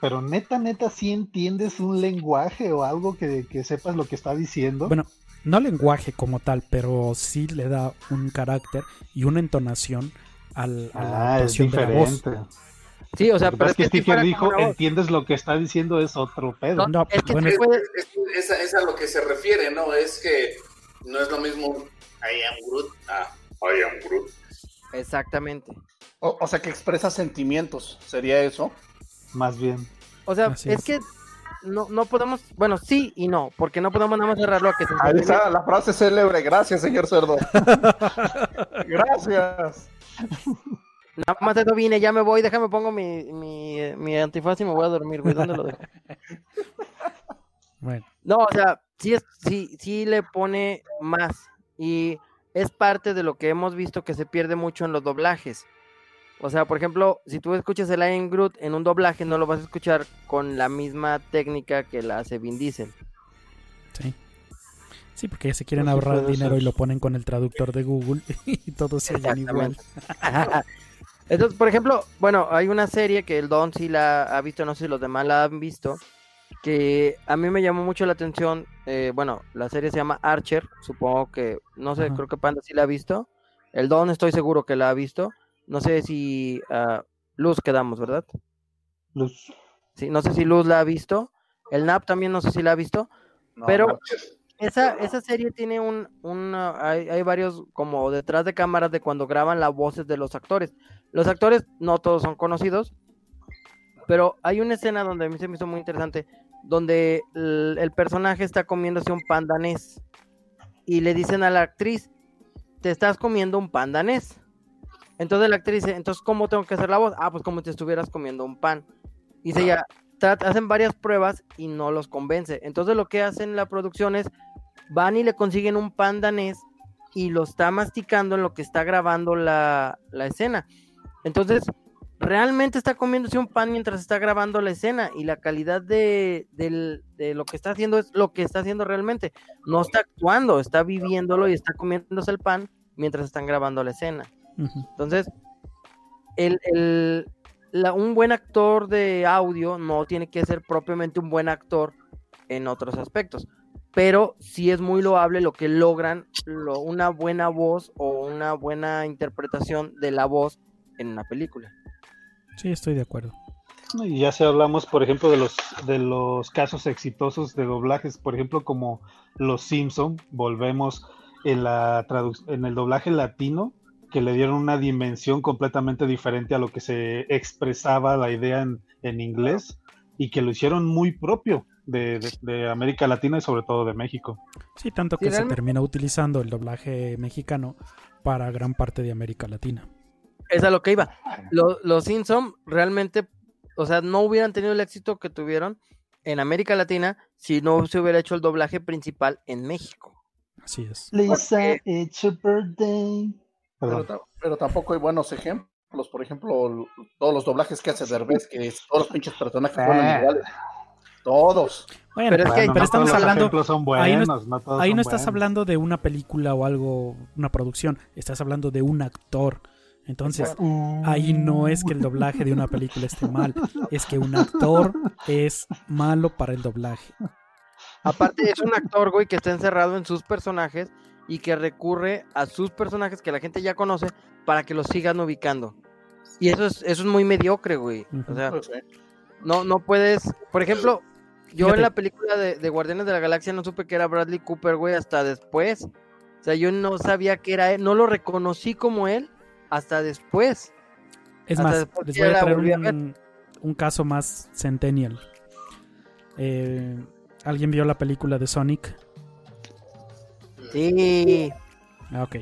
Pero neta, neta, si entiendes un lenguaje o algo que, que sepas lo que está diciendo. Bueno, no lenguaje como tal, pero sí le da un carácter y una entonación al, a la ah, es actuación de la voz. diferente. Sí, o sea, pero es que que si dijo, entiendes lo que está diciendo, es otro pedo. No, No, es que bueno, es- puede- Es, es- es a lo que se refiere, ¿no? Es que no es lo mismo I am Groot a I am Groot. Exactamente. O, o sea, que expresa sentimientos, ¿sería eso? Más bien. O sea, Así es. que no, no podemos, bueno, sí y no, porque no podemos nada más cerrarlo a que se Ahí está la frase célebre. Gracias, señor Cerdo. Gracias. Nada más eso vine, ya me voy, déjame pongo mi, mi, mi antifaz y me voy a dormir, güey. ¿Dónde lo dejo? Bueno, No, o sea, sí, es, sí, sí le pone más. Y es parte de lo que hemos visto que se pierde mucho en los doblajes. O sea, por ejemplo, si tú escuchas el Iron Groot en un doblaje, no lo vas a escuchar con la misma técnica que la hace Vin Diesel. Sí. Porque ya se quieren Pues ahorrar dinero ser. y lo ponen con el traductor de Google y todos se oyen igual. Entonces, por ejemplo, bueno, hay una serie que el Don sí la ha visto, no sé si los demás la han visto, que a mí me llamó mucho la atención. eh, bueno, la serie se llama Archer, supongo que, no sé, Ajá. creo que Panda sí la ha visto. El Don estoy seguro que la ha visto. No sé si ah, Luz quedamos, ¿verdad? Luz. Sí, no sé si Luz la ha visto. El Nap también no sé si la ha visto. No, Pero- no. Esa, esa serie tiene un, un, ah, hay, hay varios como detrás de cámaras de cuando graban las voces de los actores. Los actores no todos son conocidos, pero hay una escena donde a mí se me hizo muy interesante, donde el, el personaje está comiéndose un pandanés y le dicen a la actriz, te estás comiendo un pandanés. Entonces la actriz dice, entonces ¿cómo tengo que hacer la voz? Ah, pues como si te estuvieras comiendo un pan. Y dice ella, "Trat- hacen varias pruebas y no los convence. Entonces lo que hacen la producción es van y le consiguen un pan danés y lo está masticando en lo que está grabando la, la escena. Entonces, realmente está comiéndose un pan mientras está grabando la escena y la calidad de, de lo que está haciendo es lo que está haciendo realmente. No está actuando, está viviéndolo y está comiéndose el pan mientras están grabando la escena. Entonces, el, el- la- un buen actor de audio no tiene que ser propiamente un buen actor en otros aspectos, pero sí es muy loable lo que logran lo- una buena voz o una buena interpretación de la voz en una película. Sí, estoy de acuerdo. Y ya si hablamos, por ejemplo, de los de los casos exitosos de doblajes, por ejemplo, como Los Simpson, volvemos en la traduc- en el doblaje latino, que le dieron una dimensión completamente diferente a lo que se expresaba la idea en, en inglés y que lo hicieron muy propio de, de- de América Latina y sobre todo de México. Sí, tanto Sí, que se realmente- termina utilizando el doblaje mexicano para gran parte de América Latina. Es a lo que iba. Lo- los Simpson realmente, o sea, no hubieran tenido el éxito que tuvieron en América Latina si no se hubiera hecho el doblaje principal en México. Así es. Lisa, it's your birthday. Pero, pero tampoco hay buenos ejemplos. Por ejemplo, todos los doblajes que hace Derbez, que es- todos los pinches personajes fueron Ah. iguales. Todos. Bueno, Pero es pero, que- Bueno, no estamos todos los hablando, ejemplos son ahí no- buenos, no todos ahí son no estás buenos. hablando de una película o algo, una producción, estás hablando de un actor. Entonces, ahí no es que el doblaje de una película esté mal, es que un actor es malo para el doblaje. Aparte, es un actor, güey, que está encerrado en sus personajes y que recurre a sus personajes que la gente ya conoce para que los sigan ubicando. Y eso es, eso es muy mediocre, güey. O sea, Pues, no, no puedes. Por ejemplo, yo Fíjate. en la película de, de Guardianes de la Galaxia no supe que era Bradley Cooper, güey, hasta después. O sea, yo no sabía que era él, no lo reconocí como él hasta después. Es Hasta más, después les voy a traer un, un caso más centennial. Eh, ¿Alguien vio la película de Sonic? Sí. Ah, ok.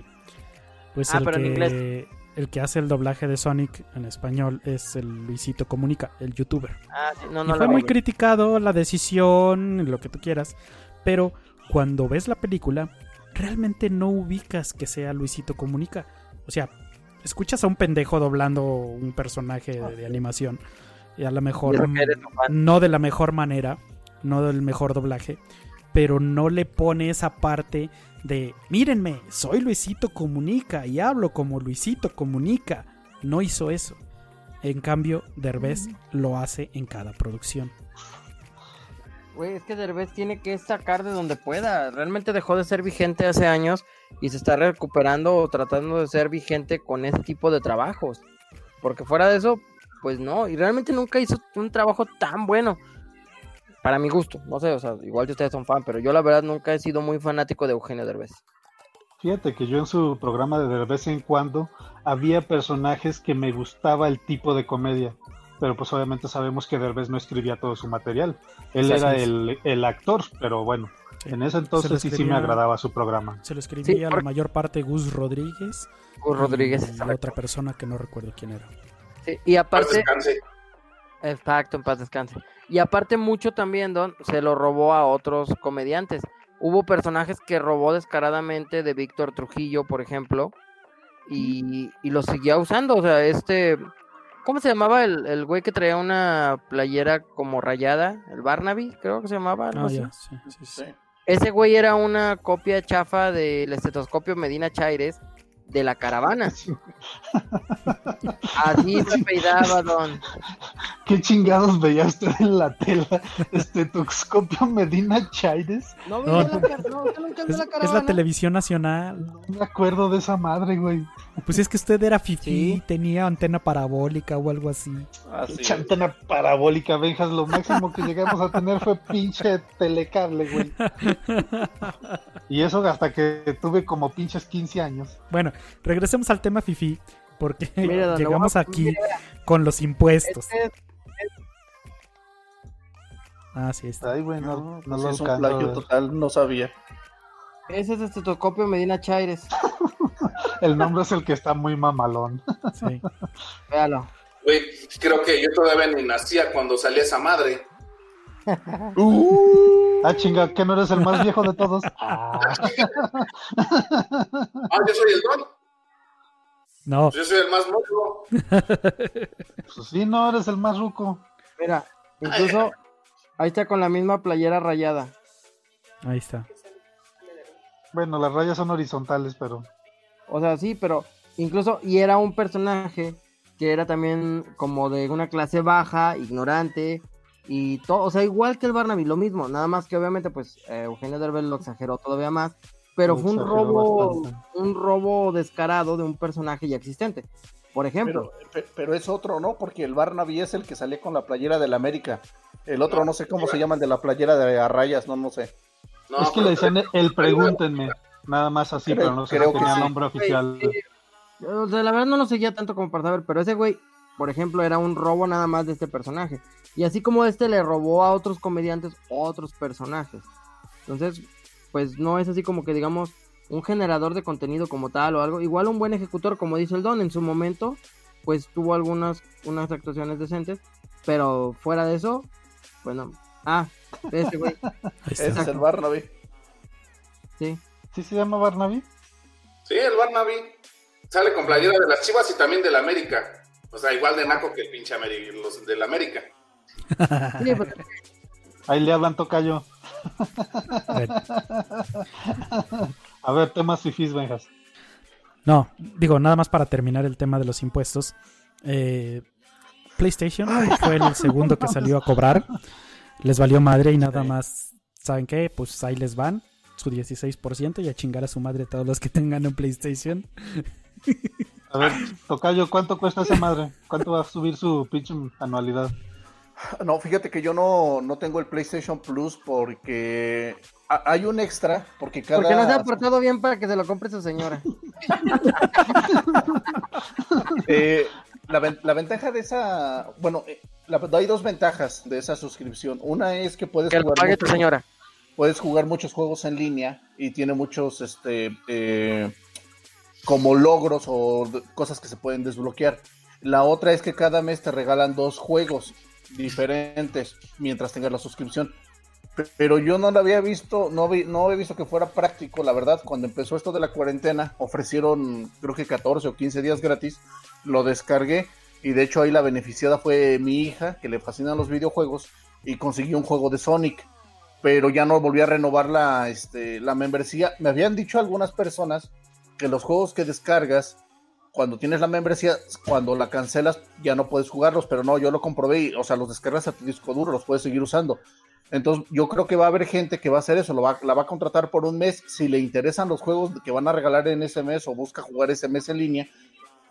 Pues Ah, el, pero en inglés. El que hace el doblaje de Sonic en español es el Luisito Comunica, el youtuber. Ah, sí, no, y no fue la muy criticado la decisión, lo que tú quieras. Pero cuando ves la película, realmente no ubicas que sea Luisito Comunica. O sea, escuchas a un pendejo doblando un personaje de, de animación. Y a lo Y mejor no de la mejor manera, no del mejor doblaje, pero no le pone esa parte de, mírenme, soy Luisito Comunica y hablo como Luisito Comunica. No hizo eso. En cambio, Derbez lo hace en cada producción. Güey, es que Derbez tiene que sacar de donde pueda. Realmente dejó de ser vigente hace años y se está recuperando o tratando de ser vigente con ese tipo de trabajos. Porque fuera de eso, pues no. Y realmente nunca hizo un trabajo tan bueno. Para mi gusto. No sé, o sea, igual si ustedes son fan, pero yo la verdad nunca he sido muy fanático de Eugenio Derbez. Fíjate que yo en su programa de de vez en cuando había personajes que me gustaba el tipo de comedia, pero pues obviamente sabemos que Derbez no escribía todo su material. Él Sí, era el, el actor, pero bueno, Sí. en ese entonces sí, sí me agradaba su programa. Se lo escribía Sí, la mayor parte Gus Rodríguez. Gus Rodríguez. Y la otra persona que no recuerdo quién era. Sí, y aparte, descanse. Exacto, en paz descanse. Y aparte mucho también, Don, se lo robó a otros comediantes. Hubo personajes que robó descaradamente de Víctor Trujillo, por ejemplo, y, y lo seguía usando. O sea, este, ¿cómo se llamaba el, el güey que traía una playera como rayada? El Barnaby, creo que se llamaba. algo Ah, así. ya, sí, sí, sí. sí. Ese güey era una copia chafa del estetoscopio Medina Chaires de la caravana. Así se peidaba, Don. ¿Qué chingados veía usted en la tela? Estetoscopio Medina Chaires. No, No, veía la no, Es, la es la televisión nacional. No me acuerdo de esa madre, güey. Pues es que usted era fifí, Sí. tenía antena parabólica o algo así. Así Pinche antena parabólica, Benjas. Lo máximo que llegamos a tener fue pinche telecable, güey. Y eso hasta que tuve como pinches 15 años. Bueno, regresemos al tema fifí, porque Mira, llegamos a- aquí con los impuestos. Este es- Ah, sí, está. Ay, güey, no, no Pues lo es un plagio total, no sabía. Ese es estetoscopio Medina Chaires. El nombre es el que está muy mamalón. Sí. Véalo. Güey, creo que yo todavía ni nacía cuando salía esa madre. Ah, chinga, ¿que no eres el más viejo de todos? Ah, Ah, yo soy el don. No, Yo soy el más mozo. pues sí, no, eres el más ruco. Mira, incluso ahí está con la misma playera rayada. ahí está. Bueno, las rayas son horizontales, pero O sea, sí, pero incluso, y era un personaje que era también como de una clase baja, ignorante, y todo, o sea, igual que el Barnaby, lo mismo, nada más que obviamente, pues, eh, Eugenio Derbez lo exageró todavía más, pero Lo fue un robo, bastante. un robo descarado de un personaje ya existente. Por ejemplo, Pero, pe- pero es otro, ¿no? Porque el Barnaby es el que sale con la playera del América. El otro no sé cómo se llama, el de la playera de a rayas, no, no sé. No, es que le decían el pregúntenme. Nada más así, Creo- pero no sé creo si que tenía sí. nombre oficial. Sí. O sea, la verdad no lo seguía tanto como para saber, pero ese güey, por ejemplo, era un robo nada más de este personaje. Y así como este le robó a otros comediantes otros personajes. Entonces, pues no es así como que digamos un generador de contenido como tal o algo. Igual un buen ejecutor, como dice el Don, en su momento, pues tuvo algunas unas actuaciones decentes. Pero fuera de eso, bueno. Ah, ese güey, Ese es el Barnaby. sí. ¿Sí se llama Barnaby? Sí, el Barnaby. Sale con playera de las Chivas y también del América. O sea, igual de naco que el pinche Ameri- los del América. Sí, pues, Ahí le hablan tocayo. A ver, temas fifís, Benjas. No, digo, nada más para terminar el tema de los impuestos. Eh, PlayStation fue el segundo que salió a cobrar. Les valió madre y nada más. ¿Saben qué? Pues ahí les van su 16% y a chingar a su madre todos los que tengan un PlayStation. A ver, Tocayo, ¿cuánto cuesta esa madre? ¿Cuánto va a subir su pinche anualidad? No, fíjate que yo no, no tengo el PlayStation Plus porque ha- hay un extra, porque cada... Porque no se ha portado bien para que se lo compre su señora. Eh, la, ven- la ventaja de esa, bueno, eh, la- hay dos ventajas de esa suscripción. Una es que puedes Que jugar pague tu muchos- señora. puedes jugar muchos juegos en línea y tiene muchos, este, eh, como logros o cosas que se pueden desbloquear. La otra es que cada mes te regalan dos juegos diferentes mientras tengas la suscripción. Pe- Pero yo no lo había visto, no, vi, no había visto que fuera práctico, la verdad. Cuando empezó esto de la cuarentena, ofrecieron creo que 14 o 15 días gratis. Lo descargué y de hecho ahí la beneficiada fue mi hija, que le fascinan los videojuegos, y consiguió un juego de Sonic. Pero ya no volví a renovar la, este, la membresía. Me habían dicho algunas personas que los juegos que descargas cuando tienes la membresía, cuando la cancelas ya no puedes jugarlos, pero no, yo lo comprobé, y, o sea, los descargas a tu disco duro, los puedes seguir usando. Entonces, yo creo que va a haber gente que va a hacer eso, lo va, la va a contratar por un mes, si le interesan los juegos que van a regalar en ese mes o busca jugar ese mes en línea,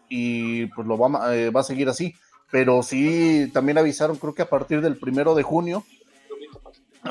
y pues lo va, eh, va a seguir así. Pero sí, también avisaron, creo que a partir del primero de junio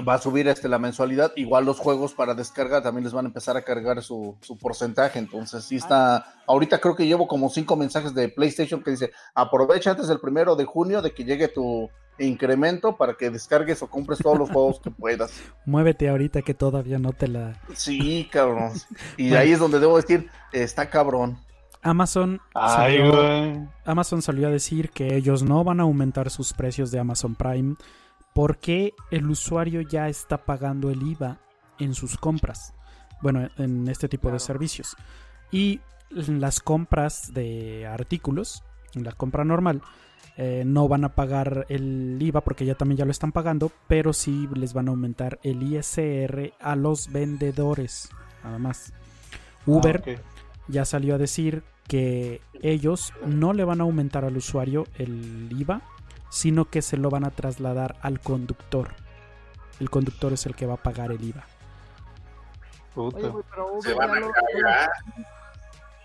va a subir este, la mensualidad. Igual los juegos para descarga también les van a empezar a cargar su, su porcentaje. Entonces, sí está. Ahorita creo que llevo como cinco mensajes de PlayStation que dice: aprovecha antes del primero de junio de que llegue tu incremento para que descargues o compres todos los juegos que puedas. Muévete ahorita que todavía no te la. Sí, cabrón. Y Bueno. ahí es donde debo decir: está cabrón. Amazon Ay, salió. Amazon salió a decir que ellos no van a aumentar sus precios de Amazon Prime porque el usuario ya está pagando el IVA en sus compras. Bueno, en este tipo de servicios. Y las compras de artículos, en la compra normal, eh, no van a pagar el IVA porque ya también ya lo están pagando, pero sí les van a aumentar el ISR a los vendedores, nada más. Uber Ah, ok. ya salió a decir que ellos no le van a aumentar al usuario el IVA, sino que se lo van a trasladar al conductor. El conductor es el que va a pagar el IVA. Puta. Oye, güey, pero Uber Se van ya a lo,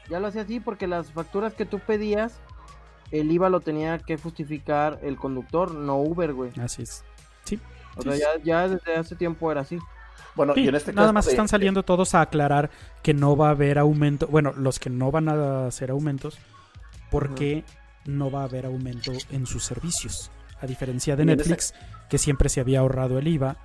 ya lo hacía así porque las facturas que tú pedías, el IVA lo tenía que justificar el conductor, no Uber, güey. Así es. Sí. O Sí, sea, sí. ya, ya desde hace tiempo era así. Bueno, Sí, y en este nada caso más de- están saliendo todos a aclarar que no va a haber aumento. Bueno, los que no van a hacer aumentos, porque no va a haber aumento en sus servicios. A diferencia de Netflix, que siempre se había ahorrado el IVA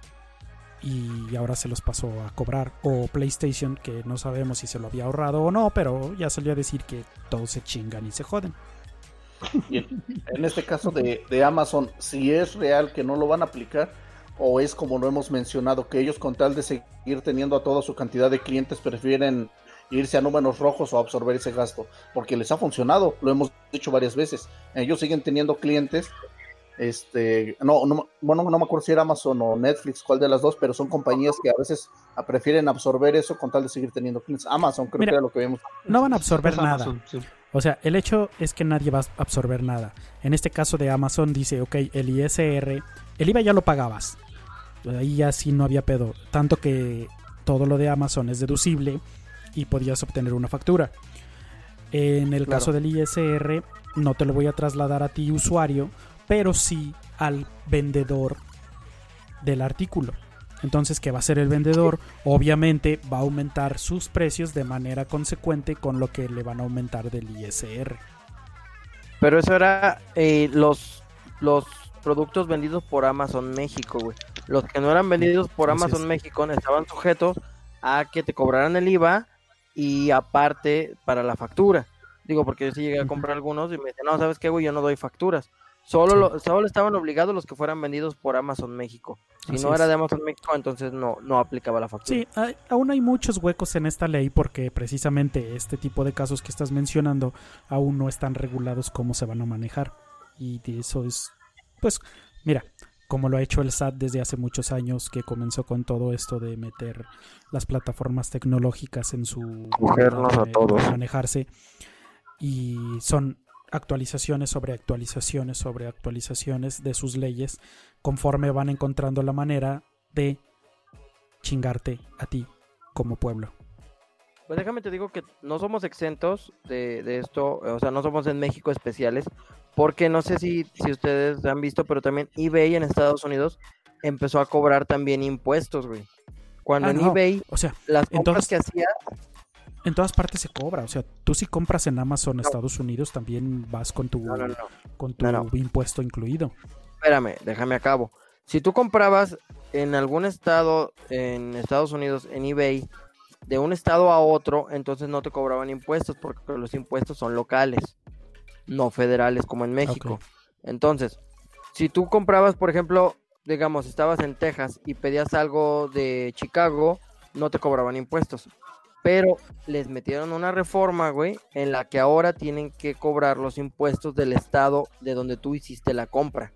y ahora se los pasó a cobrar. O PlayStation, que no sabemos si se lo había ahorrado o no, pero ya salió a decir que todos se chingan y se joden. Y en este caso de, de Amazon, si es real que no lo van a aplicar, o es como lo hemos mencionado, que ellos con tal de seguir teniendo a toda su cantidad de clientes prefieren irse a números rojos o absorber ese gasto, porque les ha funcionado, lo hemos dicho varias veces. Ellos siguen teniendo clientes, este, no, no, bueno, no me acuerdo si era Amazon o Netflix, cuál de las dos, pero son compañías que a veces prefieren absorber eso con tal de seguir teniendo clientes. Amazon creo Mira, que era lo que vemos. No van a absorber Es nada. Amazon, sí. O sea, el hecho es que nadie va a absorber nada. En este caso de Amazon dice, ok, el ISR, el IVA ya lo pagabas. Ahí ya sí no había pedo. Tanto que todo lo de Amazon es deducible y podías obtener una factura. En el Claro. caso del ISR, no te lo voy a trasladar a ti, usuario, pero sí al vendedor del artículo. Entonces, ¿qué va a hacer el vendedor? Obviamente va a aumentar sus precios de manera consecuente con lo que le van a aumentar del ISR. Pero eso era eh, los, los productos vendidos por Amazon México, güey. Los que no eran vendidos por Amazon. México estaban sujetos a que te cobraran el IVA y aparte para la factura. Digo, porque yo sí llegué a comprar algunos y me decían, no, ¿sabes qué, güey? Yo no doy facturas. Solo, lo- solo estaban obligados los que fueran vendidos por Amazon México. Si Así no era de Amazon México, entonces no, no aplicaba la factura. Sí, hay- aún hay muchos huecos en esta ley porque precisamente este tipo de casos que estás mencionando aún no están regulados cómo se van a manejar. Y de eso es, pues, mira, como lo ha hecho el SAT desde hace muchos años, que comenzó con todo esto de meter las plataformas tecnológicas en su Cogernos a todos. manejarse. Y son actualizaciones sobre actualizaciones sobre actualizaciones de sus leyes conforme van encontrando la manera de chingarte a ti como pueblo. Pues déjame te digo que no somos exentos de, de esto, o sea, no somos en México especiales, porque no sé si, si ustedes han visto, pero también eBay en Estados Unidos empezó a cobrar también impuestos, güey. Cuando Ah, en no. eBay O sea, las compras que hacía, en todas partes se cobra. O sea, tú si compras en Amazon Estados Unidos también vas con tu, no, no, no, con tu No, no. impuesto incluido. espérame, déjame acabo. Si tú comprabas en algún estado en Estados Unidos en eBay de un estado a otro, entonces no te cobraban impuestos porque los impuestos son locales, no federales como en México. Entonces, si tú comprabas, por ejemplo, digamos, estabas en Texas y pedías algo de Chicago, no te cobraban impuestos. Pero les metieron una reforma, güey, en la que ahora tienen que cobrar los impuestos del estado de donde tú hiciste la compra.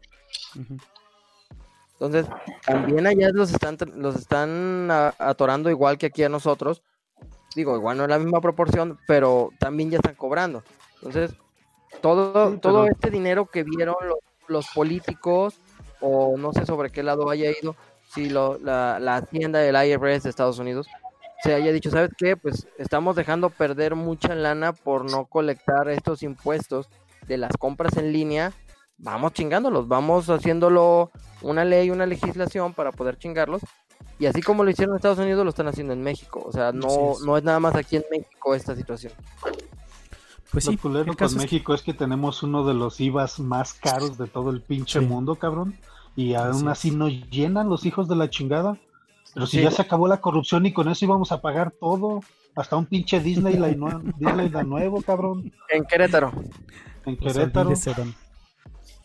Entonces, también allá los están, los están atorando igual que aquí a nosotros. Digo, igual no es la misma proporción, pero también ya están cobrando. Entonces, todo, todo este dinero que vieron los, los políticos, o no sé sobre qué lado haya ido, si lo, la, la hacienda del IRS de Estados Unidos se haya dicho, ¿sabes qué? Pues estamos dejando perder mucha lana por no colectar estos impuestos de las compras en línea. Vamos chingándolos, vamos haciéndolo una ley, una legislación para poder chingarlos. Y así como lo hicieron en Estados Unidos, lo están haciendo en México. O sea, no, no es nada más aquí en México esta situación. Pues sí, Lo culero el con caso es que- México es que tenemos uno de los IVAs más caros de todo el pinche Sí. mundo, cabrón. Y aún Así así nos llenan los hijos de la chingada. Pero si Sí. ya se acabó la corrupción y con eso íbamos a pagar todo, hasta un pinche Disneyland, nue- Disneyland nuevo, cabrón, En Querétaro. en Querétaro.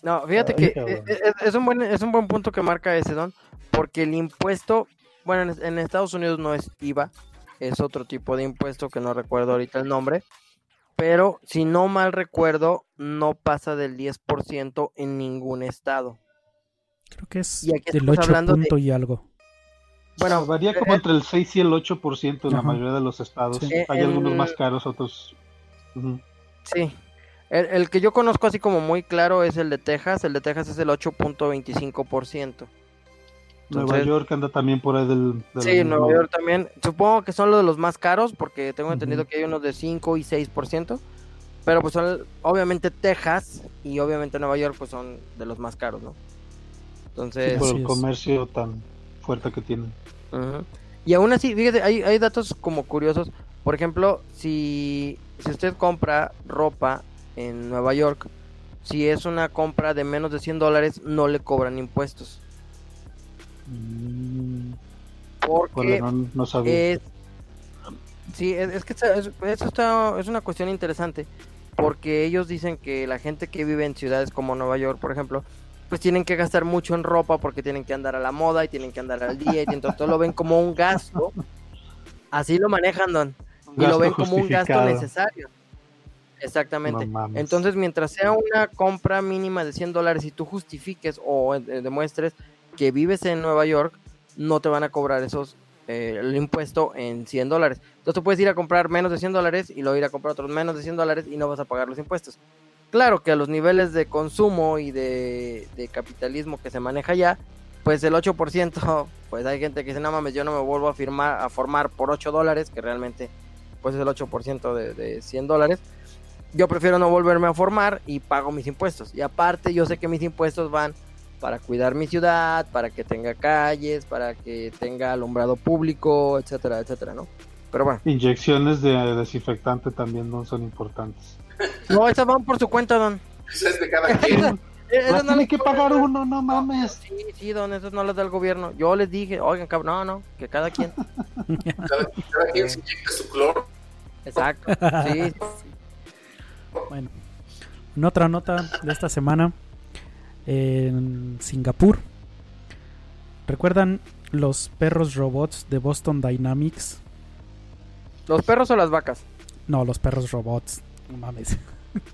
No, fíjate Ay, que eh, eh, es, un buen, es un buen punto que marca ese, Don, porque el impuesto, bueno, en, en Estados Unidos no es IVA, es otro tipo de impuesto que no recuerdo ahorita el nombre, pero si no mal recuerdo, no pasa del 10% en ningún estado. Creo que es Y aquí del estamos 8 hablando de- punto y algo. Bueno, varía como eh, entre el 6 y el 8% en la mayoría de los estados. Sí. Hay En- algunos más caros, otros. Sí. El, el que yo conozco así como muy claro es el de Texas. El de Texas es el 8.25%. Nueva York anda también por ahí del. del Sí, Nueva York también. Supongo que son los de los más caros porque tengo entendido que hay unos de 5 y 6%. Pero pues son obviamente Texas y obviamente Nueva York pues son de los más caros, ¿no? Entonces, por Así el es. comercio tan fuerte que tienen. Ujú. Y aún así, fíjate, hay, hay datos como curiosos. Por ejemplo, si, si usted compra ropa en Nueva York, si es una compra de menos de 100 dólares, no le cobran impuestos. Mm, Porque no, no sabía. es... Sí, es, es que es- eso está, es una cuestión interesante. Porque ellos dicen que la gente que vive en ciudades como Nueva York, por ejemplo, pues tienen que gastar mucho en ropa porque tienen que andar a la moda y tienen que andar al día y entonces todo lo ven como un gasto. Así lo manejan, Don. Y lo ven como un gasto necesario. Exactamente. No. Entonces, mientras sea una compra mínima de 100 dólares y tú justifiques o eh, demuestres que vives en Nueva York, no te van a cobrar esos eh, el impuesto en 100 dólares. Entonces, tú puedes ir a comprar menos de 100 dólares y luego ir a comprar otros menos de 100 dólares y no vas a pagar los impuestos. Claro que a los niveles de consumo y de, capitalismo que se maneja ya, pues el 8%, pues hay gente que dice, no mames, yo no me vuelvo a firmar, a formar por 8 dólares, que realmente pues es el 8% de, de 100 dólares. Yo prefiero no volverme a formar y pago mis impuestos. Y aparte yo sé que mis impuestos van para cuidar mi ciudad, para que tenga calles, para que tenga alumbrado público, etcétera, etcétera, ¿no? Pero bueno, Inyecciones de desinfectante también no son importantes. no, esas van por su cuenta, don. Esa es de cada quien. Esas Las no tiene que pagar uno, no mames. Sí, sí, don, esas no las da el gobierno. Yo les dije, oigan, cabrón, no, no, que cada quien. Cada, cada quien se inyecta su cloro. Exacto. Sí, Bueno, en otra nota de esta semana, en Singapur, ¿recuerdan los perros robots de Boston Dynamics? ¿Los perros o las vacas? No, los perros robots. No mames.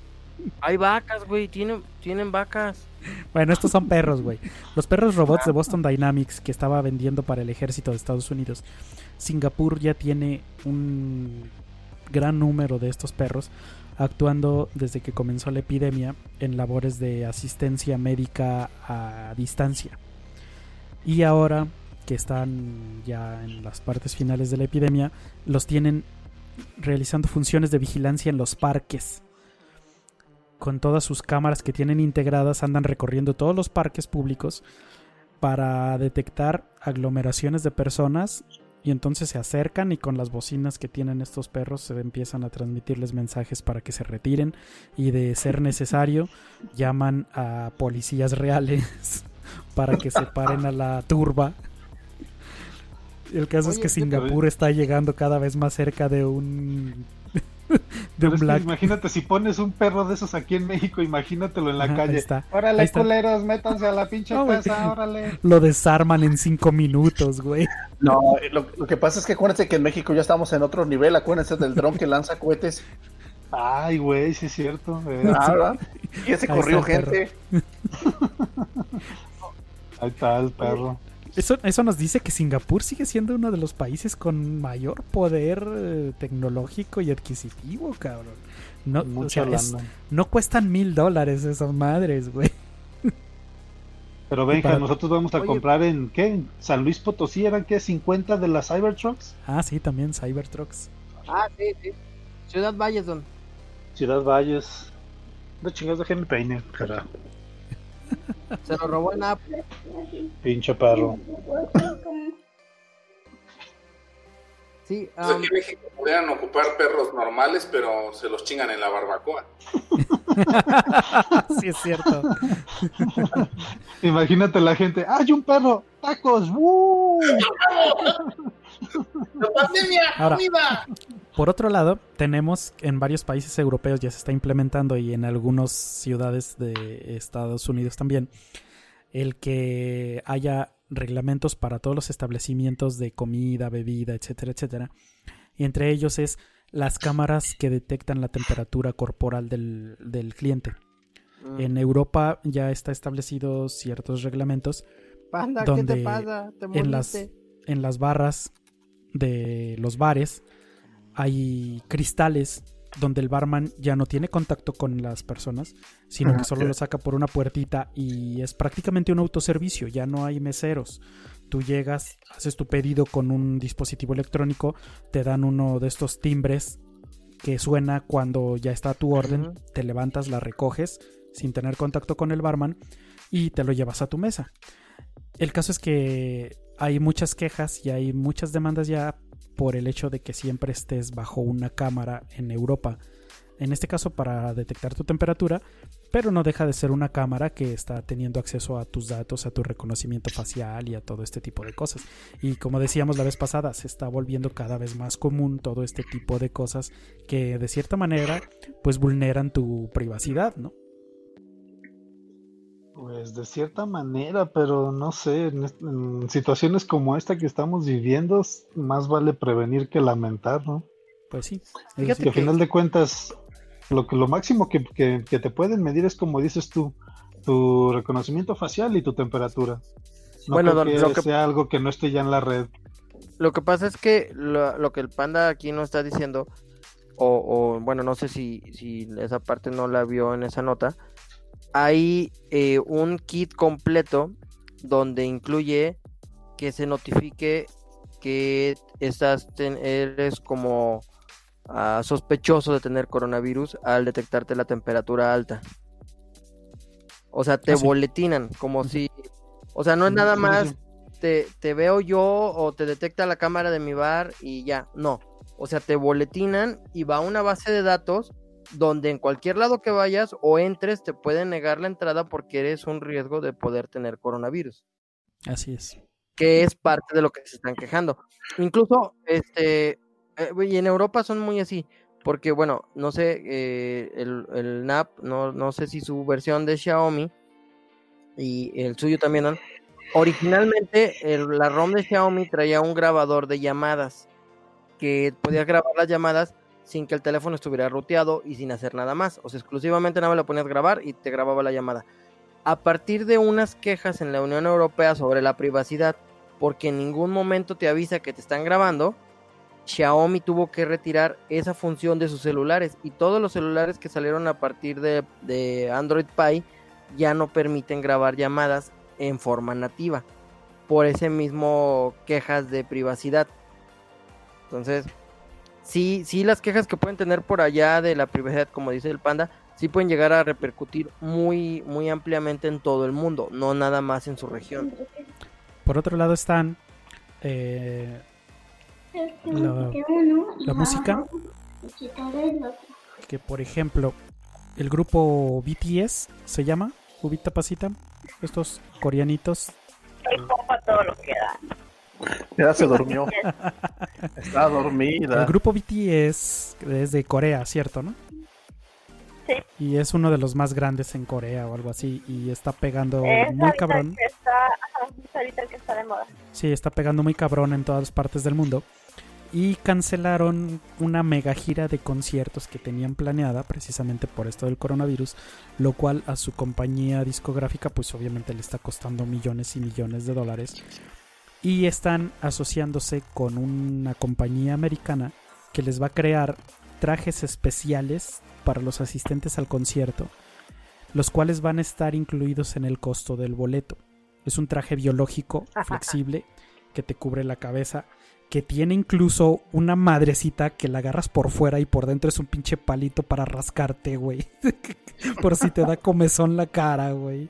Hay vacas, güey, tienen, tienen vacas. Bueno, estos son perros, güey. Los perros robots de Boston Dynamics que estaba vendiendo para el ejército de Estados Unidos. Singapur ya tiene un gran número de estos perros actuando desde que comenzó la epidemia en labores de asistencia médica a distancia. Y ahora que están ya en las partes finales de la epidemia, los tienen realizando funciones de vigilancia en los parques. Con todas sus cámaras que tienen integradas, andan recorriendo todos los parques públicos para detectar aglomeraciones de personas y entonces se acercan y con las bocinas que tienen estos perros se empiezan a transmitirles mensajes para que se retiren y de ser necesario llaman a policías reales para que separen a la turba. El caso es que ¿qué Singapur está llegando cada vez más cerca de un de un black. imagínate, si pones un perro de esos aquí en México, imagínatelo en la Ajá, ahí calle. está. Ahí Órale, está. culeros, métanse a la pinche No, casa, órale. Lo desarman en cinco minutos, güey. No, lo, lo que pasa es que acuérdense que en México ya estamos en otro nivel. Acuérdense del dron que lanza cohetes. Ay, güey, sí es cierto. eh. Ah, ¿verdad? Y ese Ahí corrió gente. Ahí está el perro. Eso, eso nos dice que Singapur sigue siendo uno de los países con mayor poder eh, tecnológico y adquisitivo, cabrón. No, o Mucha sea, es- lana. no cuestan mil dólares esas madres, güey. Pero Benja, para- nosotros vamos a Oye. comprar en, ¿qué? En San Luis Potosí, ¿eran qué? ¿50 de las Cybertrucks? Ah, sí, también Cybertrucks. Ah, sí, sí. Ciudad Valles, don. Ciudad Valles. No chingados, déjenme peine, carajo. Se lo robó en Apple. Pinche perro. Sí, aquí en México podrían ocupar perros normales, pero se los chingan en la barbacoa. sí, es cierto. Imagínate la gente, ¡ay, un perro! ¡Tacos! ¡Woo! ¡La pandemia! Ahora, ¡Comida! Por otro lado, tenemos en varios países europeos ya se está implementando y en algunas ciudades de Estados Unidos también el que haya reglamentos para todos los establecimientos de comida, bebida, etcétera, etcétera. Y entre ellos es las cámaras que detectan la temperatura corporal del, del cliente. mm. En Europa ya está establecido ciertos reglamentos Panda, ¿qué te donde pasa? ¿Te en las, en las barras de los bares hay cristales donde el barman ya no tiene contacto con las personas, sino que solo lo saca por una puertita y es prácticamente un autoservicio, ya no hay meseros. Tú llegas, haces tu pedido con un dispositivo electrónico, te dan uno de estos timbres que suena cuando ya está tu orden, te levantas, la recoges sin tener contacto con el barman y te lo llevas a tu mesa. El caso es que hay muchas quejas y hay muchas demandas ya por el hecho de que siempre estés bajo una cámara en Europa. En este caso para detectar tu temperatura, pero no deja de ser una cámara que está teniendo acceso a tus datos, a tu reconocimiento facial y a todo este tipo de cosas. Y como decíamos la vez pasada, se está volviendo cada vez más común todo este tipo de cosas que de cierta manera pues vulneran tu privacidad, ¿no? Pues de cierta manera, pero no sé, en, situaciones como esta que estamos viviendo, más vale prevenir que lamentar, ¿no? Pues sí. Fíjate Que a que- final de cuentas, lo que lo máximo que, que- que te pueden medir es como dices tú, tu reconocimiento facial y tu temperatura. No Bueno, creo don- que lo que- sea algo que no esté ya en la red. Lo que pasa es que lo, lo que el panda aquí nos está diciendo, o, o, bueno, no sé si, si esa parte no la vio en esa nota, hay eh, un kit completo donde incluye que se notifique que estás ten- eres como ah, sospechoso de tener coronavirus al detectarte la temperatura alta. O sea, te Ah, boletinan como si, o sea, no es nada Sí, más te, te veo yo o te detecta la cámara de mi bar y ya, no. O sea, te boletinan y va a una base de datos donde en cualquier lado que vayas o entres te pueden negar la entrada porque eres un riesgo de poder tener coronavirus, Así es. que es parte de lo que se están quejando. Incluso, este, eh, y en Europa son muy así, porque bueno, no sé, eh, el, el NAP, no, no sé si su versión de Xiaomi y el suyo también, ¿no? originalmente el- la ROM de Xiaomi traía un grabador de llamadas que podías grabar las llamadas sin que el teléfono estuviera ruteado y sin hacer nada más. O sea, exclusivamente nada más le ponías grabar y te grababa la llamada. A partir de unas quejas en la Unión Europea sobre la privacidad, porque en ningún momento te avisa que te están grabando, Xiaomi tuvo que retirar esa función de sus celulares y todos los celulares que salieron a partir de, de Android Pie ya no permiten grabar llamadas en forma nativa por ese mismo quejas de privacidad. Entonces, sí, sí las quejas que pueden tener por allá de la privacidad, como dice el panda, sí pueden llegar a repercutir muy, muy ampliamente en todo el mundo, no nada más en su región. Por otro lado están eh, la, la música, que por ejemplo, el grupo BTS se llama, Ubita Pasita, estos coreanitos. El compa todo lo que da. Ya se durmió. Está dormida. El grupo BTS es de Corea, ¿cierto, no? Sí. Y es uno de los más grandes en Corea o algo así. Y está pegando Es muy cabrón. que está, es ahorita el que está de moda. Sí, está pegando muy cabrón en todas partes del mundo. Y cancelaron una mega gira de conciertos que tenían planeada precisamente por esto del coronavirus, lo cual a su compañía discográfica pues obviamente le está costando millones y millones de dólares. Y están asociándose con una compañía americana que les va a crear trajes especiales para los asistentes al concierto, los cuales van a estar incluidos en el costo del boleto. Es un traje biológico flexible que te cubre la cabeza, que tiene incluso una madrecita que la agarras por fuera y por dentro es un pinche palito para rascarte, güey. por si te da comezón la cara, güey.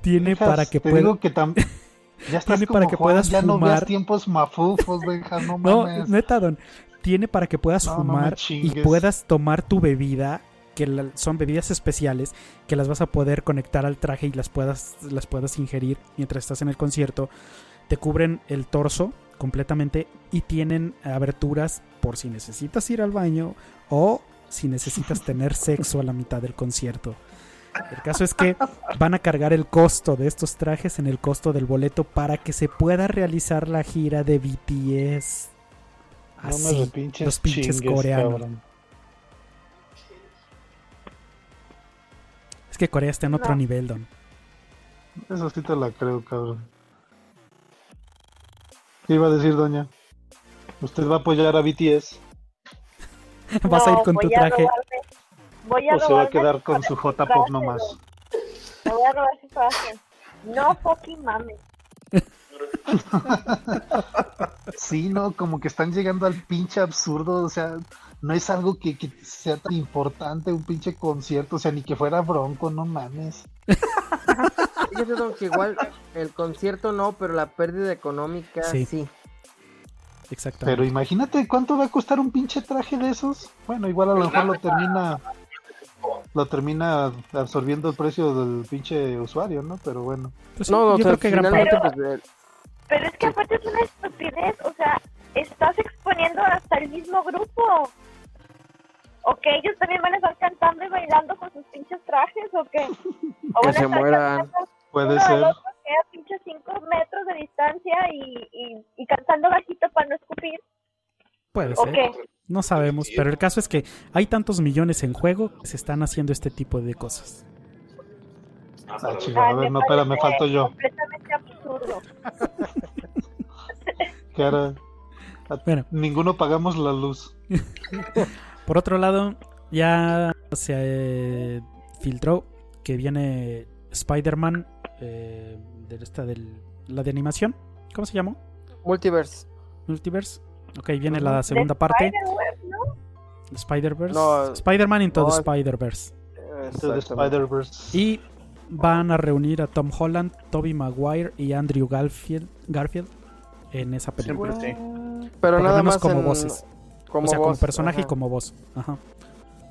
Tiene Dejas, para que te pueda... digo que tam- Ya estás Tiene como para que Juan, puedas ya no veas fumar. tiempos mafufos, Benja, no No, neta, Don. Tiene para que puedas No, no me fumar y puedas tomar tu bebida, que la- son bebidas especiales, que las vas a poder conectar al traje y las puedas, las puedas ingerir mientras estás en el concierto. Te cubren el torso completamente y tienen aberturas por si necesitas ir al baño o si necesitas tener sexo a la mitad del concierto. El caso es que van a cargar el costo de estos trajes en el costo del boleto para que se pueda realizar la gira de BTS. No Así, los pinches chingues, coreanos. cabrón. Es que Corea está en otro No. nivel, Don. Eso sí te la creo, cabrón. ¿Qué iba a decir, doña? ¿Usted va a apoyar a BTS Vas a ir con tu traje. Robarme- voy a o se va a quedar con su frases, J-pop nomás? Me voy a robar su frase. No fucking mames. Sí, no, como que están llegando al pinche absurdo, o sea, no es algo que, que sea tan importante un pinche concierto, o sea, ni que fuera bronco, no mames. Fíjate, Don, que igual el concierto no, pero la pérdida económica Sí. sí. Exactamente. Pero imagínate cuánto va a costar un pinche traje de esos. Bueno, igual a lo mejor lo termina lo termina absorbiendo el precio del pinche usuario, ¿no? Pero bueno. Pues No, o yo sea, creo que gran parte. pues, eh, Pero es que aparte es una estupidez, o sea, estás exponiendo hasta el mismo grupo. ¿O que ellos también van a estar cantando y bailando con sus pinches trajes o qué? O Que van a se estar mueran. Puede ser. otro que a pinches 5 metros de distancia y, y, y cantando bajito para no escupir. Puede ¿O ser. qué? No sabemos, pero el caso es que hay tantos millones en juego que se están haciendo este tipo de cosas. Ah, chingada, a ver, no, espera, me falto yo. Completamente absurdo. Que ahora a- Bueno. ninguno pagamos la luz. Por otro lado, ya se eh, filtró que viene Spider-Man eh, de esta del la de animación. ¿Cómo se llamó? Multiverse. Multiverse. Ok, viene Ujú. la segunda parte. Spider-Web, ¿no? Spider-Verse. No, Spider-Man into no, the es- Spider-Verse. Into the Exactamente. Spider-Verse. Y van a reunir a Tom Holland, Toby Maguire y Andrew Garfield, Garfield en esa película. Siempre sí. Pero Por nada menos más como en- voces. Como o sea, como personaje y como voz. Ajá.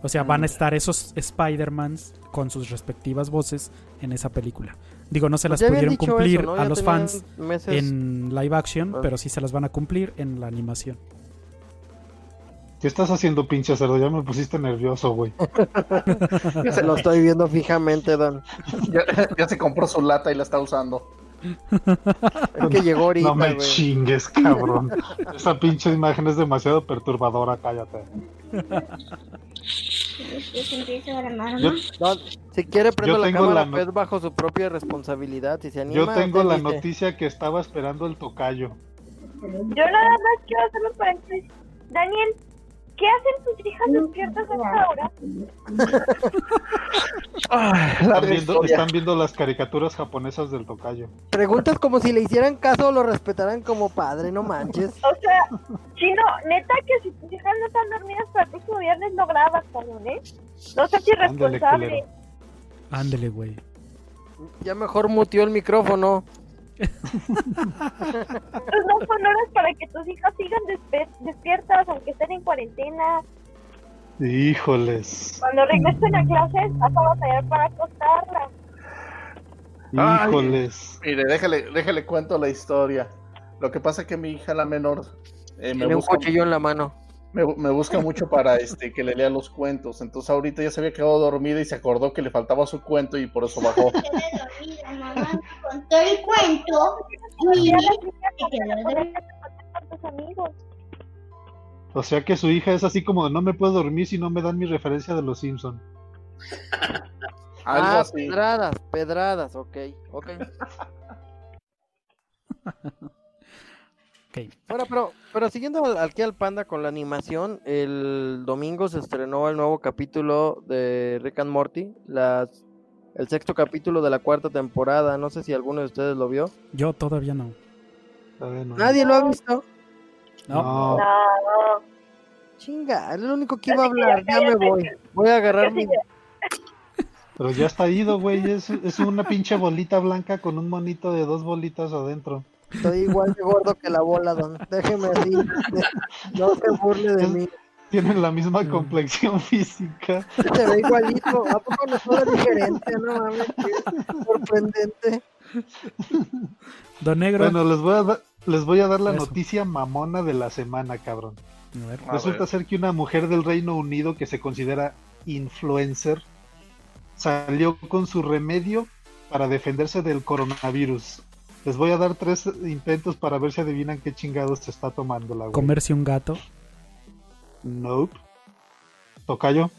O sea, van a Mm. estar esos Spider-Mans con sus respectivas voces en esa película. Digo, no se las Pues pudieron cumplir eso, ¿no? a Ya los fans meses- en live action, Ah. pero sí se las van a cumplir en la animación. ¿Qué estás haciendo, pinche cerdo? Ya me pusiste nervioso, güey. Lo estoy viendo fijamente, Don. Ya, ya se compró su lata y la está usando. Es que llegó ahorita, No me güey. chingues, cabrón. Esa pinche imagen es demasiado perturbadora, cállate. Yo, No, si quiere prendo Yo la tengo cámara, la no- bajo su propia responsabilidad. Si se anima, yo tengo la dice. noticia que estaba esperando el tocayo. Yo nada más quiero hacer un paréntesis. Daniel, ¿qué hacen tus hijas despiertas a esta hora? Están viendo, están viendo las caricaturas japonesas del tocayo. Preguntas como si le hicieran caso o lo respetaran como padre, no manches. O sea, Chino, neta que si tus hijas no están dormidas para el próximo viernes no grabas, cabrón, ¿eh? No seas Ándale, irresponsable. Ándele, güey. Ya mejor mutió el micrófono. Pues no son horas para que tus hijas sigan despiertas, aunque estén en cuarentena. Híjoles, Cuando regresen a clases, vas a batallar para acostarlas. Ay. híjoles. Mire, déjale, déjale cuento la historia. Lo que pasa es que mi hija, la menor, eh, me, Tiene un busca, cuchillo en la mano. Me, me busca mucho para este que le lea los cuentos. Entonces ahorita ya se había quedado dormida y se acordó que le faltaba su cuento y por eso bajó. contó el cuento y amigos. O sea que su hija es así como no me puedo dormir si no me dan mi referencia de los Simpson. Algo ah, así. pedradas, pedradas, ok, ok. Ok. Bueno, pero, pero siguiendo al- aquí al panda con la animación, el domingo se estrenó el nuevo capítulo de Rick and Morty, las, el sexto capítulo de la cuarta temporada. No sé si alguno de ustedes lo vio. Yo todavía no. Todavía no. Nadie lo ha visto. No. No. No, Chinga, es lo único que iba a hablar. Ya me voy. Voy a agarrar mi. Pero ya está ido, güey. Es, es una pinche bolita blanca con un monito de dos bolitas adentro. Estoy igual de gordo que la bola, don. Déjeme así. No se burle de mí. Tienen la misma complexión física. Se ve igualito. ¿A poco no diferente? No mames, qué sorprendente. Don Negro. Bueno, les voy a dar, les voy a dar la Eso. noticia mamona de la semana, cabrón. A ver. A Resulta ver. ser que una mujer del Reino Unido que se considera influencer salió con su remedio para defenderse del coronavirus. Les voy a dar tres intentos para ver si adivinan qué chingados se está tomando la güey. Comerse un gato. Nope. Tocayo.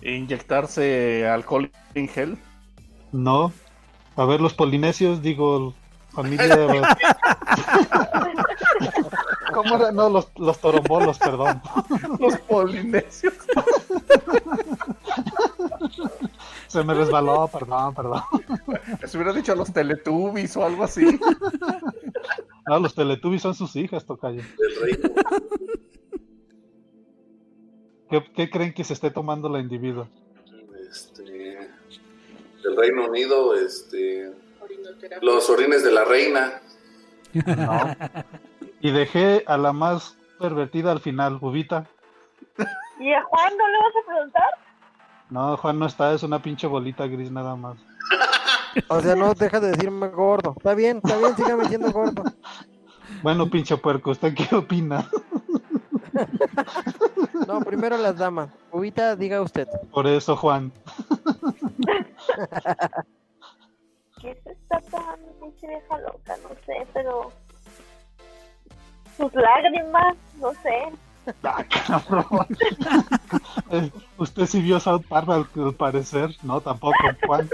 Inyectarse alcohol en gel. No. A ver, los polinesios, digo, familia. ¿Cómo era? No, los, los torombolos, perdón. Los polinesios. Se me resbaló, perdón, perdón. Se hubiera dicho los teletubbies o algo así. No, los Teletubbies son sus hijas, Tocayo. Del reino. ¿Qué, qué creen que se esté tomando la individua? Este, del Reino Unido, este, los orines de la reina. No. Y dejé a la más pervertida al final, Ubita. ¿Y a Juan no le vas a preguntar? No, Juan no está, es una pinche bolita gris nada más. O sea, no deja de decirme gordo. Está bien, está bien, sígame diciendo gordo. Bueno, pinche puerco, ¿usted qué opina? No, primero las damas. Ubita, diga usted. Por eso, Juan. ¿Qué se está tomando pinche vieja loca? No sé, pero... Sus lágrimas, no sé. Ah, cabrón. Eh, Usted sí vio South Park al, al parecer. No, tampoco, Juan.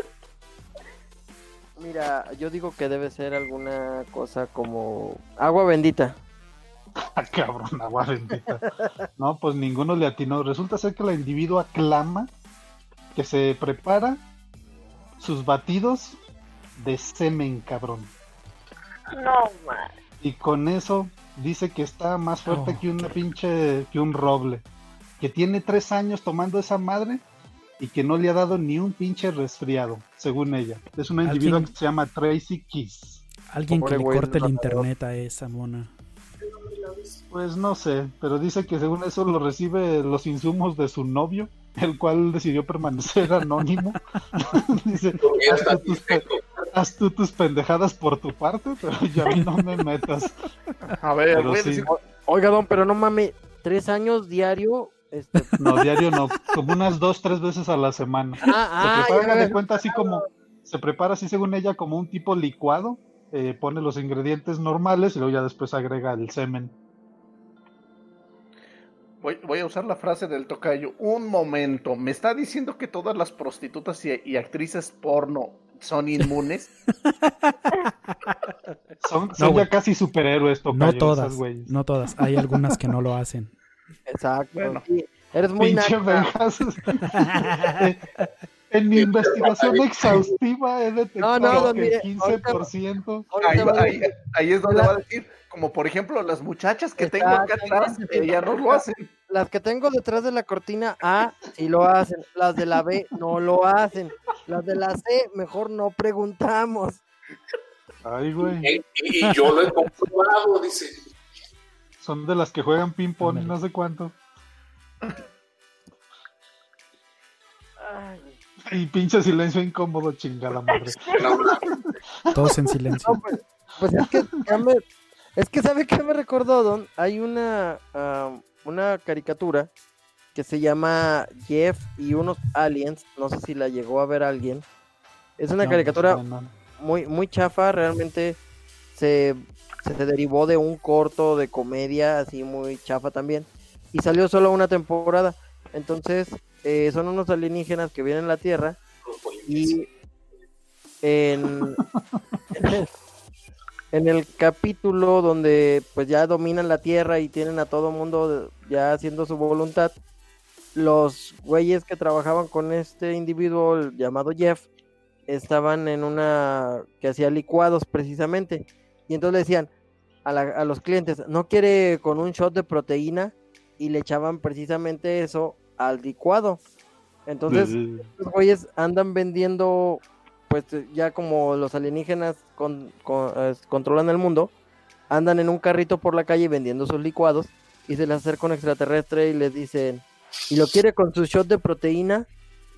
Mira, yo digo que debe ser alguna cosa como agua bendita. Ah, cabrón, agua bendita. No, pues ninguno le atinó. Resulta ser que la individua clama que se prepara sus batidos de semen, cabrón. No, man. Y con eso dice que está más fuerte Oh, que una pinche, que un roble. Que tiene tres años tomando esa madre y que no le ha dado ni un pinche resfriado, según ella. Es una individua que se llama Tracy Kiss. Alguien que le corte el internet a esa mona. Pues no sé, pero dice que según eso lo recibe los insumos de su novio, el cual decidió permanecer anónimo. dice, Ya haz está tú, tus, haz tú tus pendejadas por tu parte, pero ya a mí no me metas. A ver, voy a sí. decir- Oiga, don, pero no mames, tres años diario. Este... No, diario no, como unas dos, tres veces a la semana. Ah, Se ah, prepara, de cuenta, así como, se prepara así según ella como un tipo licuado, eh, pone los ingredientes normales y luego ya después agrega el semen. Voy, voy a usar la frase del tocayo. Un momento, ¿me está diciendo que todas las prostitutas y, y actrices porno son inmunes? Son, ya casi superhéroes, tocayo, No esas todas, güeyes. no todas. Hay algunas que no lo hacen. Exacto. Bueno. sí, eres muy en mi investigación exhaustiva he detectado No, no, que el ahorita- 15%. Ahí, es donde va a decir, como por ejemplo las muchachas que tengo acá atrás, ellas no lo hacen. Las que tengo detrás de la cortina A sí lo hacen, las de la B no lo hacen, las de la C mejor no preguntamos. Ay, güey. Y, y yo lo he comprobado, dice. Son de las que juegan ping-pong y no sé cuánto. Y pinche silencio incómodo, chingada madre. Todos en silencio. No, pues, pues es que ya me- es que sabe qué me recordó, Don. Hay una una caricatura que se llama Jeff y unos aliens. No sé si la llegó a ver alguien. Es una No, caricatura no, no. muy muy chafa. Realmente se, se derivó de un corto de comedia así muy chafa también. Y salió solo una temporada. Entonces eh, son unos alienígenas que vienen a la Tierra y en, en el, capítulo donde pues ya dominan la tierra y tienen a todo mundo ya haciendo su voluntad, los güeyes que trabajaban con este individuo llamado Jeff estaban en una que hacía licuados precisamente y entonces le decían a, la- a los clientes, ¿no quiere con un shot de proteína? Y le echaban precisamente eso al licuado. Entonces, los güeyes andan vendiendo, pues eh, ya como los alienígenas con- con- controlan el mundo, andan en un carrito por la calle vendiendo sus licuados y se les acerca un extraterrestre y les dicen, ¿y lo quiere con su shot de proteína?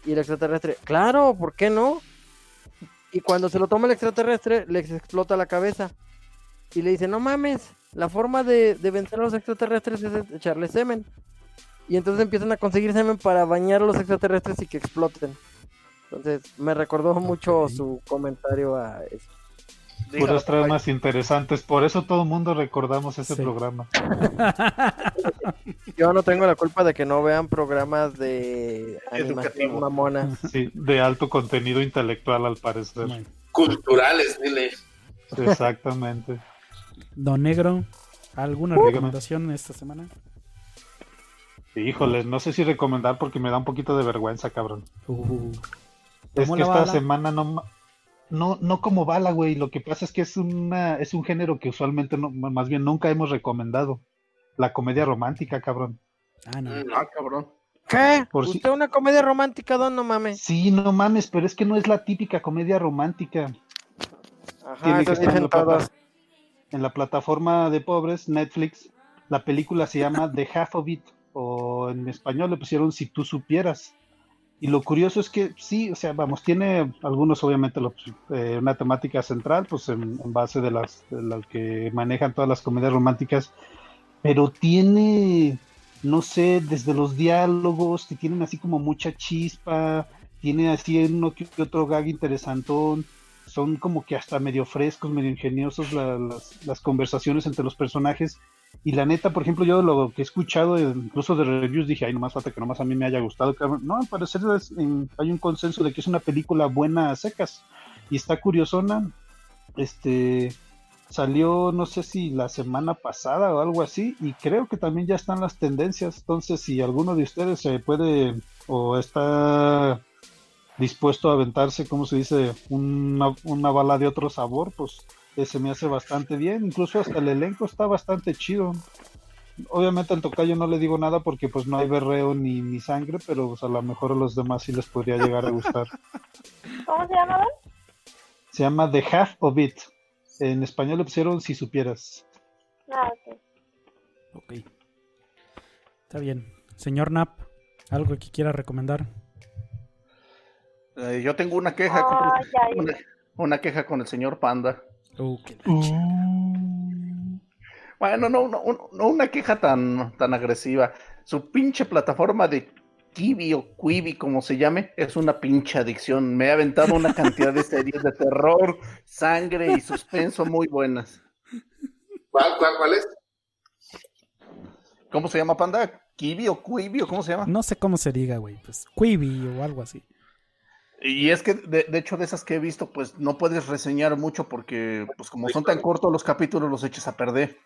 Y el extraterrestre, claro, ¿por qué no? Y cuando se lo toma el extraterrestre, les explota la cabeza. Y le dice, no mames, la forma de, de vencer a los extraterrestres es echarle semen. Y entonces empiezan a conseguir semen para bañar a los extraterrestres y que exploten. Entonces me recordó mucho su comentario a eso. Puras tramas interesantes. Por eso todo el mundo recordamos ese Sí. programa. Yo no tengo la culpa de que no vean programas de animación Educativo. mamona. Sí, de alto contenido intelectual, al parecer. Culturales, dile. Exactamente. Don Negro, ¿alguna recomendación esta semana? Híjoles, no sé si recomendar porque me da un poquito de vergüenza, cabrón. Uh, Es ¿Tomó que la esta bala? semana no, no, no como bala, güey. Lo que pasa es que es una, es un género que usualmente no, más bien nunca hemos recomendado. La comedia romántica, cabrón. ah, no. Mm, Ah, cabrón. ¿Qué? Por si- ¿Usted una comedia romántica, don? No mames. Sí, no mames, pero es que no es la típica comedia romántica. Ajá, que estar en dicen la, todos. en la plataforma de pobres, Netflix. La película se llama The Half of It, o en español le pusieron Si tú supieras. Y lo curioso es que sí, o sea, vamos, tiene algunos obviamente eh, una temática central, pues en, en base de las, que manejan todas las comedias románticas, pero tiene, no sé, desde los diálogos que tienen así como mucha chispa, tiene así uno que otro gag interesantón, son como que hasta medio frescos, medio ingeniosos la- las, las conversaciones entre los personajes. Y la neta, por ejemplo, yo lo que he escuchado, eh, incluso de reviews, dije, ay, nomás falta que nomás a mí me haya gustado. cabrón". No, al parecer hay un consenso de que es una película buena a secas. Y está curiosona. Este salió, no sé si la semana pasada o algo así, y creo que también ya están las tendencias. Entonces, si alguno de ustedes se puede o está dispuesto a aventarse, como se dice, una, una bala de otro sabor, pues eh, se me hace bastante bien. Incluso hasta el elenco está bastante chido. Obviamente al tocayo no le digo nada porque pues no hay berreo ni, ni sangre, pero pues, a lo mejor a los demás sí les podría llegar a gustar. ¿Cómo se llamaban? Se llama The Half of It. En español le pusieron Si supieras. Ah, ok. Ok. Está bien. Señor Nap, ¿algo que quiera recomendar? Eh, yo tengo una queja con, Ah, ya, ya. una, una queja con el señor Panda. Uh, la ch- Bueno, no, no, no, no una queja tan, tan agresiva. Su pinche plataforma de Kiwi o Quibi, como se llame, es una pinche adicción. Me ha aventado una cantidad de series de terror, sangre y suspenso muy buenas. ¿Cuál, cuál, cuál es? ¿Cómo se llama Panda? Kibi o Quibi o cómo se llama. No sé cómo se diga, güey. Pues Quibi o algo así. Y es que, de, de hecho, de esas que he visto, pues no puedes reseñar mucho porque, pues como son tan cortos los capítulos, los echas a perder.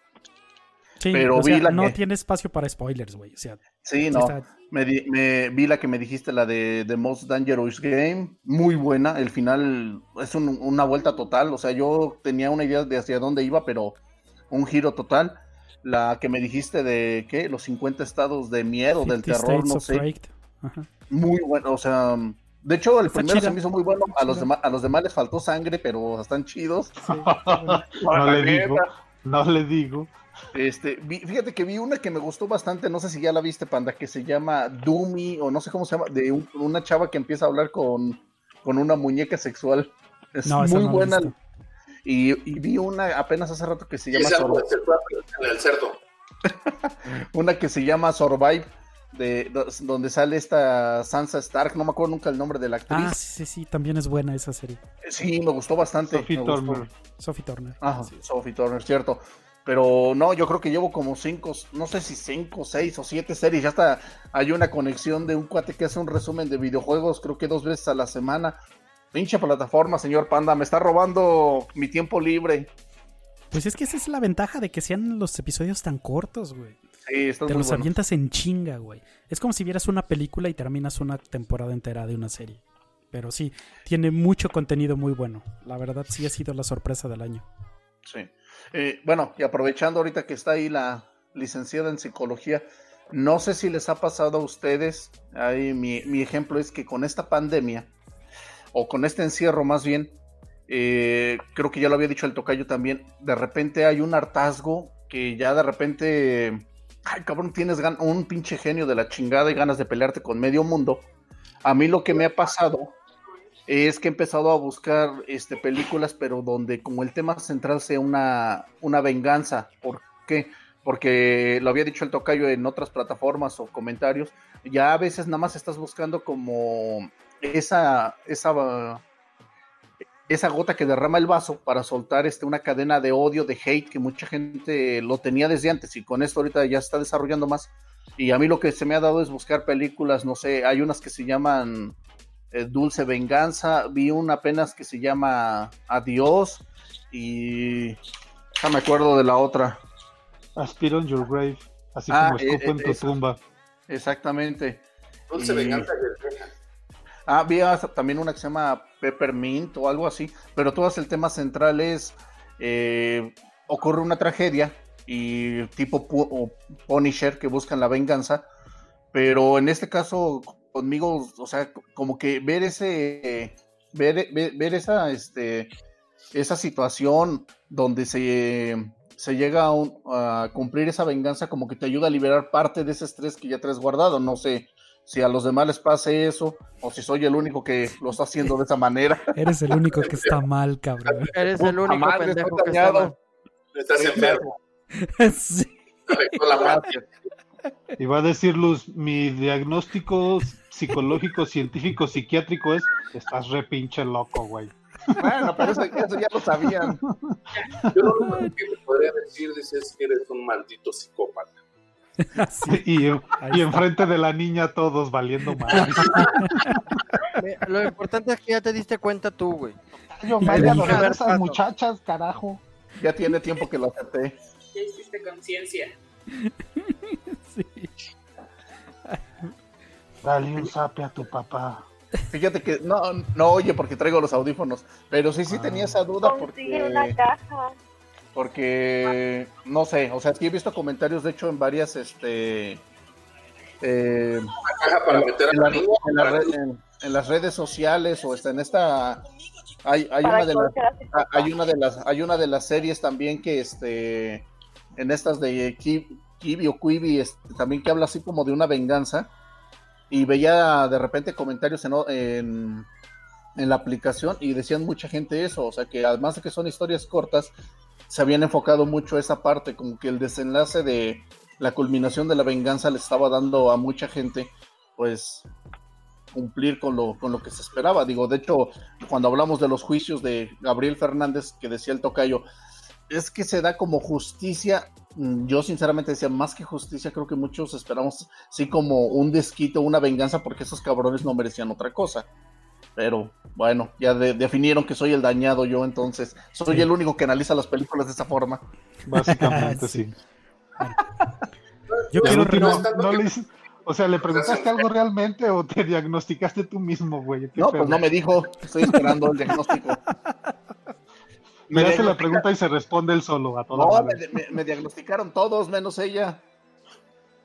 Sí, Pero o sea, vi la no que- tiene espacio para spoilers, güey. O sea, Sí, no. está- Me, di- me vi la que me dijiste, la de The Most Dangerous Game. Muy buena. El final es un- una vuelta total. O sea, yo tenía una idea de hacia dónde iba, pero un giro total. La que me dijiste de, ¿qué? Los 50 estados de miedo, del 50 terror, no of sé. Muy bueno, o sea, de hecho el Está primero chida. se me hizo muy bueno, a los, demás, a los demás les faltó sangre, pero están chidos. No le digo. No le digo. Este, vi- fíjate que vi una que me gustó bastante, no sé si ya la viste, Panda, que se llama Doomy, o no sé cómo se llama, de un- una chava que empieza a hablar con, con una muñeca sexual. Es No, muy no buena. Y, y vi una apenas hace rato que se llama Ese algo Sur- de sexual, en el cerdo. una que se llama Survive, de, do- donde sale esta Sansa Stark, no me acuerdo nunca el nombre de la actriz. Ah, sí, sí, sí, también es buena esa serie. Sí, me gustó bastante. Sophie me gustó. Turner. Sophie Turner. Ajá, Sophie Turner, cierto. Pero no, yo creo que llevo como cinco, no sé si cinco, seis o siete series. Ya hasta hay una conexión de un cuate que hace un resumen de videojuegos, creo que dos veces a la semana. Pinche plataforma, señor Panda, me está robando mi tiempo libre. Pues es que esa es la ventaja de que sean los episodios tan cortos, güey. Sí, están Te muy los buenos. avientas en chinga, güey. Es como si vieras una película y terminas una temporada entera de una serie. Pero sí, tiene mucho contenido muy bueno. La verdad sí ha sido la sorpresa del año. Sí. Eh, bueno, y aprovechando ahorita que está ahí la licenciada en psicología, no sé si les ha pasado a ustedes, ahí mi, mi ejemplo es que con esta pandemia, o con este encierro más bien, eh, creo que ya lo había dicho el tocayo también, de repente hay un hartazgo que ya de repente, ay cabrón, tienes un pinche genio de la chingada y ganas de pelearte con medio mundo. A mí lo que me ha pasado es que he empezado a buscar este, películas, pero donde como el tema central sea una, una venganza. ¿Por qué? Porque lo había dicho el tocayo en otras plataformas o comentarios, ya a veces nada más estás buscando como esa, esa, esa gota que derrama el vaso para soltar este, una cadena de odio, de hate, que mucha gente lo tenía desde antes y con esto ahorita ya se está desarrollando más. Y a mí lo que se me ha dado es buscar películas, no sé, hay unas que se llaman eh, Dulce Venganza, vi una apenas que se llama Adiós y ya me acuerdo de la otra. Aspire on your grave. Así Ah, como escupo eh, en tu esa. tumba. Exactamente. Dulce Y- venganza. Ah, vi hasta también una que se llama Peppermint o algo así, pero todas el tema central es eh, ocurre una tragedia y tipo o Punisher que buscan la venganza, pero en este caso conmigo, o sea, como que ver ese ver, ver, esa este esa situación donde se se llega a cumplir esa venganza como que te ayuda a liberar parte de ese estrés que ya traes guardado, no sé si a los demás les pase eso o si soy el único que lo está haciendo de esa manera. Eres el único que está mal, cabrón. Eres el único pendejo que está mal. Estás enfermo. Sí. La mafia. Y va a decir Luz, mi diagnóstico psicológico, científico, psiquiátrico es, estás re pinche loco, güey. Bueno, pero eso, eso ya lo sabían. Yo lo único que te podría decir es que eres un maldito psicópata. Así. Y, y enfrente de la niña todos valiendo mal. Me- Lo importante es que ya te diste cuenta tú, güey. Yo vaya a adorar esas muchachas, carajo. Ya tiene tiempo que lo acepté. Ya hiciste conciencia. Sí. Dale un zape a tu papá. Fíjate que no, no oye porque traigo los audífonos, pero sí, sí Ah. tenía esa duda Consigue una porque, caja. Porque no sé, o sea, sí he visto comentarios, de hecho, en varias, este, eh, Caja para meter a en, la la- niña. en la red- en- en las redes sociales o está en esta, hay, una de las, Ah, hay una de las hay una de las series también que este en estas de Ki- Kibi o Quibi este, también que habla así como de una venganza y veía de repente comentarios en, en, en la aplicación y decían mucha gente eso, o sea que además de que son historias cortas se habían enfocado mucho esa parte, como que el desenlace de la culminación de la venganza le estaba dando a mucha gente pues cumplir con lo, con lo que se esperaba. Digo, de hecho, cuando hablamos de los juicios de Gabriel Fernández, que decía el tocayo, es que se da como justicia mm, yo sinceramente decía, más que justicia, creo que muchos esperamos, sí, como un desquite, una venganza, porque esos cabrones no merecían otra cosa. Pero bueno, ya de- definieron que soy el dañado yo, entonces soy Sí. el único que analiza las películas de esa forma. Básicamente, sí. Yo quiero último, no le hice- O sea, ¿le preguntaste algo realmente o te diagnosticaste tú mismo, güey? ¿Qué No, pues no me dijo, estoy esperando el diagnóstico. Me hace la pregunta y se responde él solo a toda No, me, me- me diagnosticaron todos, menos ella.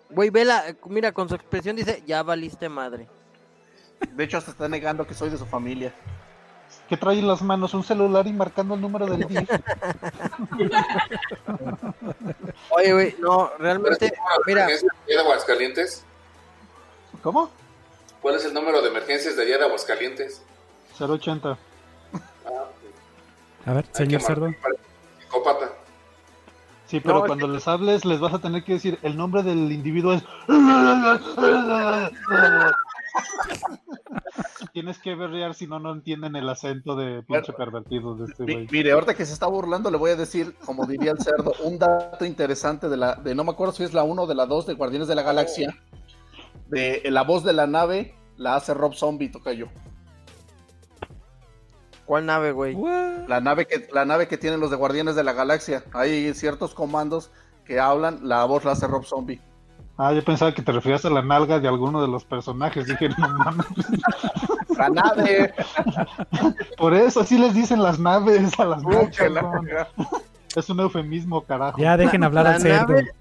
Güey, vela, mira, con su expresión dice, ya valiste madre. De hecho, hasta está negando que soy de su familia. ¿Qué trae en las manos? Un celular y marcando el número del DIF. Oye, güey, no, ¿Cuál es realmente, mira, emergencias de allá de Aguascalientes? ¿Cómo? ¿Cuál es el número de emergencias de allá de Aguascalientes? 080. Ah, A ver, hay señor que Cerdo. Psicópata. Sí, pero No, es cuando les hables les vas a tener que decir el nombre del individuo es... Tienes que berrear si no, no entienden el acento de pinche pervertido de este güey. mire, ahorita que se está burlando, le voy a decir, como diría el cerdo, un dato interesante de la, de no me acuerdo si es la 1 o de la 2 de Guardianes de la Galaxia. De la voz de la nave la hace Rob Zombie, toca yo. ¿cuál nave, güey? La nave que, la nave que tienen los de Guardianes de la Galaxia. Hay ciertos comandos que hablan, la voz la hace Rob Zombie. Ah, yo pensaba que te referías a la nalga de alguno de los personajes. Dije, no mames. La nave. Por eso así les dicen las naves a las ¿no? Es un eufemismo, carajo. Ya dejen hablar La al cerdo. nave-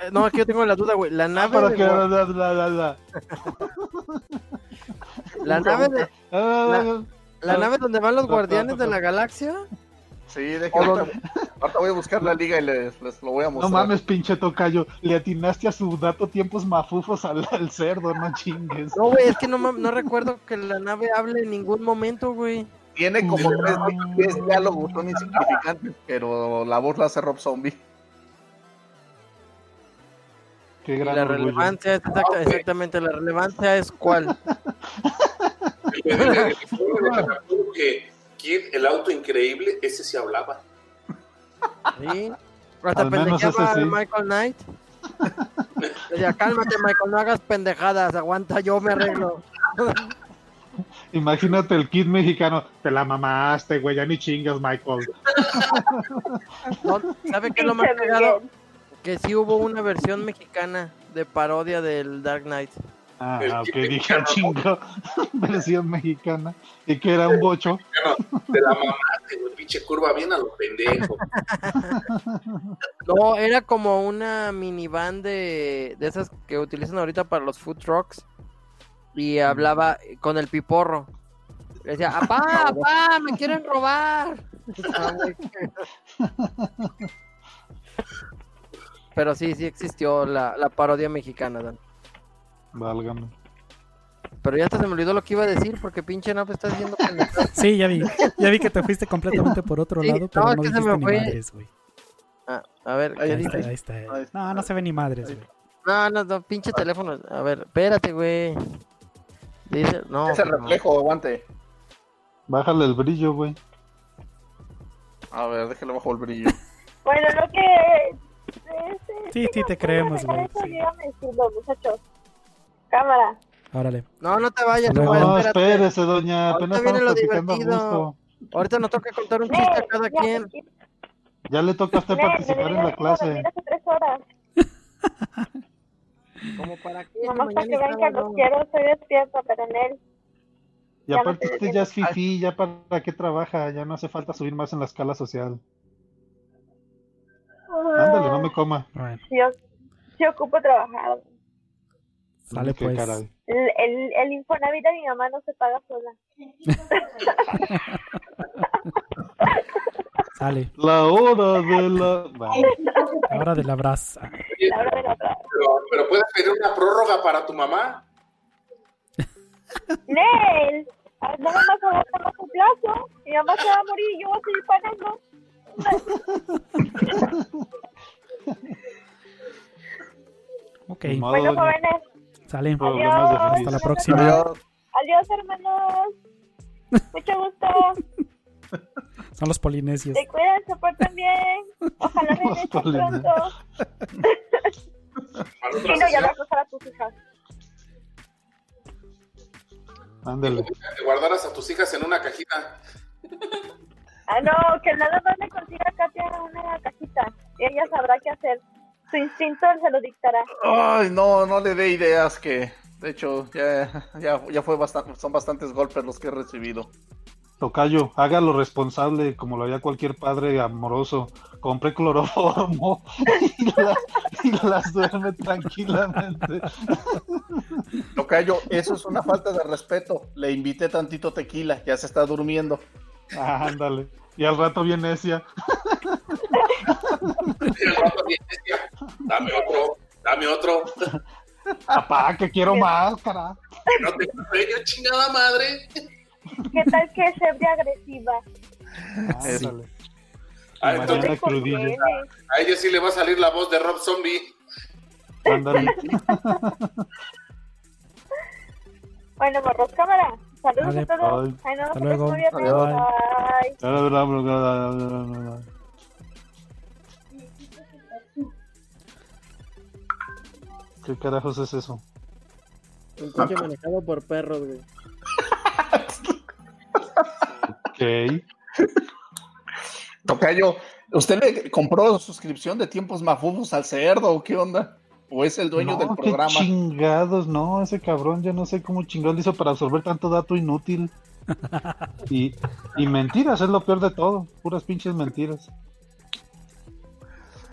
Eh, No, aquí yo tengo la duda, güey. La nave, Para de que... Gua- la- la- la- la- la nave, de- la- la nave donde van los guardianes de la galaxia. Sí, déjame. Ahorita, ahorita voy a buscar la liga y les, les lo voy a No mostrar. mames, pinche tocayo. Le atinaste a su dato tiempos mafufos al, al cerdo, no chingues. No, güey, es que no, no recuerdo que la nave hable en ningún momento, güey. Tiene como tres, tres diálogos, son insignificantes, pero la voz la hace Rob Zombie. Qué Y gran la orgullo. relevancia es exacta- exactamente, la relevancia es cuál. Que Kid, el auto increíble, ese sí hablaba. ¿Sí? Hasta Al menos pendejeaba ese a sí. Michael Knight. Decía, cálmate, Michael, no hagas pendejadas, aguanta, yo me arreglo. Imagínate el kid mexicano. Te la mamaste, güey. Ya ni chingas, Michael. No, ¿Sabe qué es lo más? Miguel. Que sí hubo una versión mexicana de parodia del Dark Knight. Ah, El ok, dije mexicano. chingo. Versión mexicana. Y que era un bocho. No, te la mamaste, güey, pinche curva bien a lo pendejo. No, era como una minivan de, de esas que utilizan ahorita para los food trucks. Y hablaba con el piporro. Le decía, apá, apá, me quieren robar. Ah. Pero sí, sí existió la, la parodia mexicana, Dan. Válgame. Pero ya hasta se me olvidó lo que iba a decir porque pinche no está diciendo pendejadas. Sí, ya vi. Ya vi que te fuiste completamente por otro Sí, lado, no, pero es no, que se me ni fue. madres, güey. Ah, a ver, ¿qué Ahí dice? está, ahí está. Ahí está. No, no se ve ni madres, güey. No, no, no, pinche teléfono. A ver, espérate, güey. Dice, no. Pues no. reflejo, aguante. Bájale el brillo, güey. A ver, déjale bajo el brillo. Bueno, lo que. este, Sí, sí, te creemos, güey. sí. dígame muchachos. Cámara. Órale. No, no te vayas, no. No, espérese, doña. Ahorita Apenas viene lo divertido. Ahorita nos toca contar un chiste a cada quien. Ya le toca a usted participar en la clase. hace tres horas. Como para qué, Nomás para que es vean que los quiero, estoy despierta, pero Nel. Y Ya aparte usted ya es fifí, ya para qué trabaja, ya no hace falta subir más en la escala social. Ándale, no me coma. Yo, sí ocupo trabajar. Sale Qué pues. caray. El, el, el Infonavit de mi mamá no se paga sola. Sale. La hora de la... Vale. La hora de la brasa. La hora de la otra. Pero, pero puedes pedir una prórroga para tu mamá. Nel, ah, nada más aguanta más un plazo. Mi mamá se va a morir y yo voy a seguir pagando. Ok, Bueno, jóvenes, sale. Adiós. Hasta la próxima. Adiós. adiós, hermanos. Mucho gusto. Son los polinesios. Se cuidan, se portan bien. Ojalá Polinesia. pronto. Sí, no, ya vas a usar a tus hijas. Ándale. Que guardaras a tus hijas en una cajita. Ah, no, que nada más le consiga a Katia una cajita. Y ella sabrá qué hacer. Su instinto se lo dictará. Ay, no, no le dé ideas que, de hecho, ya, ya, ya fue bastante, son bastantes golpes los que he recibido. Tocayo, hágalo responsable como lo haría cualquier padre amoroso. Compre cloroformo y, la- y las duerme tranquilamente. Tocayo, eso es una falta de respeto. Le invité tantito tequila, ya se está durmiendo. Ah, ándale. Y al rato viene necia. Dame otro, dame otro. Papá, que quiero más, cara. Que no tengo sueño, chingada madre. ¿Qué tal que es ebria agresiva? Ah, Y entonces, mañana crudillo. a ella sí le va a salir la voz de Rob Zombie. Ándale. Bueno, morros, cámara. Saludos Vale. a todos. Ay, no, Hasta luego. pierdan. Bye. ¿Qué carajos es eso? Un coche manejado por perros, güey. Ok. Tocayo, ¿usted le compró suscripción de tiempos mafufos al cerdo o qué onda? ¿O es el dueño No, del qué programa? chingados, no, ese cabrón, yo no sé cómo chingón hizo para absorber tanto dato inútil. Y, y mentiras, es lo peor de todo, puras pinches mentiras.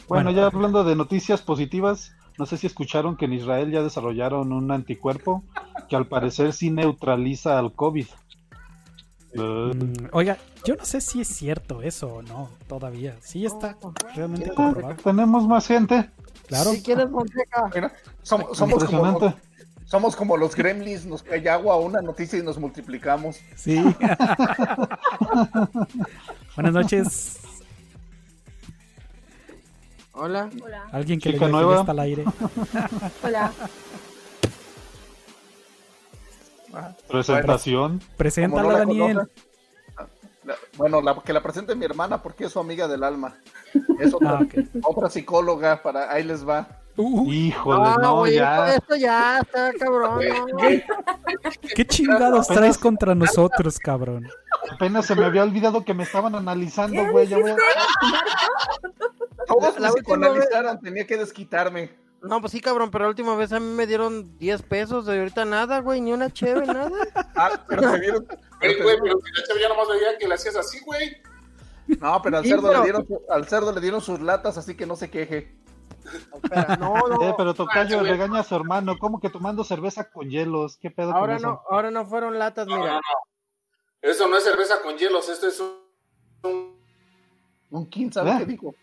Bueno, Bueno. ya hablando de noticias positivas, no sé si escucharon que en Israel ya desarrollaron un anticuerpo que al parecer sí neutraliza al COVID. Mm, Oiga, yo no sé si es cierto eso o no, todavía. Sí está realmente ah, comprobado. tenemos más gente. Claro. Si quieres. Mira, somos, somos como, somos como los gremlins, nos cae agua a una noticia y nos multiplicamos. Sí. Buenas noches. Hola. Hola. Alguien que Chica le nueva. está al aire. Hola. Presentación. Preséntala, Como no la Daniel. La- bueno, la, que la presente mi hermana porque es su amiga del alma. Es otra, Ah, otra psicóloga, para ahí les va. Uh, Híjole, Ah, no, güey, ya. esto ya está cabrón. ¿no? ¿Qué chingados traes contra nosotros, cabrón? Apenas se me había olvidado que me estaban analizando, güey. Ya voy a... Todos La psicoanalizaran, tenía que desquitarme. No, pues sí, cabrón, pero la última vez a mí me dieron 10 pesos, de ahorita nada, güey, ni una cheve, nada. Ah, pero te dieron. Güey, güey, pero si la chava ya nomás veía que le hacías así, güey. No, pero al Sí, cerdo, pero- le dieron, al cerdo le dieron sus latas, así que no se queje. Espera, no, no. Eh, pero Tocayo güey. regaña a su hermano. ¿Cómo que tomando cerveza con hielos? ¿Qué pedo Ahora con eso? no, ahora no fueron latas, No, no, mira. no. Eso no es cerveza con hielos, esto es un. un- Un quién sabe ¿Eh? qué dijo.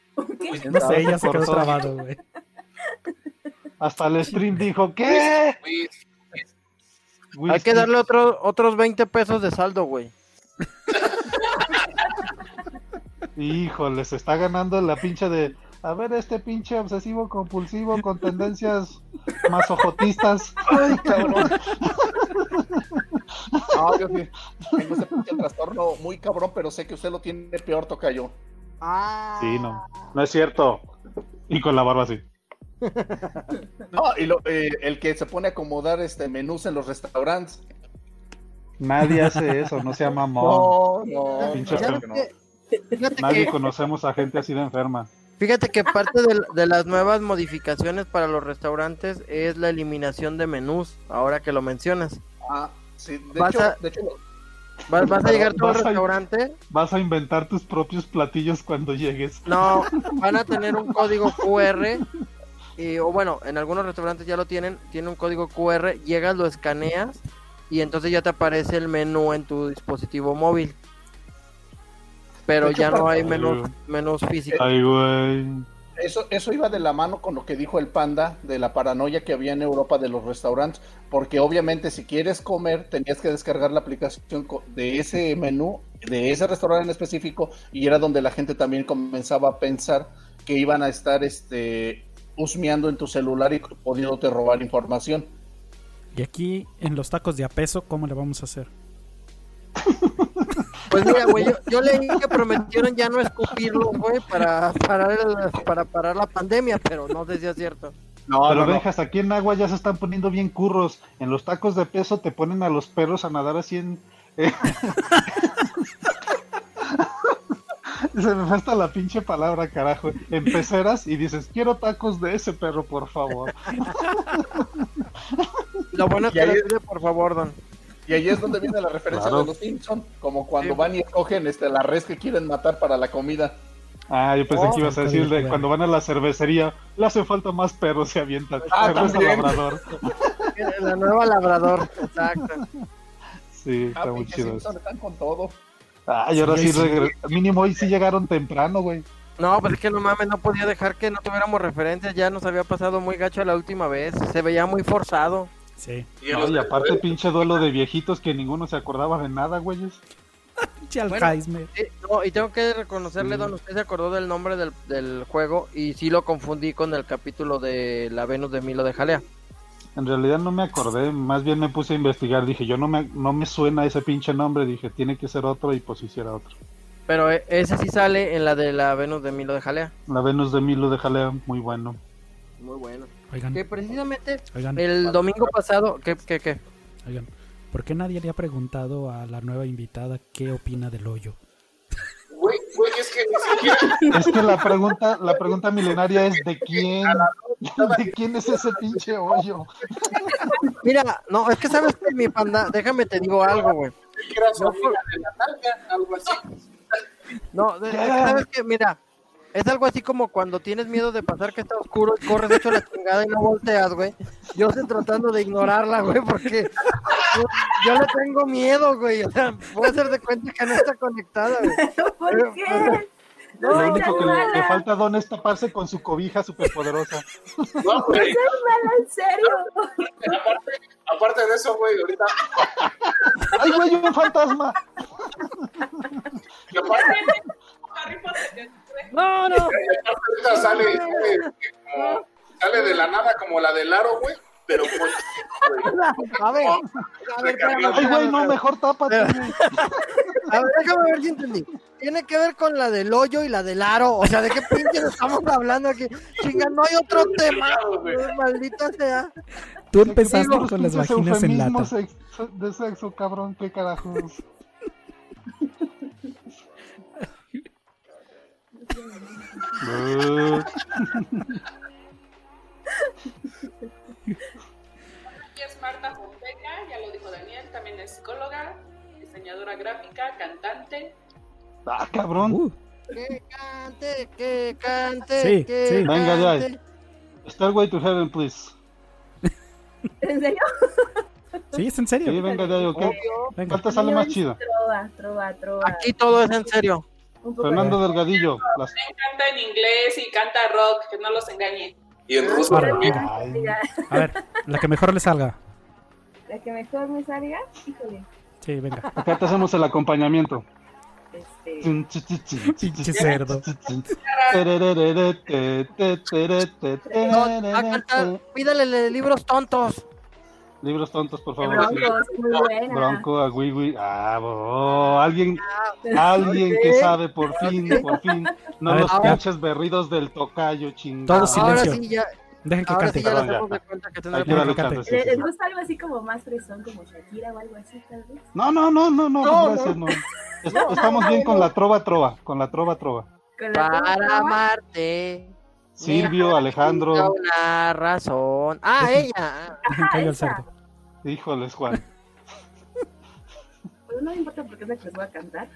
No sé, ya se quedó trabado, güey. Hasta el stream dijo, ¿qué? Hay que darle otro, otros 20 pesos de saldo, güey. Híjole, se está ganando la pinche de... A ver, este pinche obsesivo compulsivo con tendencias masojotistas. Ay, cabrón. No, yo. Tengo ese pinche trastorno muy cabrón, pero sé que usted lo tiene peor, Tocayo. Ah. Sí, no. No es cierto. Y con la barba así. No, y lo- eh, el que se pone a acomodar este menús en los restaurantes. Nadie hace eso, no sea mamón. No, no, Pinche no. Nadie que, conocemos a gente así de enferma. fíjate que parte de, de las nuevas modificaciones para los restaurantes es la eliminación de menús, ahora que lo mencionas. Ah, sí, de hecho, a- de hecho, Vas, vas a llegar tú al a- restaurante, Vas a inventar tus propios platillos cuando llegues. no, van a tener un código QR, y, o bueno, en algunos restaurantes ya lo tienen, tiene un código QR, llegas, lo escaneas, y entonces ya te aparece el menú en tu dispositivo móvil. Pero ya no hay menús, menús físicos. Ay, güey. Eso, eso iba de la mano con lo que dijo el panda de la paranoia que había en Europa de los restaurantes, porque obviamente si quieres comer tenías que descargar la aplicación de ese menú, de ese restaurante en específico, y era donde la gente también comenzaba a pensar que iban a estar este husmeando en tu celular y pudiéndote robar información. Y aquí en los tacos de a peso, ¿cómo le vamos a hacer? Pues mira, güey, yo, yo leí que prometieron ya no escupirlos, güey, para parar, el- para parar la pandemia, pero no sé si es cierto. No, Pero no, no. dejas, aquí en agua ya se están poniendo bien curros. En los tacos de peso te ponen a los perros a nadar así en. eh. Se me fue hasta la pinche palabra, carajo. En peceras y dices, quiero tacos de ese perro, por favor. Lo bueno es que lo pide, por favor, don. Y ahí es donde viene la referencia Claro. de los Simpson, como cuando Sí. van y escogen este, la res que quieren matar para la comida. Ah, yo pensé Oh, que ibas a decir de cuando van a la cervecería, le hace falta más perros, se avientan. Ah, labrador. La nueva labrador, exacto. Sí, está Ah, muy pinches chido. Simpson están con todo. Ah, y ahora Sí, sí, mínimo hoy sí llegaron temprano, güey. No, pues es que no mames, no podía dejar que no tuviéramos referencias, ya nos había pasado muy gacho la última vez, se veía muy forzado. Sí. Y en No, los- y aparte pinche duelo de viejitos que ninguno se acordaba de nada, güeyes. Pinche Alzheimer. Sí, no, y tengo que reconocerle, don, usted se acordó del nombre del, del juego y sí lo confundí con el capítulo de la Venus de Milo de Jalea. En realidad no me acordé, más bien me puse a investigar, dije, yo no me, no me suena ese pinche nombre, dije, tiene que ser otro y pues hiciera otro. Pero eh, ese sí sale en la de la Venus de Milo de Jalea. La Venus de Milo de Jalea, muy bueno. Muy bueno. Oigan, Que precisamente oigan, el domingo pasado, ¿qué, qué, qué? oigan. ¿Por qué nadie le ha preguntado a la nueva invitada qué opina del hoyo? Güey, güey, es que ni siquiera. Es que la pregunta, la pregunta milenaria es ¿de quién? ¿De quién es ese pinche hoyo? Mira, no, es que sabes que mi panda, déjame te digo algo, güey. amiga de la nalga, algo así. No, de- sabes que, mira, es algo así como cuando tienes miedo de pasar que está oscuro y corres hecho la chingada y no volteas, güey. Yo estoy tratando de ignorarla, güey, porque yo, yo le tengo miedo, güey. O sea, puede ser de cuenta que no está conectada, güey. ¿Por Pero- qué? Lo No, único que le, falta a Don es taparse con su cobija superpoderosa. No, güey. Soy mala, en serio. Aparte, aparte de eso, güey, ahorita. ¡Ay, güey, un fantasma! Harry Potter. No, no. sale, sale, como- sale de la nada como la del aro, güey. Pero pues. A ver, a ver, ¡Ay, güey, no, mejor tápate! A ver, déjame ver si entendí. Tiene que ver con la del hoyo y la del aro. O sea, ¿de qué pinches estamos hablando aquí? Chinga, no hay otro tema. Maldita sea. Tú empezaste con las vaginas en lata. de sexo, cabrón, qué carajos. Ella es Marta Fonseca, ya lo dijo Daniel, también es psicóloga, diseñadora gráfica, cantante. ah, cabrón. Uh, Que cante, que cante. Sí, que sí. Venga, ya. cante. Starway to Heaven, please. ¿En serio? sí, es en serio. Sí, venga, ya. ¿Cuál te sale más chida? Trova, trova, trova. Aquí todo es en serio. Fernando Delgadillo. Las... También canta en inglés y canta rock, que no los engañe. Y en ruso A ver, la que mejor le salga. La que mejor me salga, híjole. Sí, venga. acá te hacemos el acompañamiento. Pinche cerdo. Pídale libros tontos. Libros tontos, por favor. Broncos, muy buena. Bronco, a Wiwi. Ah, oh, alguien, alguien que sabe por fin, por fin. No ver, los pinches berridos del tocayo, chingado. Todos Ahora silencio. sí ya, Dejen que ahora cante. sí ya Perdón, ya. de cuenta que Hay que darle cante. sí, ¿Les sí, les sí. gusta algo así como más fresón, como Shakira o algo así, tal vez? No, no, no, no, no, No, gracias, no. Es- Estamos bien con la trova trova, con la trova trova. Con la Para trova, amarte. Silvio, Alejandro, Una razón. Ah, ella. Haya el esa. cerdo. híjoles, Juan. Pues no me importa porque es la que les voy a cantar.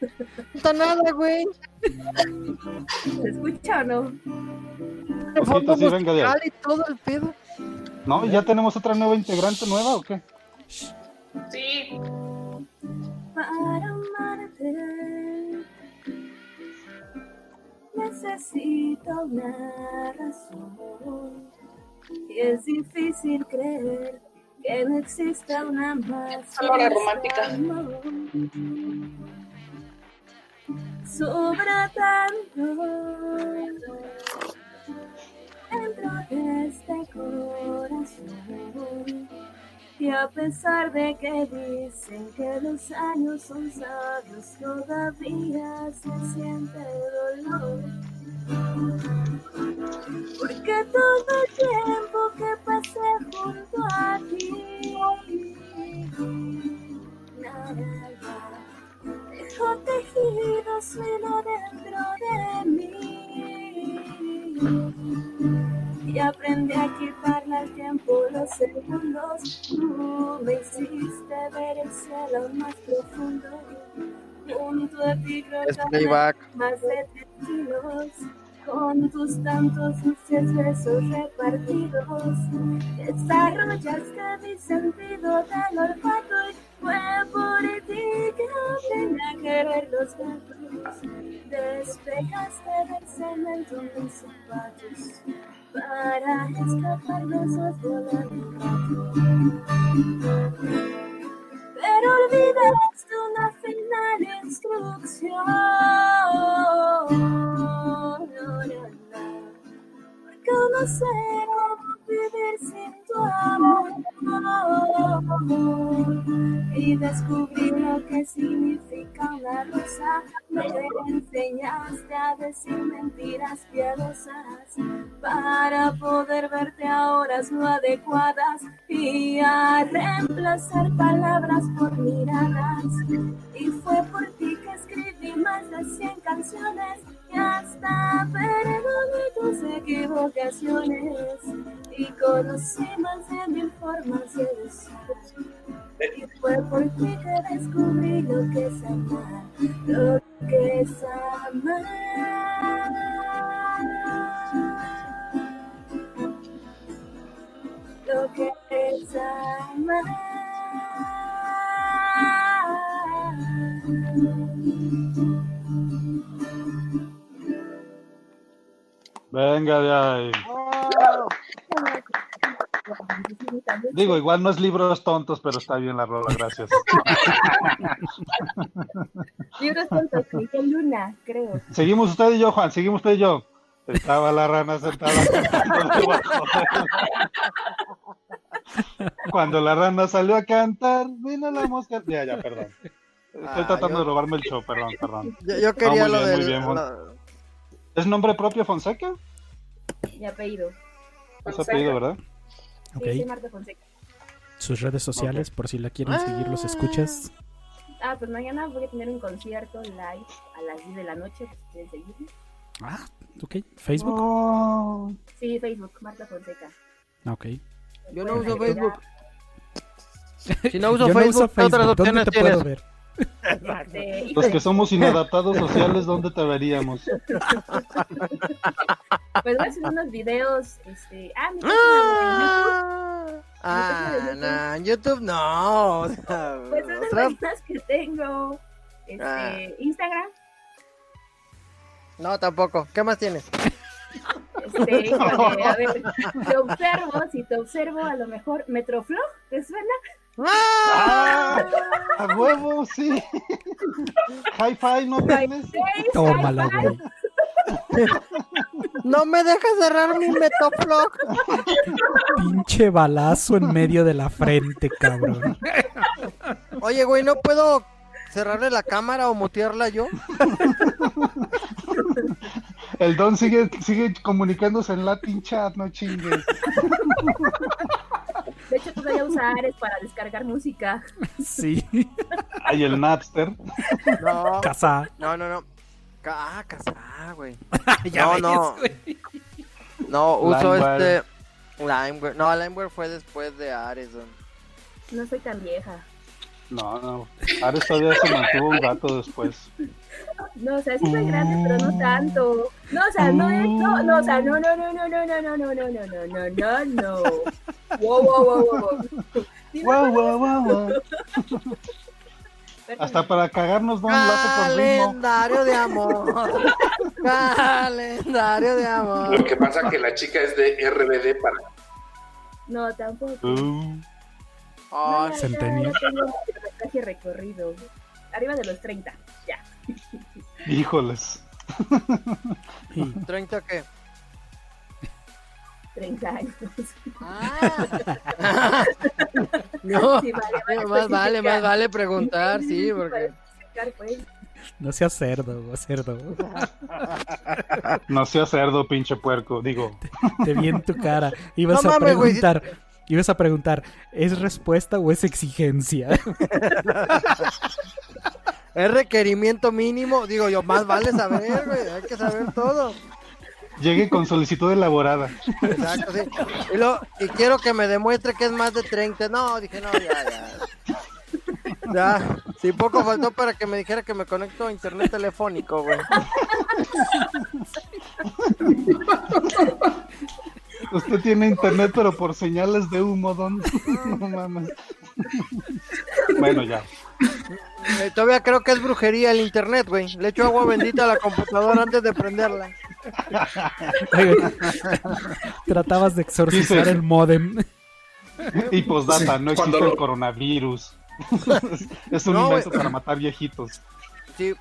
No está nada, güey. ¿Se escucha o no? Fondo sí, venga de y todo el pedo. ¿No? ¿Ya tenemos otra nueva integrante nueva o qué? Sí, Para amarte necesito una razón y es difícil creer que no exista una más Palabra romántica. amor. Sobra tanto dentro de este corazón y a pesar de que dicen que los años son sabios, todavía se siente dolor. Porque todo el tiempo que pasé junto a ti, nada dejó tejido suelo dentro de mí. Y aprendí a equiparle al tiempo los segundos. Tú me hiciste ver el cielo más profundo. Junto a ti creo más de tres kilos. Con tus tantos dulces besos repartidos, desarrollaste mi sentido del olfato y fue por ti que aprendí a querer los gatos. Despegaste del cemento mis zapatos para escapar de esos volando pero olvidaste una final instrucción. Sé cómo vivir sin tu amor. Y descubrí lo que significa una rosa. Me enseñaste a decir mentiras piadosas para poder verte a horas no adecuadas y a reemplazar palabras por miradas. Y fue por ti que escribí más de 100 canciones y hasta perdoné tus equivocaciones y conocí más de mil formas. Y fue por ti que descubrí lo que es amar, lo que es amar. Lo que es Venga de ahí. Digo, igual no es libros tontos, pero está bien la rola, gracias. Libros tontos, Miguel Luna, creo. Seguimos usted y yo, Juan, seguimos usted y yo. Estaba la rana sentada Cuando la rana salió a cantar, vino la mosca. Ya, ya, perdón. Estoy Ah, tratando yo- de robarme el show, perdón, perdón. Yo, yo No, quería muy lo bien, muy del. bien, lo- ¿Es nombre propio Fonseca? Mi apellido. Es apellido, ¿verdad? Sí, soy Marta Fonseca. Sus redes sociales, por si la quieren seguir, los escuchas. Ah, pues mañana voy a tener un concierto live a las 10 de la noche, pues, si quieren seguirme. Ah, ok. Facebook. Oh. Sí, Facebook, Marta Fonseca. Ah, Ok. Yo no uso. Facebook. Si no uso Yo no Facebook, uso ¿qué otras Facebook. ¿Dónde te tienes? puedo ver? Este, Los que somos inadaptados sociales, ¿dónde te veríamos? Pues voy a hacer unos videos, este... Ah, mi Ah, de YouTube. no, en YouTube no. o sea, Pues es de otra- las más que tengo. Este, Ah. Instagram, No, tampoco. ¿Qué más tienes? este, híjole, a ver, te observo, si te observo, a lo mejor Metroflog, ¿te suena? ¡Ah! ¡A huevo, sí! Hi-Fi, ¿no tienes? Tómala, güey. No me dejas cerrar mi Metoflog. Pinche balazo en medio de la frente, cabrón. Oye, güey, ¿no puedo cerrarle la cámara o mutearla yo? El Don sigue, sigue comunicándose en Latin Chat, no chingues. De hecho, todavía usa Ares para descargar música. Sí. Hay el Napster. No. Casa. No, no, no. Ah, casá, güey. Ya no, ves, no. güey. No, uso Limeware. este. Limeware. No, Limeware fue después de Ares. No soy tan vieja. No, no. Ares todavía se mantuvo un gato después. No, o sea, sí soy grande, pero no tanto. No, o sea, no es, no, no, o sea, no, no, no, no, no, no, no, no, no, no, no, no, no, no. Wow, wow, wow, wow, wow. Guau, guau. espérame. Hasta para cagarnos da un lazo con ritmo. Calendario de amor. Calendario de amor. Lo que pasa es que la chica es de RBD para. No, tampoco. Uh, Ah, No, ya tengo casi recorrido. Arriba de los 30, ya. híjoles. Y ¿30 qué? 30 años. Ah. No, Sí, vale, vale más vale, más vale preguntar, sí, porque pues. No seas cerdo, cerdo. No seas cerdo, pinche puerco. Digo, Te vi en tu cara. Ibas No a mames, güey, si- preguntar. Ibas a preguntar, ¿es respuesta o es exigencia? es requerimiento mínimo. Digo yo, más vale saber, güey, hay que saber todo. llegue con solicitud elaborada. Exacto, sí. Y, lo, y quiero que me demuestre que es más de 30. No, dije, no, ya, ya. Ya, sí, poco faltó para que me dijera que me conecto a internet telefónico, güey. Usted tiene internet, pero por señales de humo, don. No mames. Bueno, ya. Eh, todavía creo que es brujería el internet, güey. Le echo agua bendita a la computadora antes de prenderla. Tratabas de exorcizar el modem. Y postdata, Sí, no existe el coronavirus. es un No, invento para matar viejitos. Sí,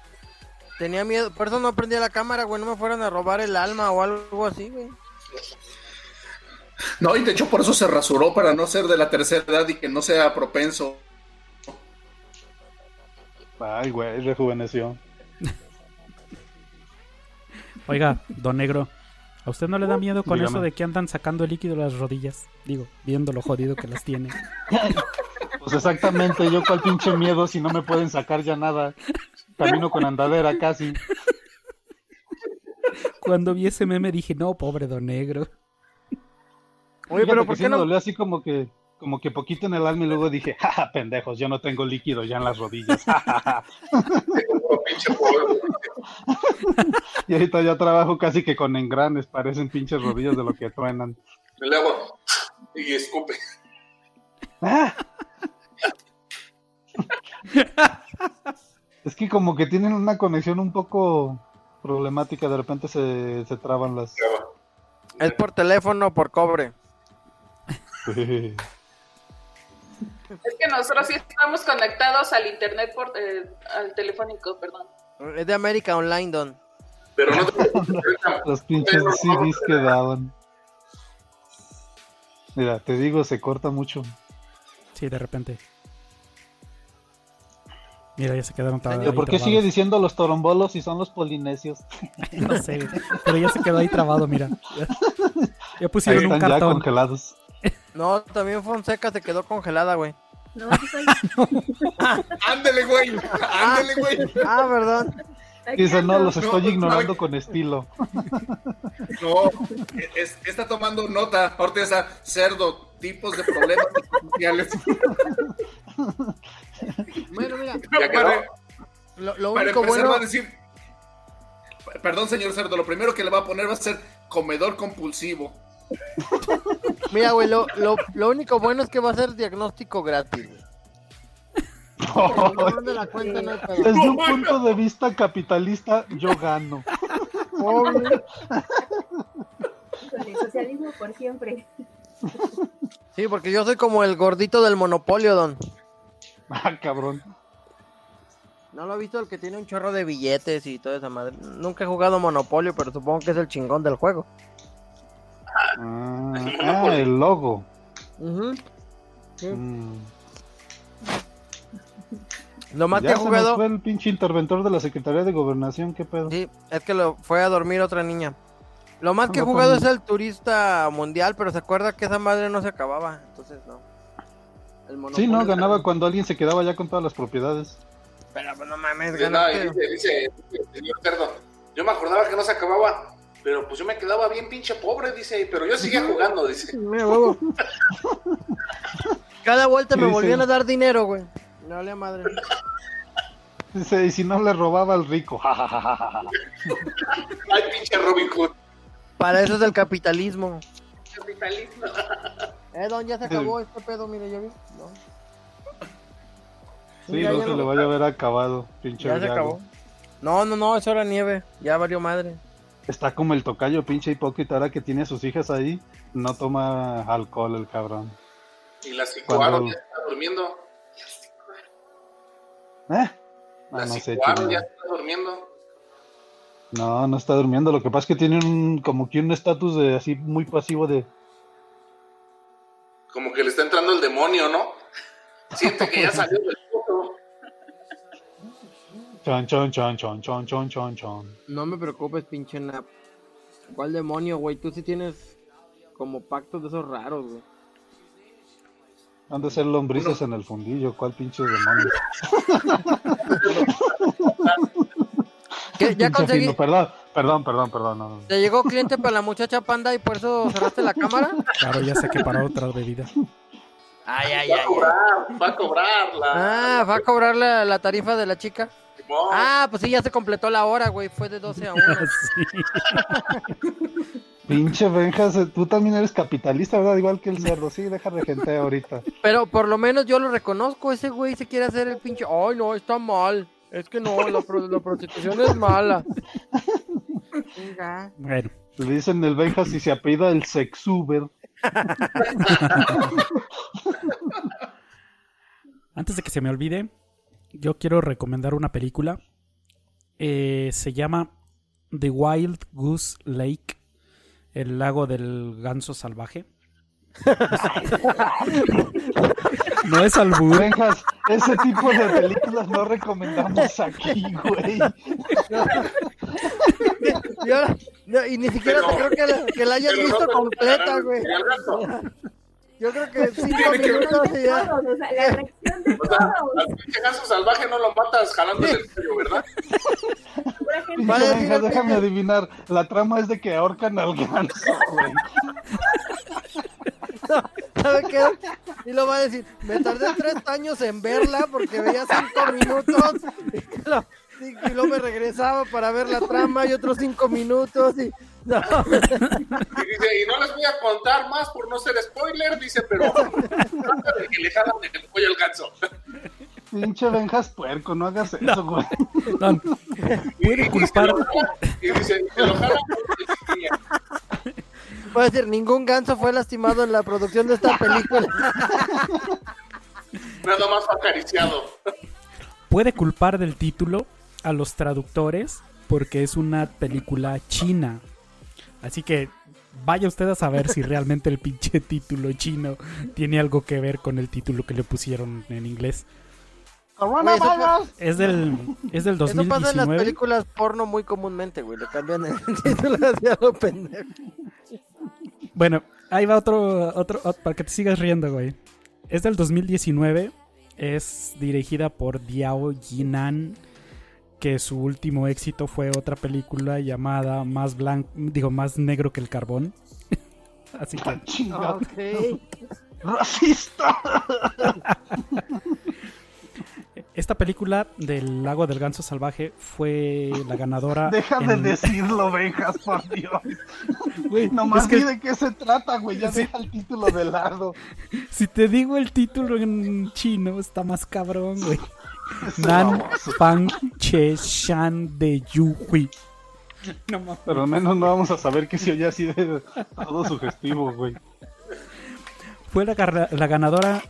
tenía miedo. Por eso no prendía la cámara, güey. No me fueran a robar el alma o algo así, güey. No, y de hecho por eso se rasuró para no ser de la tercera edad y que no sea propenso. Ay, güey, rejuveneció. Oiga, don Negro, ¿a usted no le da miedo con Dígame. eso de que andan sacando líquido las rodillas? Digo, viendo lo jodido que las tiene. Pues exactamente, yo cuál pinche miedo si no me pueden sacar ya nada. Camino con andadera casi. Cuando vi ese meme dije, no, pobre don Negro. Oye, pero que ¿por sí qué me no? dolió así como que, como que poquito en el alma y luego dije, jaja, pendejos, yo no tengo líquido ya en las rodillas. Y ahorita ya trabajo casi que con engranes, parecen pinches rodillas de lo que truenan. Le hago y escupe. ¡Ah! Es que como que tienen una conexión un poco problemática, de repente se, se traban las... Es por teléfono o por cobre. Es que nosotros sí estamos conectados al internet por eh, al telefónico, perdón. Es de América Online, Don. Pero no te Los pinches CDs que daban. Mira, te digo, se corta mucho. Sí, de repente. Mira, ya se quedaron Pero trabados. ¿Por qué sigue diciendo los torombolos si son los polinesios? No sé, pero ya se quedó ahí trabado, mira. Ya, ya pusieron Ahí un están ya cartón. congelados. No, también Fonseca se quedó congelada, güey. No, sí soy. Ándele, güey. Ándele, güey. Ah, perdón. Dice, no, los estoy No, ignorando no. con estilo. No, es- está tomando nota. Ahorita esa cerdo, tipos de problemas sociales. Bueno, mira, Ya para- lo, lo Para único empezar bueno... va a decir, perdón señor cerdo, lo primero que le va a poner va a ser comedor compulsivo. Mira, güey, lo, lo, lo único bueno es que va a ser diagnóstico gratis. de la cuenta no. Desde un punto de vista capitalista, yo gano. Con el socialismo por siempre. Sí, porque yo soy como el gordito del monopolio, Don. Ah, cabrón. ¿No lo ha visto el que tiene un chorro de billetes y toda esa madre? Nunca he jugado Monopolio, pero supongo que es el chingón del juego. Ah, ah, el logo. Sí. Mm. Lo más Ya que he se jugado, fue el pinche interventor de la Secretaría de Gobernación, ¿qué pedo? sí, es que lo fue a dormir otra niña. Lo más que he jugado con- es el turista mundial, pero se acuerda que esa madre no se acababa, entonces no. El Sí, no, ganaba cuando alguien se quedaba ya con todas las propiedades. Pero pues, no mames, Dice, no, dice, dice, dice el señor cerdo, yo me acordaba que no se acababa, pero pues yo me quedaba bien pinche pobre, dice, pero yo seguía jugando, dice. Mira, huevo. Cada vuelta me dice- volvían a dar dinero, güey. No valía madre. Dice, y si no le robaba al rico. Ay, pinche Robin Hood. Para eso es el capitalismo. Capitalismo. Eh, don, ya se acabó este pedo, mire, ya vi. No. Sí, Ya, no se no. le vaya a haber acabado, pinche Ya se acabó. No, no, no, eso era nieve. Ya valió madre. Está como el tocayo, pinche hipócrita, ahora que tiene a sus hijas ahí, no toma alcohol el cabrón. Y la Cicuaro Cuando- ya está durmiendo. ¿Eh? Ah, La no sé, ya está durmiendo. No, no está durmiendo. Lo que pasa es que tiene un, como que un estatus de así muy pasivo de. Como que le está entrando el demonio, ¿no? Siente que ya salió del. Chon, chon, chon, chon, chon, chon, chon, chon. No me preocupes, pinche nap. ¿Cuál demonio, güey? Tú sí tienes como pactos de esos raros, güey. Han de ser lombrices en el fundillo. ¿Cuál pinche demonio? ¿Qué? ¿Ya Pinche conseguí? fino. Perdón, perdón, perdón, perdón. no, no. ¿Te llegó cliente para la muchacha panda y por eso cerraste la cámara? Claro, ya sé que para otras bebidas. Ay, ay, Va a ay. cobrar, va a cobrar la. Ah, ¿va a cobrar la, la tarifa de la chica? Simón. Ah, pues sí, ya se completó la hora, güey. Fue de 12 a 1. Pinche Benjas, eh, tú también eres capitalista, ¿verdad? Igual que el cerdo. Sí, deja de gente ahorita. Pero por lo menos yo lo reconozco. Ese güey se quiere hacer el pinche. Ay, no, está mal. Es que no, la, pro- la prostitución es mala. Venga. Bueno, Le dicen el Benjas y se apellida el Sexuber. antes de que se me olvide, yo quiero recomendar una película. Eh, se llama The Wild Goose Lake, el lago del ganso salvaje. no es albur. Ese tipo de películas no recomendamos aquí, güey. Y, ahora- no, y ni siquiera Pero- creo que la, que la hayas no visto completa, güey. Yo creo que que ver minutos y ya. Todos, o sea, la reacción de O sea, todos. al salvaje no lo matas jalando el cuello, ¿verdad? Benjas, fíjate déjame que- adivinar. La trama es de que ahorcan al ganso, güey. ¿Sabe qué? Y lo va a decir, me tardé tres años en verla porque veía cinco minutos y, lo- y- y luego me regresaba para ver la trama y otros cinco minutos y... No, Y dice, y no les voy a contar más por no ser spoiler, dice, pero trata de que le jalan el cuello al ganso. Pinche Benjas puerco, no hagas eso, güey. No, Y, puede y culpar. y dice, y se lo jalan a decir, ningún ganso fue lastimado en la producción de esta película. nada más acariciado. puede culpar del título a los traductores porque es una película china. Así que vaya usted a saber si realmente el pinche título chino tiene algo que ver con el título que le pusieron en inglés. Güey, Es del, es del eso pasa en las 2019. películas porno muy comúnmente, güey. Le cambian el título hacia lo pendejo. Bueno, ahí va otro, otro, ot- para que te sigas riendo, güey. Es del 2019. Es dirigida por Diao Yinan. Que su último éxito fue otra película llamada Más blanco, digo, más negro que el carbón. Así que Chingado. Ok. Racista. esta película del Lago del Ganso Salvaje fue la ganadora. Deja de en- decirlo, Benjas, por Dios. Güey, Nomás es que- de qué se trata, güey. Ya deja el título de lado. Si te digo el título en chino, está más cabrón, güey. Nan. Fang Che Shan de Yu Hui. No mames. Pero al menos no vamos a saber que se oye así de todo sugestivo, güey. Fue la, ganadora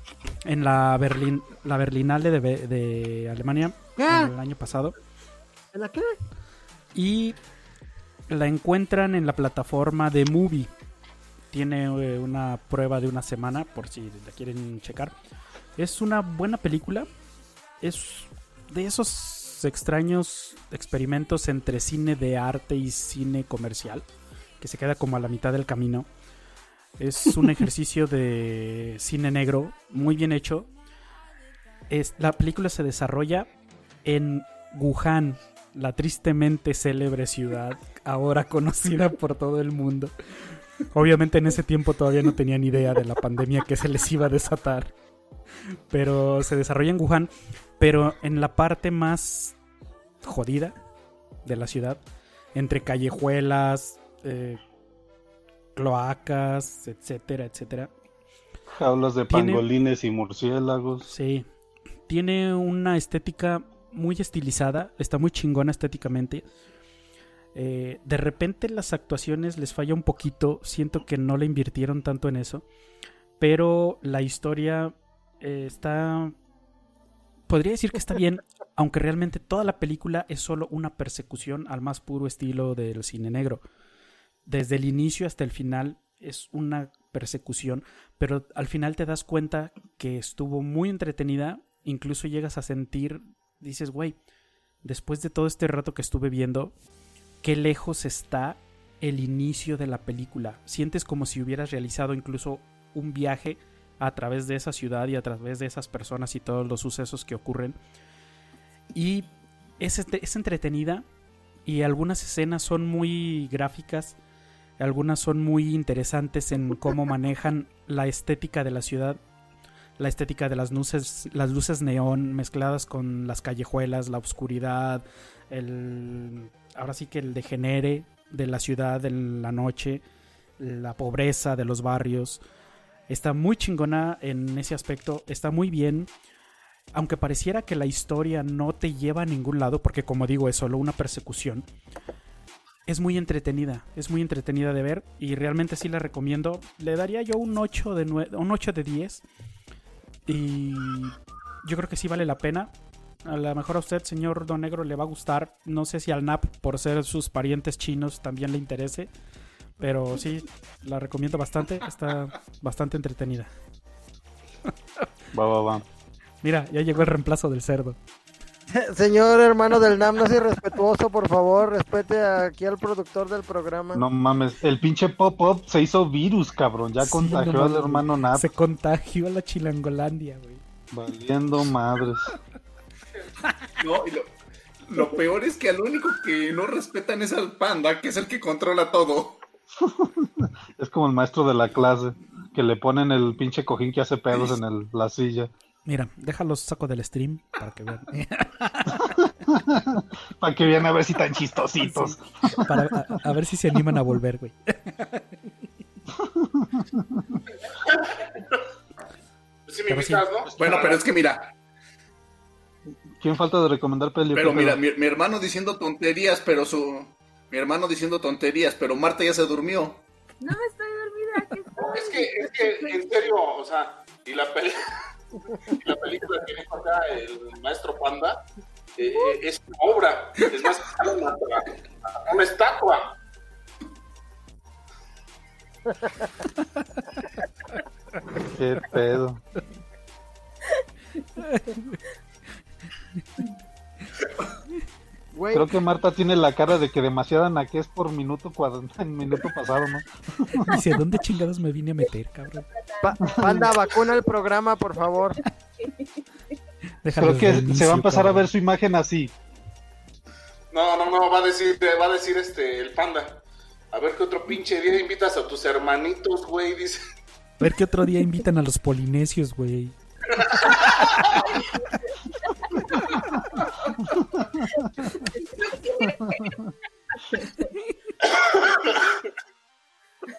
en la, Berlin, la Berlinale de, Be- de Alemania ¿Qué? el año pasado. ¿En la qué? Y la encuentran en la plataforma de Movie. Tiene eh, una prueba de una semana, por si la quieren checar. Es una buena película. Es de esos extraños experimentos entre cine de arte y cine comercial. Que se queda como a la mitad del camino. Es un ejercicio de cine negro muy bien hecho. Es, la película se desarrolla en Wuhan, la tristemente célebre ciudad, ahora conocida por todo el mundo. Obviamente en ese tiempo todavía no tenían idea de la pandemia que se les iba a desatar. Pero se desarrolla en Wuhan, pero en la parte más jodida de la ciudad, entre callejuelas, eh, cloacas, etcétera, etcétera. Jaulas de Tiene- pangolines y murciélagos. Sí. Tiene una estética muy estilizada. Está muy chingona estéticamente. Eh, de repente las actuaciones les falla un poquito. Siento que no le invirtieron tanto en eso. Pero la historia eh, está... Podría decir que está bien. aunque realmente toda la película es solo una persecución al más puro estilo del cine negro. Desde el inicio hasta el final es una persecución, pero al final te das cuenta que estuvo muy entretenida, incluso llegas a sentir, dices, güey, después de todo este rato que estuve viendo, qué lejos está el inicio de la película. Sientes como si hubieras realizado incluso un viaje a través de esa ciudad y a través de esas personas y todos los sucesos que ocurren. Y es, este- es entretenida y algunas escenas son muy gráficas, algunas son muy interesantes en cómo manejan la estética de la ciudad, la estética de las luces, las luces neón mezcladas con las callejuelas, la oscuridad, el ahora sí que el degenere de la ciudad en la noche, la pobreza de los barrios. Está muy chingona en ese aspecto, está muy bien. Aunque pareciera que la historia no te lleva a ningún lado, porque como digo, es solo una persecución, es muy entretenida, es muy entretenida de ver y realmente sí la recomiendo. Le daría yo un 8 de, un 8 de 10 y yo creo que sí vale la pena. A lo mejor a usted, señor Don Negro, le va a gustar. No sé si al NAP, por ser sus parientes chinos, también le interese. Pero sí, la recomiendo bastante. Está bastante entretenida. Va, va, va. Mira, ya llegó el reemplazo del cerdo. Señor hermano del NAM, no sea irrespetuoso, por favor, respete aquí al productor del programa. No mames, el pinche pop-up se hizo virus, cabrón. Ya Sí, contagió no al hermano Nap. Se contagió a la chilangolandia, güey. Valiendo madres. No, y lo, lo peor es que al único que no respetan es al panda, que es el que controla todo. Es como el maestro de la clase, que le ponen el pinche cojín que hace pedos en el- la silla. Mira, déjalos saco del stream para que vean. Para que vean a ver si tan chistositos. Para, a, a ver si se animan a volver, güey. Sí me Pero sí. invitas, ¿no? Bueno, pero es que mira, ¿Quién falta de recomendar peli? pero ¿Qué mira, mi hermano diciendo tonterías, pero su... Mi hermano diciendo tonterías, pero Marta ya se durmió. No me estoy dormida. Es que, es que, en serio, o sea, y la, peli- y la película que dijo acá el maestro Panda eh, eh, es una obra, es más, una, una estatua. ¿Qué pedo? Creo que Marta tiene la cara de que demasiada naquez por minuto cuadro, en minuto pasado, ¿no? Dice, ¿dónde chingados me vine a meter, cabrón? pa- panda, vacuna el programa, por favor. Creo que se va a empezar a ver su imagen así. No, no, no, va a decir, va a decir este, el Panda. A ver qué otro pinche día invitas a tus hermanitos, güey, dice. A ver qué otro día invitan a los polinesios, güey.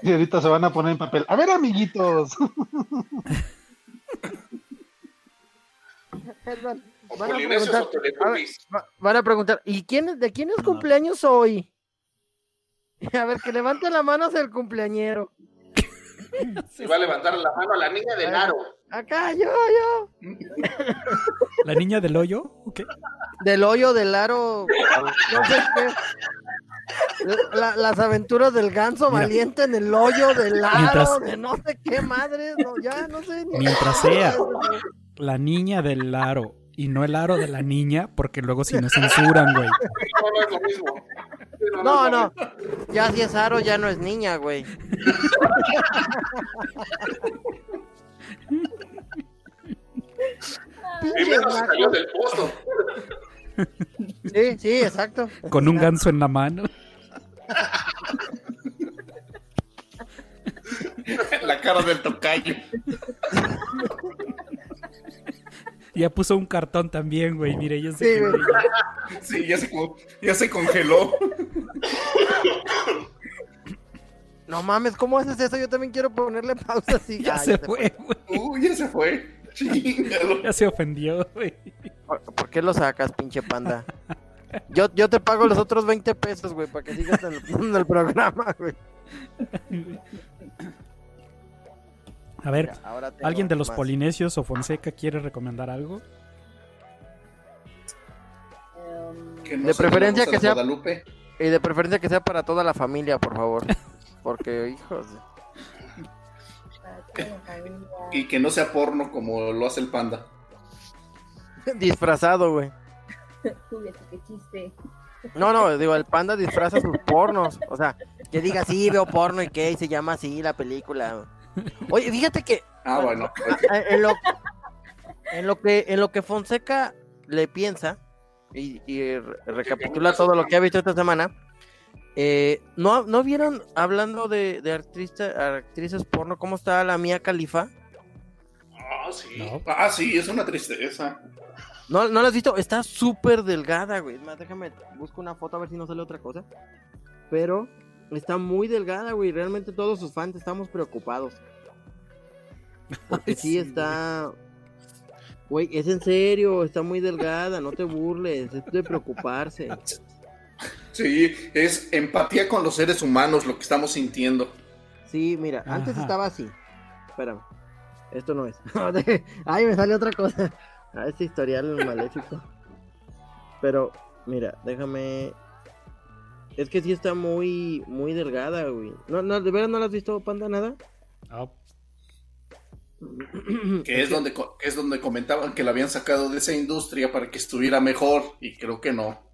Y ahorita se van a poner en papel. A ver, amiguitos. Van O van a preguntar, van a ¿y quién, es- de quién es cumpleaños hoy? A ver, que levante la mano hacia el cumpleañero. Y va a levantar la mano a la niña del aro. Acá, yo, yo. ¿La niña del hoyo? ¿O qué? Del hoyo, del aro. No sé qué. La- las aventuras del ganso Mira. valiente en el hoyo del aro, Mientras- de no sé qué madre, no, ya no sé. ni- Mientras sea la niña del aro y no el aro de la niña, porque luego si nos censuran, güey. No, no es lo mismo. No, no, ya si es aro ya no es niña, güey. Primero se cayó del pozo. Sí, sí, exacto. Con un ganso en la mano. La cara del tocayo. Ya puso un cartón también, güey. Mire, ya Sí, se. Sí, ya se, con- ya se congeló. No mames, ¿cómo haces eso? Yo también quiero ponerle pausa así. Ya Ah, se te fue, güey. Uy, ya se fue. Chingado. Ya se ofendió, güey. ¿Por por qué lo sacas, pinche panda? Yo, yo te pago los otros 20 pesos, güey, para que sigas en el, en el programa, güey. A ver, Ya, ¿alguien de los más. polinesios o Fonseca quiere recomendar algo? Que no De se preferencia que sea- Guadalupe. Y de preferencia que sea para toda la familia, por favor. Porque, hijos. Y que no sea porno como lo hace el panda. Disfrazado, güey. Qué chiste. No, no, digo, el panda disfraza sus pornos. O sea, que diga, sí, veo porno y que se llama así la película. Oye, fíjate que Ah, bueno. eh, en lo, en lo que en lo que Fonseca le piensa y, y re- recapitula todo lo que ha visto esta semana, eh, ¿no, ¿no vieron hablando de, de artista- actrices porno cómo está la mía Califa? Ah, sí. Ah, sí, es una tristeza. ¿No, ¿No la has visto? Está súper delgada, güey. Es más, déjame, busco una foto a ver si no sale otra cosa. Pero está muy delgada, güey. Realmente todos sus fans estamos preocupados. Porque sí, Sí, está... Güey, es en serio, está muy delgada, no te burles, es de preocuparse. Sí, es empatía con los seres humanos lo que estamos sintiendo. Sí, mira, antes estaba así. Espérame, esto no es. Ay, me sale otra cosa. Ah, este historial maléfico. Pero, mira, déjame. Es que sí está muy, muy delgada, güey. No, no, ¿De verdad no la has visto, Panda, nada? Que es donde, es donde comentaban que la habían sacado de esa industria para que estuviera mejor. Y creo que no.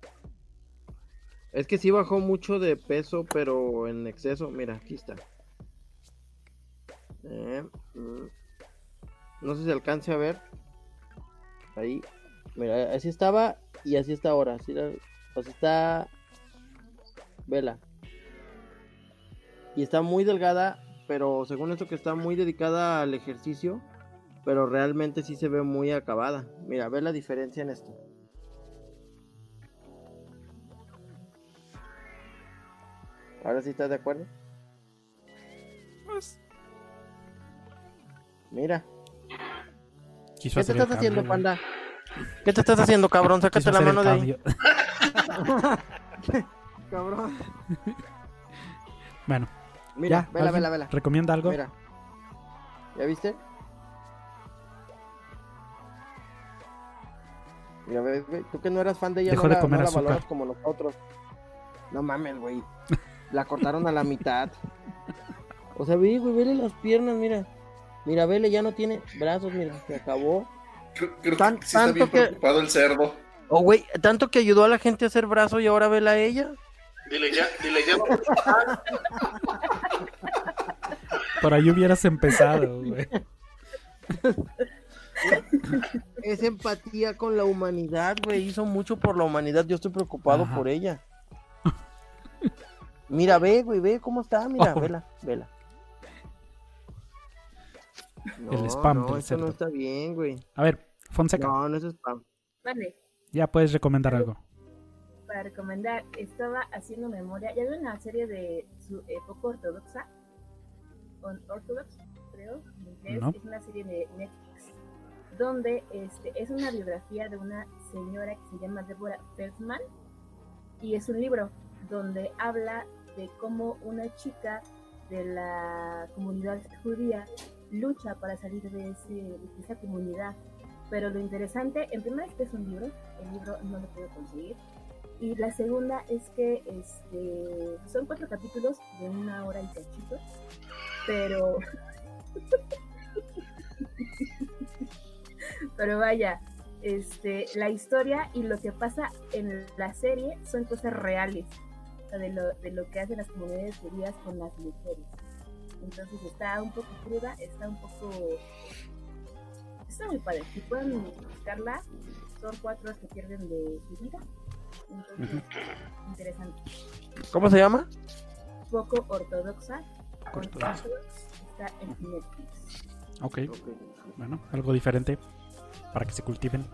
Es que sí bajó mucho de peso, pero en exceso. Mira, aquí está. Eh, mm. no sé si alcance a ver. Ahí. Mira, así estaba y así está ahora. Así, así está. Vela. Y está muy delgada, pero según esto que está muy dedicada al ejercicio. Pero realmente sí se ve muy acabada. Mira, ve la diferencia en esto. Ahora sí estás de acuerdo. Mira. Quiso ¿Qué te estás haciendo, cambio, panda? ¿Qué te estás haciendo, cabrón? Sácate la mano de ahí. cambio. cabrón. Bueno. Mira, ya, vela, ¿alguien vela, vela. ¿Recomienda algo? Mira. ¿Ya viste? Mira, ve, ve, tú que no eras fan de ella, Dejó no, de la, comer no la azúcar. valoras como nosotros. No mames, güey. La cortaron a la mitad. O sea, ve, güey, vele las piernas, mira. Mira, vele, ya no tiene brazos, mira, se acabó. Creo, creo Tan- que sí está bien tanto que- preocupado el cerdo. Oh, güey, tanto que ayudó a la gente a hacer brazo y ahora vela a ella. Dile ya, dile ya. Por ahí hubieras empezado, güey. Es empatía con la humanidad, güey. Hizo mucho por la humanidad. Yo estoy preocupado Ajá. por ella. Mira, ve, güey, ve cómo está. Mira, Oh. vela, vela. El spam no, del esto no está bien, güey. A ver, Fonseca, No, no es spam. Vale, ya puedes recomendar algo. para recomendar, estaba haciendo memoria. Ya vi una serie de su poco ortodoxa. Ortodox, creo, en inglés. No. Es una serie de Netflix. Donde este, es una biografía de una señora que se llama Deborah Feldman. Y es un libro donde habla de cómo una chica de la comunidad judía lucha para salir de, esa comunidad. Pero lo interesante, en primer es que es un libro, el libro no lo puedo conseguir. Y la segunda es que este, son cuatro capítulos de una hora y cachito, pero... pero vaya, este, la historia y lo que pasa en la serie son cosas reales sea, de, lo, de lo que hacen las comunidades judías con las mujeres. Entonces está un poco cruda, está un poco... Está muy padre. Si pueden buscarla, son cuatro horas que pierden de su vida. Entonces, interesante. ¿Cómo se llama? Poco ortodoxa. Ortodoxa. Ortodox, Está en Netflix. Ok. Bueno, algo diferente para que se cultiven.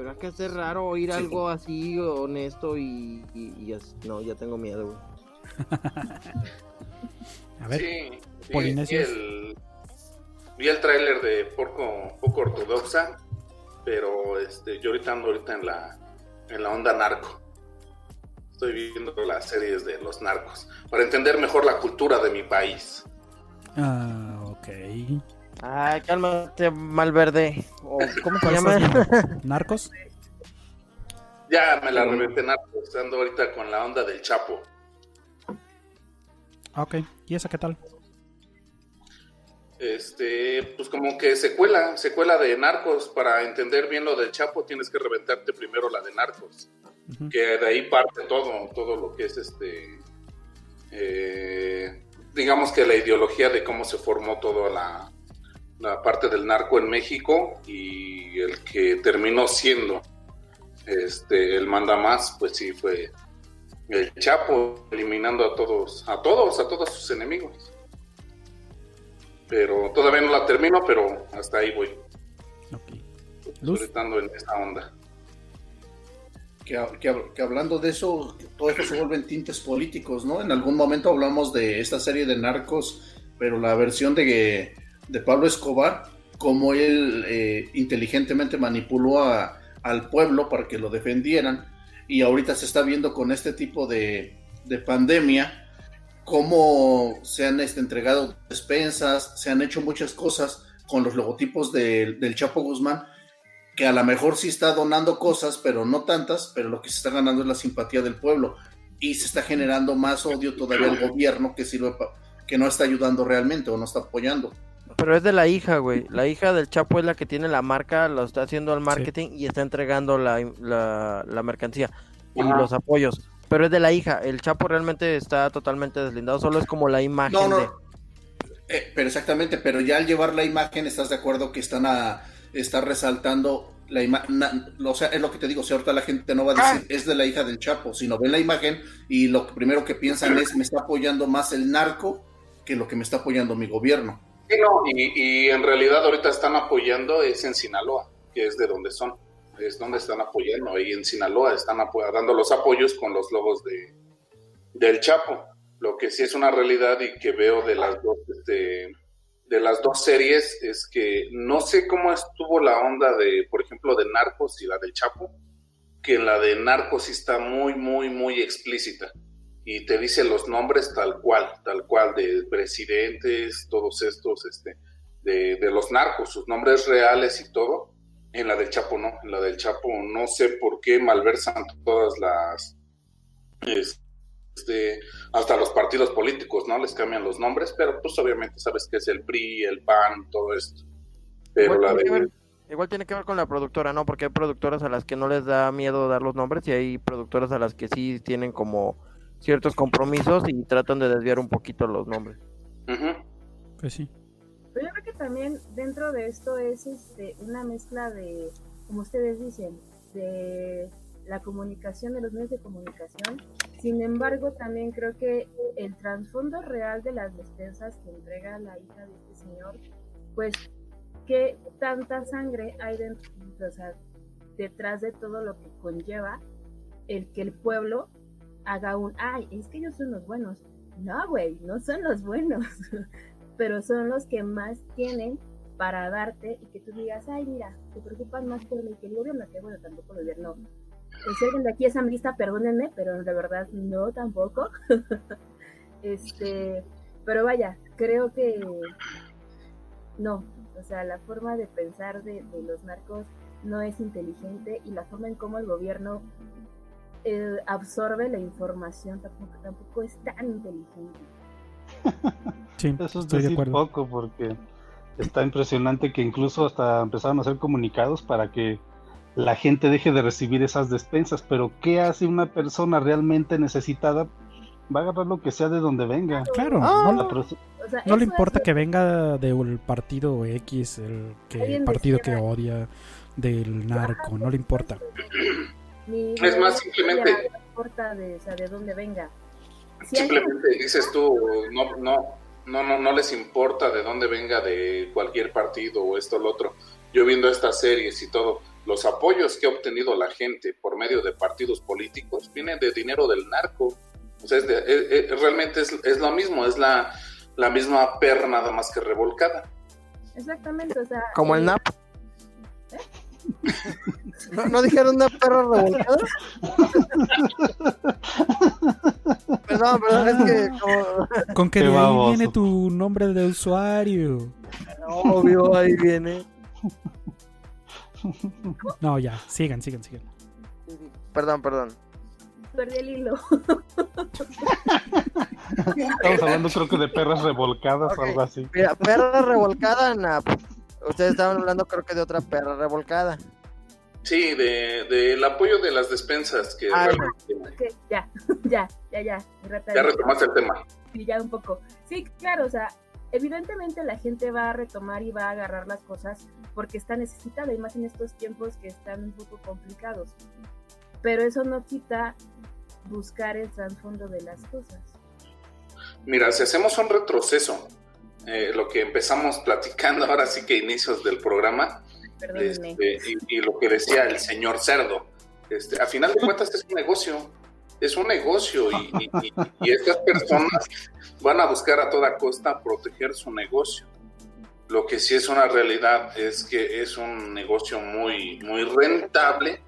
Pero es que hace raro oír algo así honesto y, y, y as- no, ya tengo miedo, güey. A ver, Sí, vi, Polinesios. vi el, vi el tráiler de Porco, poco ortodoxa, pero este, yo ahorita ando ahorita en la, en la onda narco. Estoy viendo las series de los narcos para entender mejor la cultura de mi país. Ah, ok. Ay, cálmate, Malverde. O, ¿Cómo se ¿Cuál llama? ¿Narcos? Ya me la reventé narcos, ando ahorita con la onda del Chapo. Ah, ok. ¿Y esa qué tal? este, pues como que secuela, secuela de Narcos, para entender bien lo del Chapo tienes que reventarte primero la de Narcos, que de ahí parte todo, todo lo que es este, eh, digamos que la ideología de cómo se formó toda la, la parte del narco en México y el que terminó siendo este, el manda más, pues sí fue el Chapo eliminando a todos, a todos, a todos sus enemigos pero todavía no la termino, pero hasta ahí voy. Luz. Estando en esa onda. Que, que- que hablando de eso, todo esto se vuelven tintes políticos, ¿no? En algún momento hablamos de esta serie de narcos, pero la versión de, de Pablo Escobar, como él eh, inteligentemente manipuló a- al pueblo para que lo defendieran, y ahorita se está viendo con este tipo de, de pandemia, cómo se han este, entregado despensas, se han hecho muchas cosas con los logotipos del- Chapo Guzmán, que a lo mejor sí está donando cosas, pero no tantas, pero lo que se está ganando es la simpatía del pueblo y se está generando más odio todavía al gobierno que sirve que no está ayudando realmente o no está apoyando. Pero es de la hija, güey. La hija del Chapo es la que tiene la marca, lo está haciendo el marketing y está entregando la, la, la mercancía y Ajá. los apoyos. Pero es de la hija. El Chapo realmente está totalmente deslindado. Solo es como la imagen No, no. de... Eh, pero exactamente, pero ya al llevar la imagen, ¿estás de acuerdo que están a está resaltando la imagen? O sea, es lo que te digo, si ahorita la gente no va a decir es de la hija del Chapo, sino ven la imagen y lo primero que piensan es me está apoyando más el narco que lo que me está apoyando mi gobierno. Sí, no, y, y en realidad ahorita están apoyando es en Sinaloa, que es de donde son, es donde están apoyando, ahí en Sinaloa están dando los apoyos con los logos de del Chapo. Lo que sí es una realidad y que veo de las dos, este, de las dos series es que no sé cómo estuvo la onda de, por ejemplo, de Narcos y la del Chapo, que en la de Narcos está muy, muy, muy explícita y te dice los nombres tal cual, tal cual, de presidentes, todos estos, este, de, de los narcos, sus nombres reales y todo. En la del Chapo no, en la del Chapo no sé por qué malversan todas las, este, hasta los partidos políticos, ¿no? Les cambian los nombres, pero pues obviamente sabes que es el PRI, el PAN, todo esto. Pero Igual la tiene, de... ver, igual tiene que ver con la productora, ¿no? Porque hay productoras a las que no les da miedo dar los nombres y hay productoras a las que sí tienen como ciertos compromisos y tratan de desviar un poquito los nombres. Pues sí. Pero yo creo que también dentro de esto es este, una mezcla de, como ustedes dicen, de la comunicación, de los medios de comunicación. Sin embargo, también creo que el trasfondo real de las despensas que entrega la hija de este señor, pues, qué tanta sangre hay dentro, o sea, detrás de todo lo que conlleva el que el pueblo haga un, ay, es que ellos son los buenos. No, güey, no son los buenos, pero son los que más tienen para darte y que tú digas, ay, mira, te preocupan más por mí que el gobierno, que bueno, tampoco el gobierno. Pues, Si alguien de aquí es ambrista, perdónenme, pero de verdad no tampoco. este, pero vaya, creo que no, o sea, la forma de pensar de, de los narcos no es inteligente y la forma en cómo el gobierno eh, absorbe la información tampoco, tampoco es tan inteligente. Sí, Eso es estoy de acuerdo. poco porque está impresionante que incluso hasta empezaron a hacer comunicados para que la gente deje de recibir esas despensas, pero ¿qué hace una persona realmente necesitada? Va a agarrar lo que sea de donde venga. Claro, La no, proce- O sea, no le importa es- que venga del partido X, el que Alguien partido que odia, del narco, no le importa. Ni Es más, simplemente- No importa de, o sea, de dónde venga. Si alguien- Simplemente dices tú, no, no, no, no, no les importa de dónde venga de cualquier partido o esto o lo otro. Yo viendo estas series y todo, los apoyos que ha obtenido la gente por medio de partidos políticos vienen de dinero del narco. O sea, es de- es- es- realmente es, es lo mismo, es la, la misma perra nada más que revolcada. Exactamente, o sea. Como el eh, NAP. ¿No, ¿No dijeron una perra revolcada? perdón, perdón, es que como... Con que Qué de ahí viene tu nombre de usuario. Obvio, ahí viene. No, ya, sigan, sigan, sigan. Perdón, perdón. perdí el hilo. Estamos hablando creo que de perras revolcadas o algo así. Mira, perra revolcada, pues, ustedes estaban hablando creo que de otra perra revolcada. Sí, de, del apoyo de las despensas, que Ah, realmente- ya, ya, ya, ya. ya de- retomaste el tema. Sí, ya un poco. Sí, claro, o sea, evidentemente la gente va a retomar y va a agarrar las cosas porque está necesitada, y más en estos tiempos que están un poco complicados. Pero eso no quita buscar el trasfondo de las cosas. Mira, si hacemos un retroceso, eh, lo que empezamos platicando ahora sí que inicios del programa, Este, y, y lo que decía el señor Cerdo, este, a final de cuentas es un negocio, es un negocio y- y- y estas personas van a buscar a toda costa proteger su negocio. Lo que sí es una realidad es que es un negocio muy, muy rentable,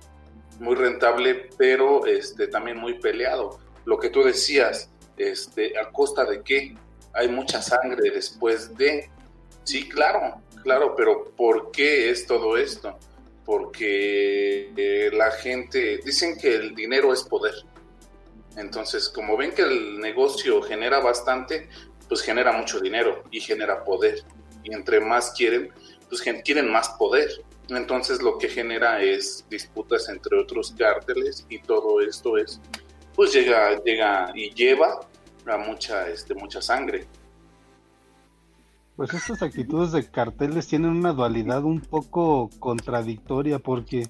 muy rentable, pero este, también muy peleado. Lo que tú decías, este, ¿a costa de qué? Hay mucha sangre después de... Sí, claro, claro, pero ¿por qué es todo esto? Porque eh, la gente, dicen que el dinero es poder. Entonces, como ven que el negocio genera bastante, pues genera mucho dinero y genera poder. Y entre más quieren, pues quieren más poder. Entonces lo que genera es disputas entre otros cárteles y todo esto es, pues llega, llega y lleva a mucha, este, mucha sangre. Pues estas actitudes de carteles tienen una dualidad un poco contradictoria porque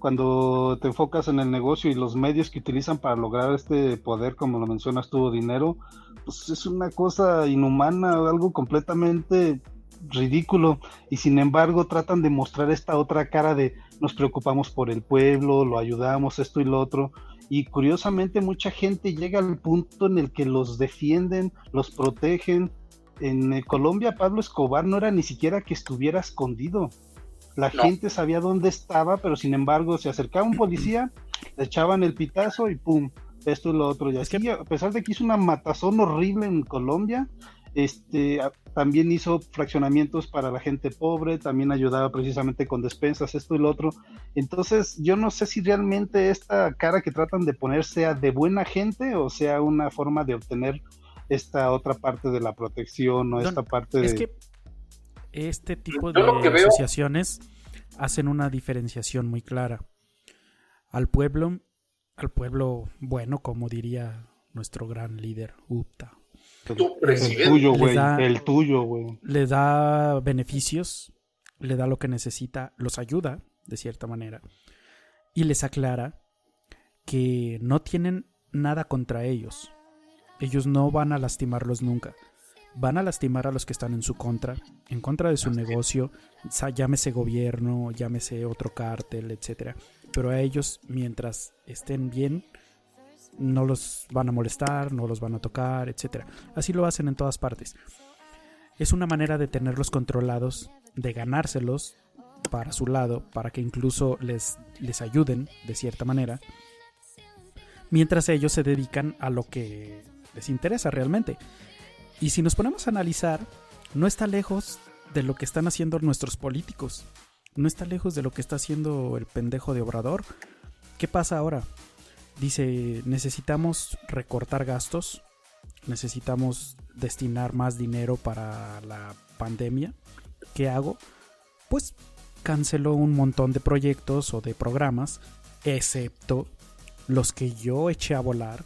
cuando te enfocas en el negocio y los medios que utilizan para lograr este poder, como lo mencionas tú, dinero, pues es una cosa inhumana, algo completamente ridículo y sin embargo tratan de mostrar esta otra cara de nos preocupamos por el pueblo, lo ayudamos, esto y lo otro. Y curiosamente mucha gente llega al punto en el que los defienden, los protegen. En Colombia Pablo Escobar no era ni siquiera que estuviera escondido. La No. gente sabía dónde estaba, pero sin embargo se acercaba un policía, le echaban el pitazo y pum, esto y lo otro. Y así, a pesar de que hizo una matazón horrible en Colombia, este a- también hizo fraccionamientos para la gente pobre, también ayudaba precisamente con despensas, esto y lo otro. Entonces, yo no sé si realmente esta cara que tratan de poner sea de buena gente o sea una forma de obtener esta otra parte de la protección o Don, esta parte de... Es que este tipo de veo- asociaciones hacen una diferenciación muy clara. Al pueblo, al pueblo bueno, como diría nuestro gran líder Upta. Tu el tuyo, le güey, da- el tuyo, güey. Le da beneficios, le da lo que necesita, los ayuda, de cierta manera, y les aclara que no tienen nada contra ellos. Ellos no van a lastimarlos nunca. Van a lastimar a los que están en su contra, en contra de su negocio, llámese gobierno, llámese otro cártel, etcétera. Pero a ellos, mientras estén bien, no los van a molestar, no los van a tocar, etcétera. Así lo hacen en todas partes. Es una manera de tenerlos controlados, de ganárselos para su lado, para que incluso les, les ayuden de cierta manera, mientras ellos se dedican a lo que les interesa realmente. Y si nos ponemos a analizar, no está lejos de lo que están haciendo nuestros políticos. No está lejos de lo que está haciendo el pendejo de Obrador. ¿Qué pasa ahora? Dice, necesitamos recortar gastos, necesitamos destinar más dinero para la pandemia. ¿Qué hago? Pues canceló un montón de proyectos o de programas, excepto los que yo eché a volar,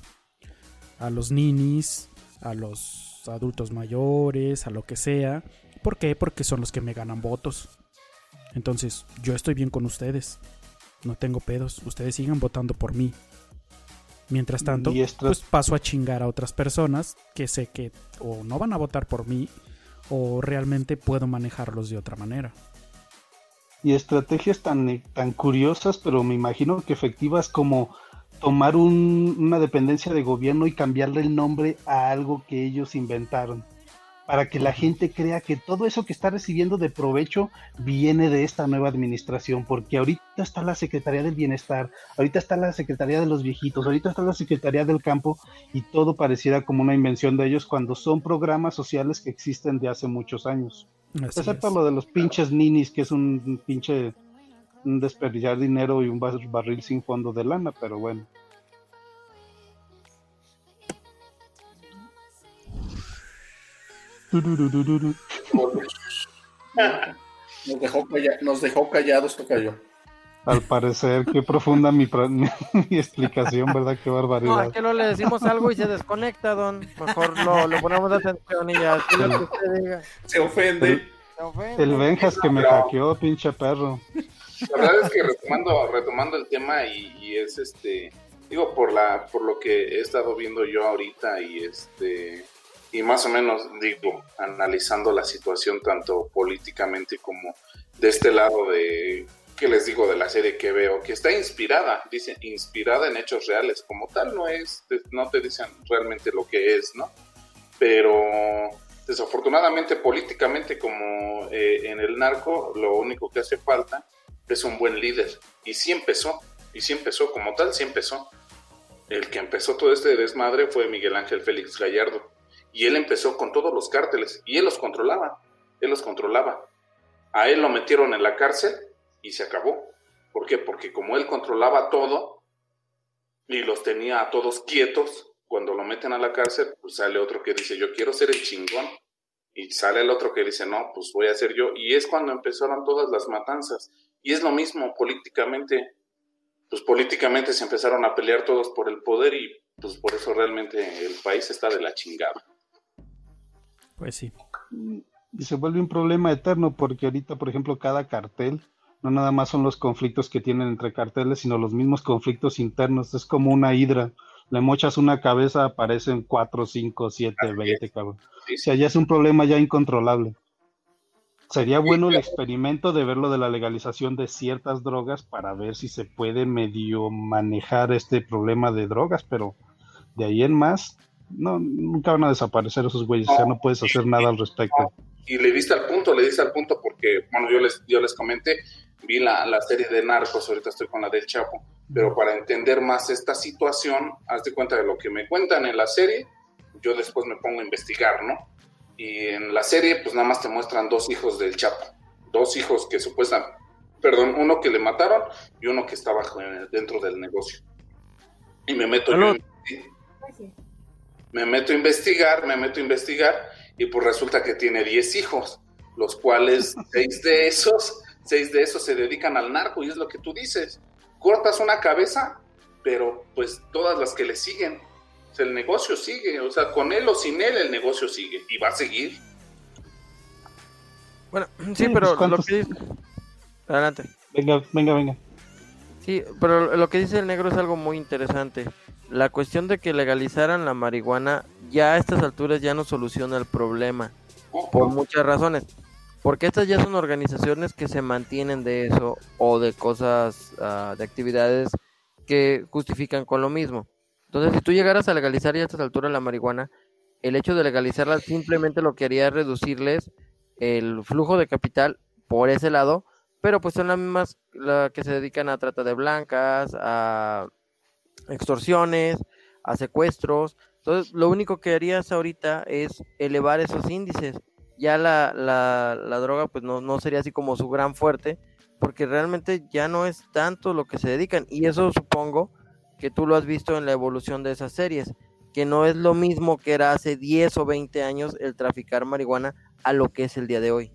a los ninis, a los adultos mayores, a lo que sea. ¿Por qué? Porque son los que me ganan votos. Entonces, yo estoy bien con ustedes. No tengo pedos. Ustedes sigan votando por mí. Mientras tanto, pues paso a chingar a otras personas que sé que o no van a votar por mí o realmente puedo manejarlos de otra manera. y estrategias tan, tan curiosas, pero me imagino que efectivas como tomar un- una dependencia de gobierno y cambiarle el nombre a algo que ellos inventaron, para que la gente crea que todo eso que está recibiendo de provecho viene de esta nueva administración, porque ahorita está la Secretaría del Bienestar, ahorita está la Secretaría de los Viejitos, ahorita está la Secretaría del Campo, y todo pareciera como una invención de ellos cuando son programas sociales que existen de hace muchos años. Excepto lo de los pinches ninis, que es un, pinche desperdiciar dinero y un barril sin fondo de lana, pero bueno. Nos dejó, calla nos dejó callados. Al parecer, qué profunda mi, explicación, ¿verdad? Qué barbaridad. Que no le decimos algo y se desconecta, don. Mejor lo, ponemos de atención y ya, lo que usted diga. Se ofende. El, se ofende. el Benjas que me hackeó, pinche perro. La verdad es que retomando, retomando el tema y, es este, digo por la, por lo que he estado viendo yo ahorita y este, y más o menos digo, analizando la situación tanto políticamente como de este lado de, ¿qué les digo de la serie que veo? Que está inspirada, dice, inspirada en hechos reales, como tal no es, no te dicen realmente lo que es, ¿no? Pero desafortunadamente políticamente como eh, en el narco, lo único que hace falta es un buen líder. Y sí empezó, y sí empezó, como tal, sí empezó. El que empezó todo este desmadre fue Miguel Ángel Félix Gallardo. Y él empezó con todos los cárteles, y él los controlaba, él los controlaba. A él lo metieron en la cárcel y se acabó. ¿Por qué? Porque como él controlaba todo y los tenía a todos quietos, cuando lo meten a la cárcel, pues sale otro que dice, yo quiero ser el chingón. Y sale el otro que dice, no, pues voy a ser yo. Y es cuando empezaron todas las matanzas. Y es lo mismo políticamente. Pues políticamente se empezaron a pelear todos por el poder y pues por eso realmente el país está de la chingada. Pues sí. Y se vuelve un problema eterno porque ahorita, por ejemplo, cada cartel, no nada más son los conflictos que tienen entre carteles, sino los mismos conflictos internos. Es como una hidra. Le mochas una cabeza, aparecen cuatro, cinco, siete, veinte, cabrón. O sea, ya es un problema ya incontrolable. Sería bueno el experimento de ver lo de la legalización de ciertas drogas para ver si se puede medio manejar este problema de drogas, pero de ahí en más, no, nunca van a desaparecer esos güeyes, o sea, no puedes hacer nada al respecto. Y le diste al punto, le diste al punto porque, bueno, yo les, yo les comenté, vi la, la serie de Narcos, ahorita estoy con la del Chapo, pero para entender más esta situación, haz de cuenta de lo que me cuentan en la serie, yo después me pongo a investigar, ¿no? Y en la serie, pues nada más te muestran dos hijos del Chapo, dos hijos que supuestamente, perdón, uno que le mataron y uno que estaba eh, dentro del negocio. Y me meto yo, en- me meto a investigar, me meto a investigar y pues resulta que tiene 10 hijos, los cuales seis de esos, seis de esos se dedican al narco y es lo que tú dices. Cortas una cabeza, pero pues todas las que le siguen, o sea, el negocio sigue, o sea, con él o sin él el negocio sigue y va a seguir. Bueno, sí, Sí, pero pues, lo que dice... Adelante. Venga, venga, venga. Sí, pero lo que dice el negro es algo muy interesante. La cuestión de que legalizaran la marihuana ya a estas alturas ya no soluciona el problema. Por muchas razones. Porque estas ya son organizaciones que se mantienen de eso o de cosas, ah, de actividades que justifican con lo mismo. Entonces, si tú llegaras a legalizar ya a estas alturas la marihuana, el hecho de legalizarla simplemente lo que haría es reducirles el flujo de capital por ese lado, pero pues son las mismas la que se dedican a trata de blancas, a extorsiones, a secuestros. Entonces, lo único que harías ahorita es elevar esos índices. Ya la, la, la droga pues no, no sería así como su gran fuerte, porque realmente ya no es tanto lo que se dedican. Y eso supongo que tú lo has visto en la evolución de esas series, que no es lo mismo que era hace 10 o 20 años el traficar marihuana a lo que es el día de hoy.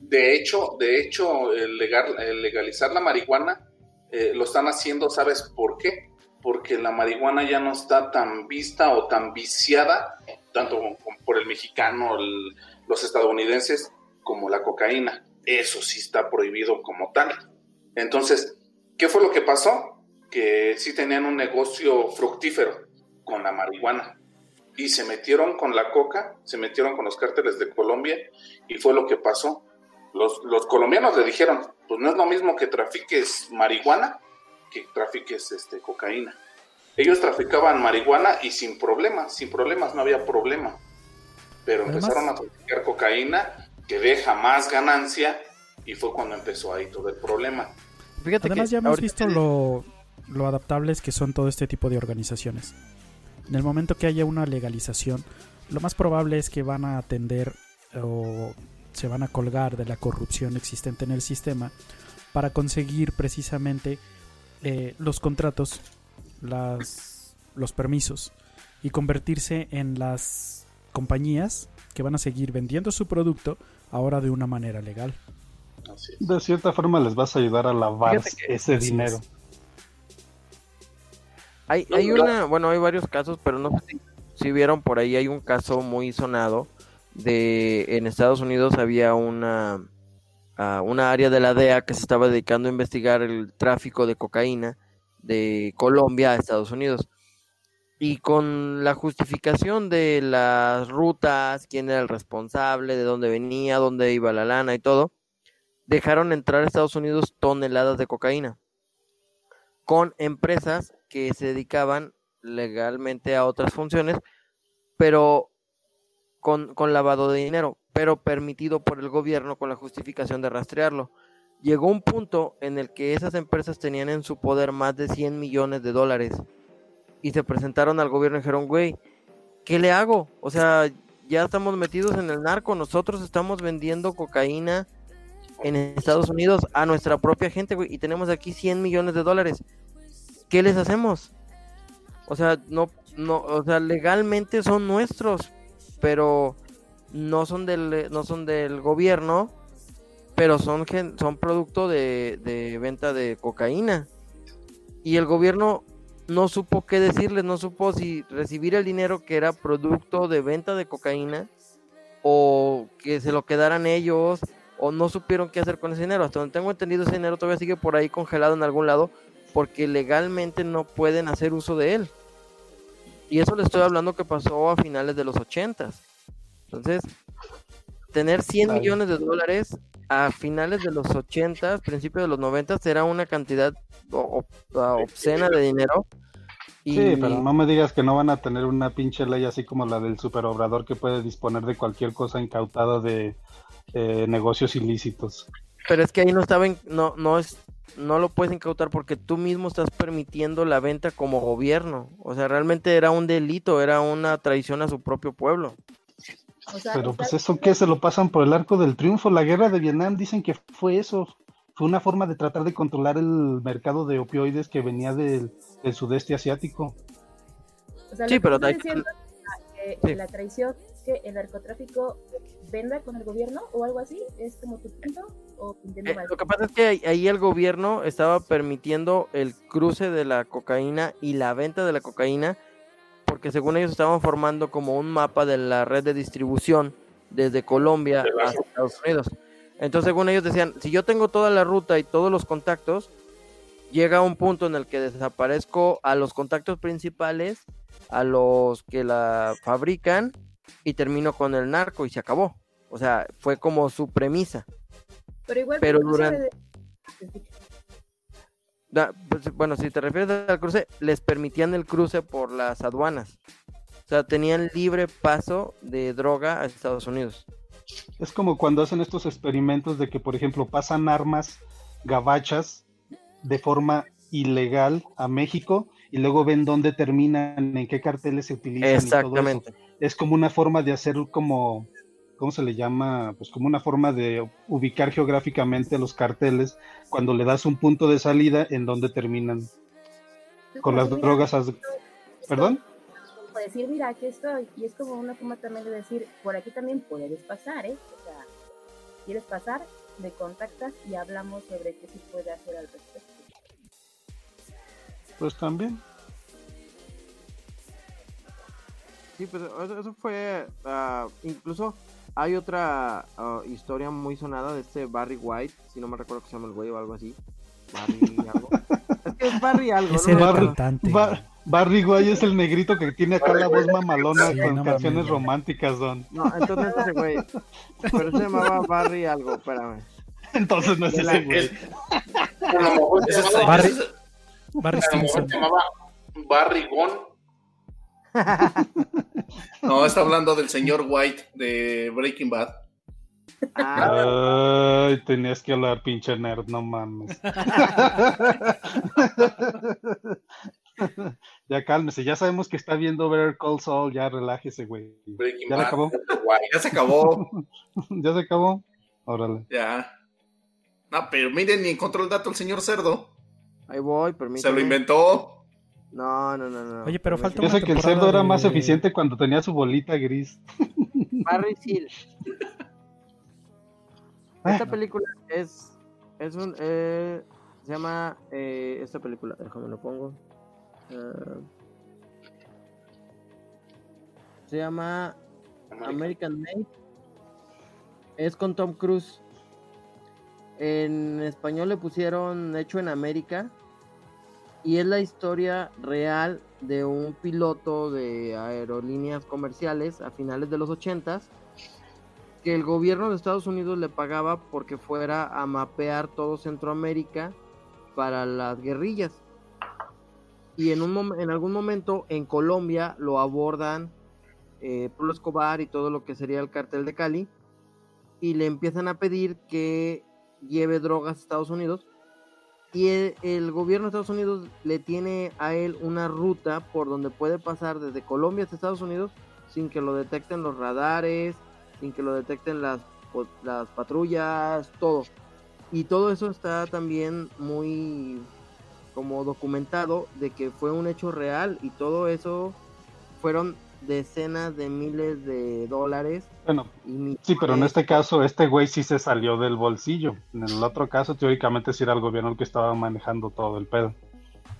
De hecho, de hecho, el, legal- el legalizar la marihuana eh, lo están haciendo, ¿sabes por qué? Porque la marihuana ya no está tan vista o tan viciada, tanto por el mexicano, los estadounidenses, como la cocaína. Eso sí está prohibido como tal. Entonces, ¿qué fue lo que pasó? Que sí tenían un negocio fructífero con la marihuana. Y se metieron con la coca, se metieron con los cárteles de Colombia, y fue lo que pasó. Los, los colombianos le dijeron, pues no es lo mismo que trafiques marihuana que trafiques este, cocaína. Ellos traficaban marihuana y sin problemas, sin problemas, no había problema. Pero Además- empezaron a traficar cocaína que deja más ganancia y fue cuando empezó ahí todo el problema. Fíjate Además que ya hemos visto lo, lo adaptables que son todo este tipo de organizaciones. En el momento que haya una legalización, lo más probable es que van a atender o se van a colgar de la corrupción existente en el sistema para conseguir precisamente eh, los contratos, las, los permisos y convertirse en las compañías que van a seguir vendiendo su producto ahora de una manera legal. De cierta forma les vas a ayudar a lavar ese dinero. es. Hay, hay una, bueno, hay varios casos, pero no sé si, si vieron por ahí, hay un caso muy sonado de en Estados Unidos había una, ah, una área de la DEA que se estaba dedicando a investigar el tráfico de cocaína de Colombia a Estados Unidos. Y con la justificación de las rutas, quién era el responsable, de dónde venía, dónde iba la lana y todo, dejaron entrar a Estados Unidos toneladas de cocaína con empresas que se dedicaban legalmente a otras funciones, pero con, con lavado de dinero, pero permitido por el gobierno con la justificación de rastrearlo. Llegó un punto en el que esas empresas tenían en su poder más de 100 millones de dólares y se presentaron al gobierno y dijeron, güey, ¿qué le hago? O sea, ya estamos metidos en el narco, nosotros estamos vendiendo cocaína en Estados Unidos a nuestra propia gente, y tenemos aquí 100 millones de dólares. ¿Qué les hacemos? O sea, no, no, o sea, legalmente son nuestros, pero no son del, no son del gobierno, pero son, son producto de, de venta de cocaína. Y el gobierno no supo qué decirles, no supo si recibir el dinero que era producto de venta de cocaína o que se lo quedaran ellos o no supieron qué hacer con ese dinero. Hasta donde tengo entendido ese dinero todavía sigue por ahí congelado en algún lado porque legalmente no pueden hacer uso de él. Y eso le estoy hablando que pasó a finales de los ochentas. Entonces, tener 100 Ay. millones de dólares a finales de los ochentas, principios de los noventas, era una cantidad obscena de dinero. Y Sí, pero no me digas que no van a tener una pinche ley así como la del superobrador que puede disponer de cualquier cosa incautada de eh, negocios ilícitos. Pero es que ahí no estaba, no, no es, no lo puedes incautar porque tú mismo estás permitiendo la venta como gobierno. O sea, realmente era un delito, era una traición a su propio pueblo. O sea, Pero pues eso que se lo pasan por el arco del triunfo. La guerra de Vietnam dicen que fue eso. Fue una forma de tratar de controlar el mercado de opioides que venía del, del sudeste asiático. o sea, Sí, que pero diciendo Sí. la traición que el narcotráfico venda con el gobierno o algo así, es como tu punto o Eh, lo que pasa es que ahí, ahí el gobierno estaba permitiendo el cruce de la cocaína y la venta de la cocaína porque según ellos estaban formando como un mapa de la red de distribución desde Colombia a Estados Unidos. Entonces según ellos decían, si yo tengo toda la ruta y todos los contactos, llega un punto en el que desaparezco a los contactos principales, a los que la fabrican y termino con el narco y se acabó. O sea, fue como su premisa. pero igual pero durante- de- Da- pues, bueno, si te refieres al cruce, les permitían el cruce por las aduanas. O sea, tenían libre paso de droga a Estados Unidos. Es como cuando hacen estos experimentos de que, por ejemplo, pasan armas gabachas de forma ilegal a México y luego ven dónde terminan, en qué carteles se utilizan. y todo eso. Es como una forma de hacer como, ¿cómo se le llama? Pues como una forma de ubicar geográficamente los carteles cuando le das un punto de salida en donde terminan con las drogas. ¿Perdón? como decir, mira, aquí estoy. Y es como una forma también de decir, por aquí también puedes pasar, ¿eh? O sea, quieres pasar, me contactas y hablamos sobre qué se puede hacer al respecto. Pues también. Sí, pues eso, eso fue. ah, incluso hay otra ah, historia muy sonada de este Barry White, si no me recuerdo que se llama el güey o algo así. Barry algo. es que es Barry algo, Ese ¿no? era Barry- cantante. Barry Guay es el negrito que tiene acá la voz mamalona Sí, con no canciones mames. románticas, Don. No, entonces ese güey. Pero se llamaba Barry algo, espérame. Entonces no es ese güey. Barry, Barry Stinson. se llamaba Barrigón. No, está hablando del señor White de Breaking Bad. Ah, Ay, tenías que hablar, pinche nerd, no mames. ya cálmese, ya sabemos que está viendo Better Call Saul, ya relájese, güey. Breaking ¿Ya Bad. acabó? Ya se acabó. ¿Ya se acabó? Órale. ya. No, pero miren, ni encontró el dato el señor Cerdo. ahí voy, Se permíteme. lo inventó. No, no, no, no. Oye, pero falta Yo una sé que el cerdo era de- más eficiente cuando tenía su bolita gris. Barry Seal. Esta Bueno. película es, es un, eh, se llama, eh, esta película, déjame lo pongo. Eh, se llama American Made. Es con Tom Cruise. En español le pusieron Hecho en América. Y es la historia real de un piloto de aerolíneas comerciales a finales de los 80 que el gobierno de Estados Unidos le pagaba porque fuera a mapear todo Centroamérica para las guerrillas. Y en, un en algún momento en Colombia lo abordan eh, Escobar y todo lo que sería el cartel de Cali y le empiezan a pedir que lleve drogas a Estados Unidos y el, gobierno de Estados Unidos le tiene a él una ruta por donde puede pasar desde Colombia hasta Estados Unidos sin que lo detecten los radares, sin que lo detecten las, po- las patrullas, todo. Y todo eso está también muy como documentado de que fue un hecho real y todo eso fueron decenas de miles de dólares. Bueno, sí, pero en este caso, este güey sí se salió del bolsillo. En el otro caso, teóricamente sí era el gobierno el que estaba manejando todo el pedo.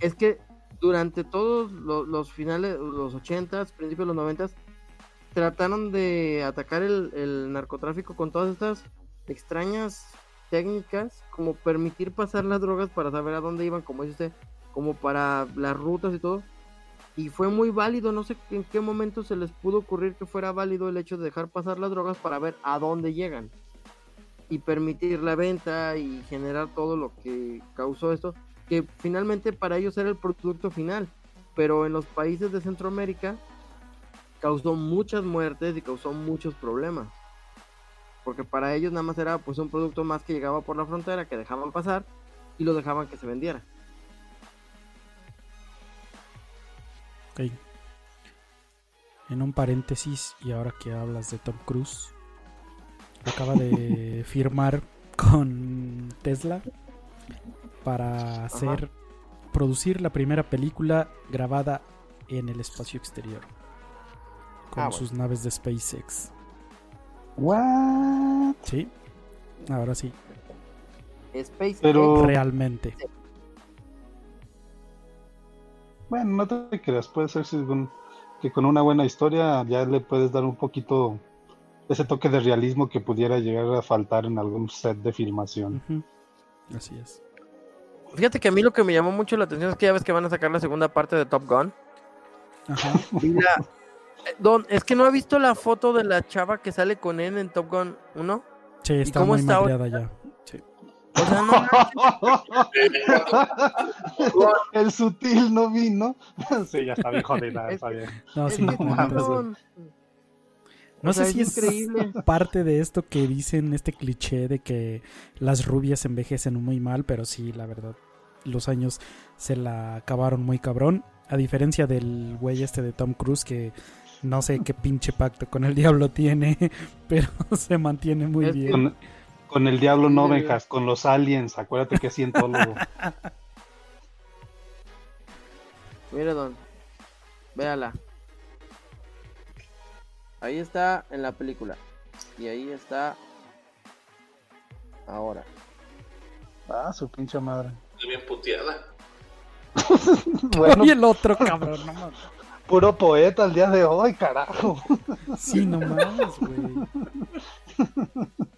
es que durante todos lo- los, finales, los 80s, principios de los 90s, trataron de atacar el, el narcotráfico con todas estas extrañas técnicas, como permitir pasar las drogas para saber a dónde iban, como dice usted, como para las rutas y todo. Y fue muy válido, no sé en qué momento se les pudo ocurrir que fuera válido el hecho de dejar pasar las drogas para ver a dónde llegan. Y permitir la venta y generar todo lo que causó esto, que finalmente para ellos era el producto final. Pero en los países de Centroamérica causó muchas muertes y causó muchos problemas. Porque para ellos nada más era pues un producto más que llegaba por la frontera, que dejaban pasar y lo dejaban que se vendiera. Ok. En un paréntesis, y ahora que hablas de Tom Cruise, acaba de firmar con Tesla para hacer producir la primera película grabada en el espacio exterior con Ah, bueno. sus naves de SpaceX. What? Sí, ahora sí, SpaceX Pero- realmente. Bueno, no te creas, puede ser según- que con una buena historia ya le puedes dar un poquito ese toque de realismo que pudiera llegar a faltar en algún set de filmación. Así es. Fíjate que a mí lo que me llamó mucho la atención es que ya ves que van a sacar la segunda parte de Top Gun. Ajá. Y la- eh, Don, es que no he visto la foto de la chava que sale con él en Top Gun 1. Sí, está cómo muy está ya. Sí. O sea, no El sutil no vino. sí, ya está bien jodida, está bien. No, sí, no sé sea, si es increíble. parte de esto que dicen, este cliché de que las rubias envejecen muy mal, pero sí, la verdad, los años se la acabaron muy cabrón. A diferencia del güey este de Tom Cruise, que no sé qué pinche pacto con el diablo tiene, pero se mantiene muy Es que- bien. Con, el diablo no Sí, venjas, con los aliens, acuérdate que es cientólogo. Mire, don. Véala. Ahí está en la película. Y ahí está ahora. ah, su pinche madre. Estoy bien puteada. Bueno, Y el otro cabrón, no mames. puro poeta el día de hoy, carajo. Sí, no mames, güey.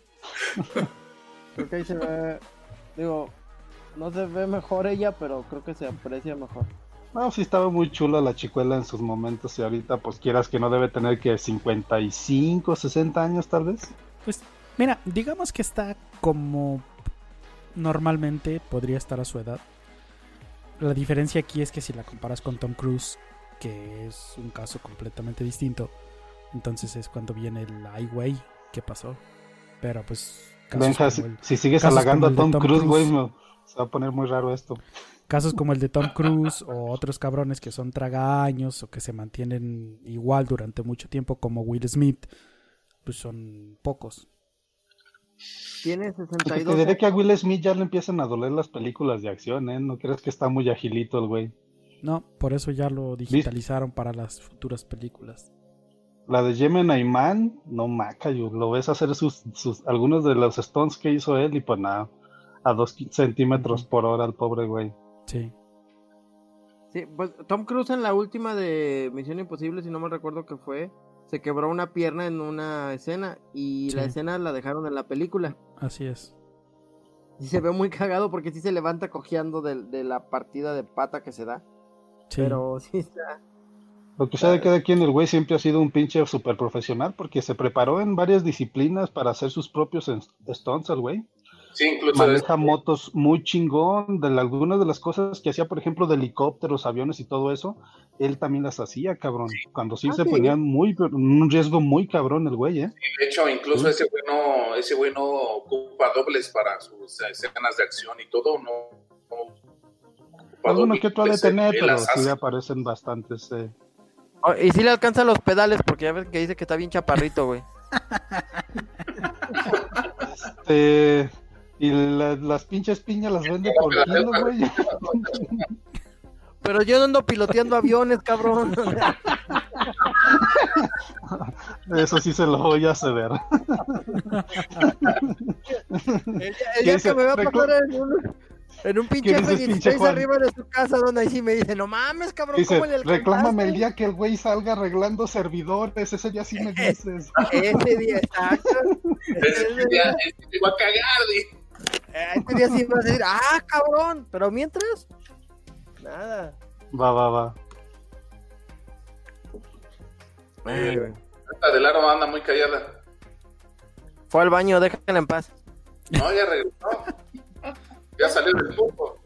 Creo que ahí se ve. Digo, no se ve mejor ella, pero creo que se aprecia mejor. No, sí estaba muy chula la chicuela en sus momentos y ahorita pues quieras que no debe tener que 55, 60 años tal vez. Pues, mira, digamos que está como normalmente podría estar a su edad. La diferencia aquí es que si la comparas con Tom Cruise, que es un caso completamente distinto, entonces es cuando viene el ay güey, ¿qué pasó? Pero pues Benja, si, el- si sigues halagando a Tom, de Cruise, güey, me- se va a poner muy raro esto. casos como el de Tom Cruise o otros cabrones que son tragaños o que se mantienen igual durante mucho tiempo como Will Smith, pues son pocos. Tiene Te 62 diré que a Will Smith ya le empiezan a doler las películas de acción, ¿eh? No crees que está muy agilito el güey. No, por eso ya lo digitalizaron para las futuras películas. La de Gemini Man, no maca, lo ves hacer sus, sus, algunos de los stones que hizo él y pues nada, a dos centímetros por hora el pobre güey. Sí. Sí, pues Tom Cruise en la última de Misión Imposible, si no me recuerdo que fue, se quebró una pierna en una escena y la escena la dejaron en la película. Así es. Y se ve muy cagado porque sí se levanta cojeando de, de la partida de pata que se da. Sí. Pero sí está. Lo que sabe cada quien, el güey siempre ha sido un pinche super profesional porque se preparó en varias disciplinas para hacer sus propios en- stunts, el güey. Sí, incluso Maneja motos muy chingón, de la- algunas de las cosas que hacía, por ejemplo, de helicópteros, aviones y todo eso, él también las hacía, cabrón. Cuando sí Ah, se sí. ponían muy, un riesgo muy cabrón el güey, ¿eh? De hecho, incluso ese güey no, ese güey no ocupa dobles para sus escenas de acción y todo, no. no ocupa Alguno dobles, que otro ha de él tener, pero sí aparecen bastantes. eh. Oh, y si le alcanza los pedales, porque ya ves que dice que está bien chaparrito, güey. Este, y la- las pinches piñas las vende por kilo, güey. Pero yo no ando piloteando aviones, cabrón. Eso sí se lo voy a ceder. El el ¿Qué día dice? que me va a pasar en un, en un pinche ¿Qué dices, pinche F-16 Juan? arriba de su casa, donde ahí sí me dice, no mames, cabrón, Dice, ¿cómo le alcanzaste? reclámame el día que el güey salga arreglando servidores, ese día sí me dices. Ese día, exacto. Ese día, ese te va a cagar, di. Ese día sí vas a decir, ah, cabrón. Pero mientras, nada. Va, va, va. Eh, esta del aro anda muy callada. Fue al baño, déjala en paz. No, ya regresó. Ya salió del punto.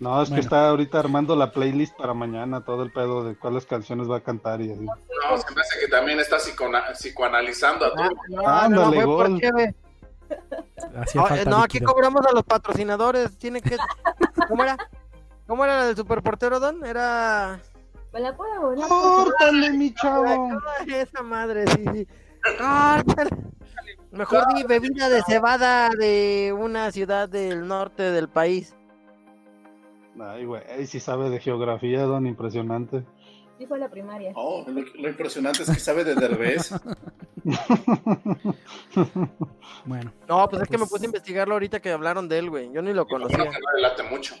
No, es que está ahorita armando la playlist para mañana, todo el pedo de cuáles canciones va a cantar y así. No, se me hace que también está psicoanalizando a todo. No, no, Ándale, gol. No, falta no, aquí cobramos a los patrocinadores. Tiene que. ¿Cómo era? ¿Cómo era la del superportero, Don? Era. ¿Me la puedo volar? ¡Córtale, mi chavo! Esa madre, sí, sí. Córtale. Mejor di bebida de cebada de una ciudad del norte del país. Ay, güey, sí sabe de geografía, don, impresionante. Sí fue la primaria. Oh, lo, lo impresionante es que sabe de Derbez. Bueno, No, pues es que me Pues- puse a investigarlo ahorita que hablaron de él, güey. Yo ni lo Bueno, conocía. que no le late mucho.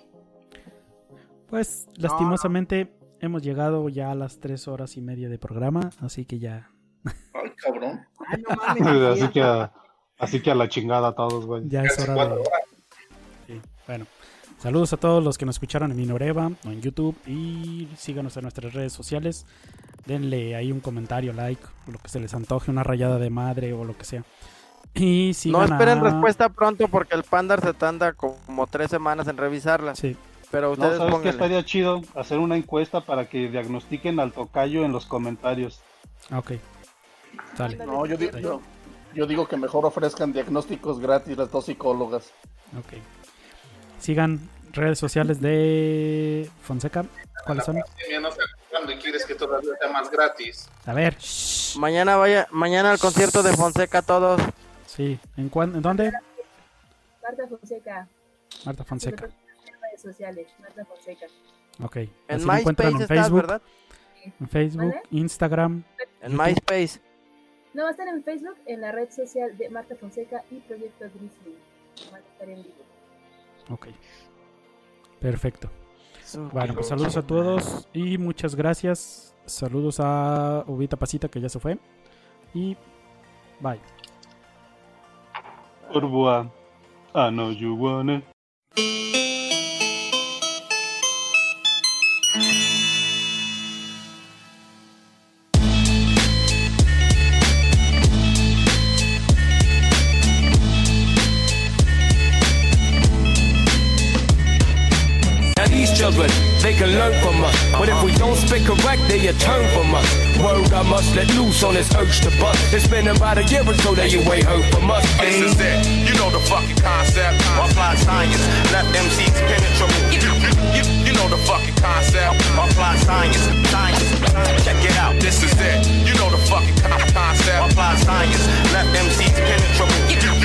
pues lastimosamente hemos llegado ya a las tres horas y media de programa, así que ya, Ay, cabrón. Ay, no mames, así, que a, así que a la chingada a todos, güey. ya es hora de... Sí, bueno. Saludos a todos los que nos escucharon en Minoreva o en YouTube y síganos en nuestras redes sociales. Denle ahí un comentario, like, o lo que se les antoje, una rayada de madre o lo que sea. Y No esperen a- respuesta pronto porque el Pandar se tarda como tres semanas en revisarla. Sí, Pero No, ustedes ¿sabes qué pónganle. estaría chido? Hacer una encuesta para que diagnostiquen al tocayo en los comentarios. ah, ok. Sale. No, yo digo, yo, yo digo que mejor ofrezcan diagnósticos gratis las dos psicólogas. Ok. Sigan redes sociales de Fonseca. ¿Cuáles son? No se acabando y quieres que todavía sea más gratis. A ver. Mañana vaya, mañana al concierto de Fonseca todos. Sí. ¿En, cuán- ¿en dónde? Marta Fonseca. Marta Fonseca. redes sociales, Marta Fonseca. Ok. En Así lo encuentran MySpace en estás, Facebook, ¿verdad? en Facebook, ¿Vale? Instagram. En YouTube. MySpace. No, va a estar en Facebook, en la red social de Marta Fonseca y Proyecto Grizzly. Van a estar en vivo. Ok. Perfecto. Bueno, pues saludos a todos y muchas gracias. Saludos a Ubita Pasita que ya se fue. Y bye. Urbua. I know you wanna. Let loose on this urge to bust. It's been about a year or so that you wait heard for us. This is it. You know the fucking concept. Apply science. Left MCs penetrable. You, you, you, you know the fucking concept. Apply science. Science. Check it out. This is it. You know the fucking concept. Apply science. Left MCs penetrable.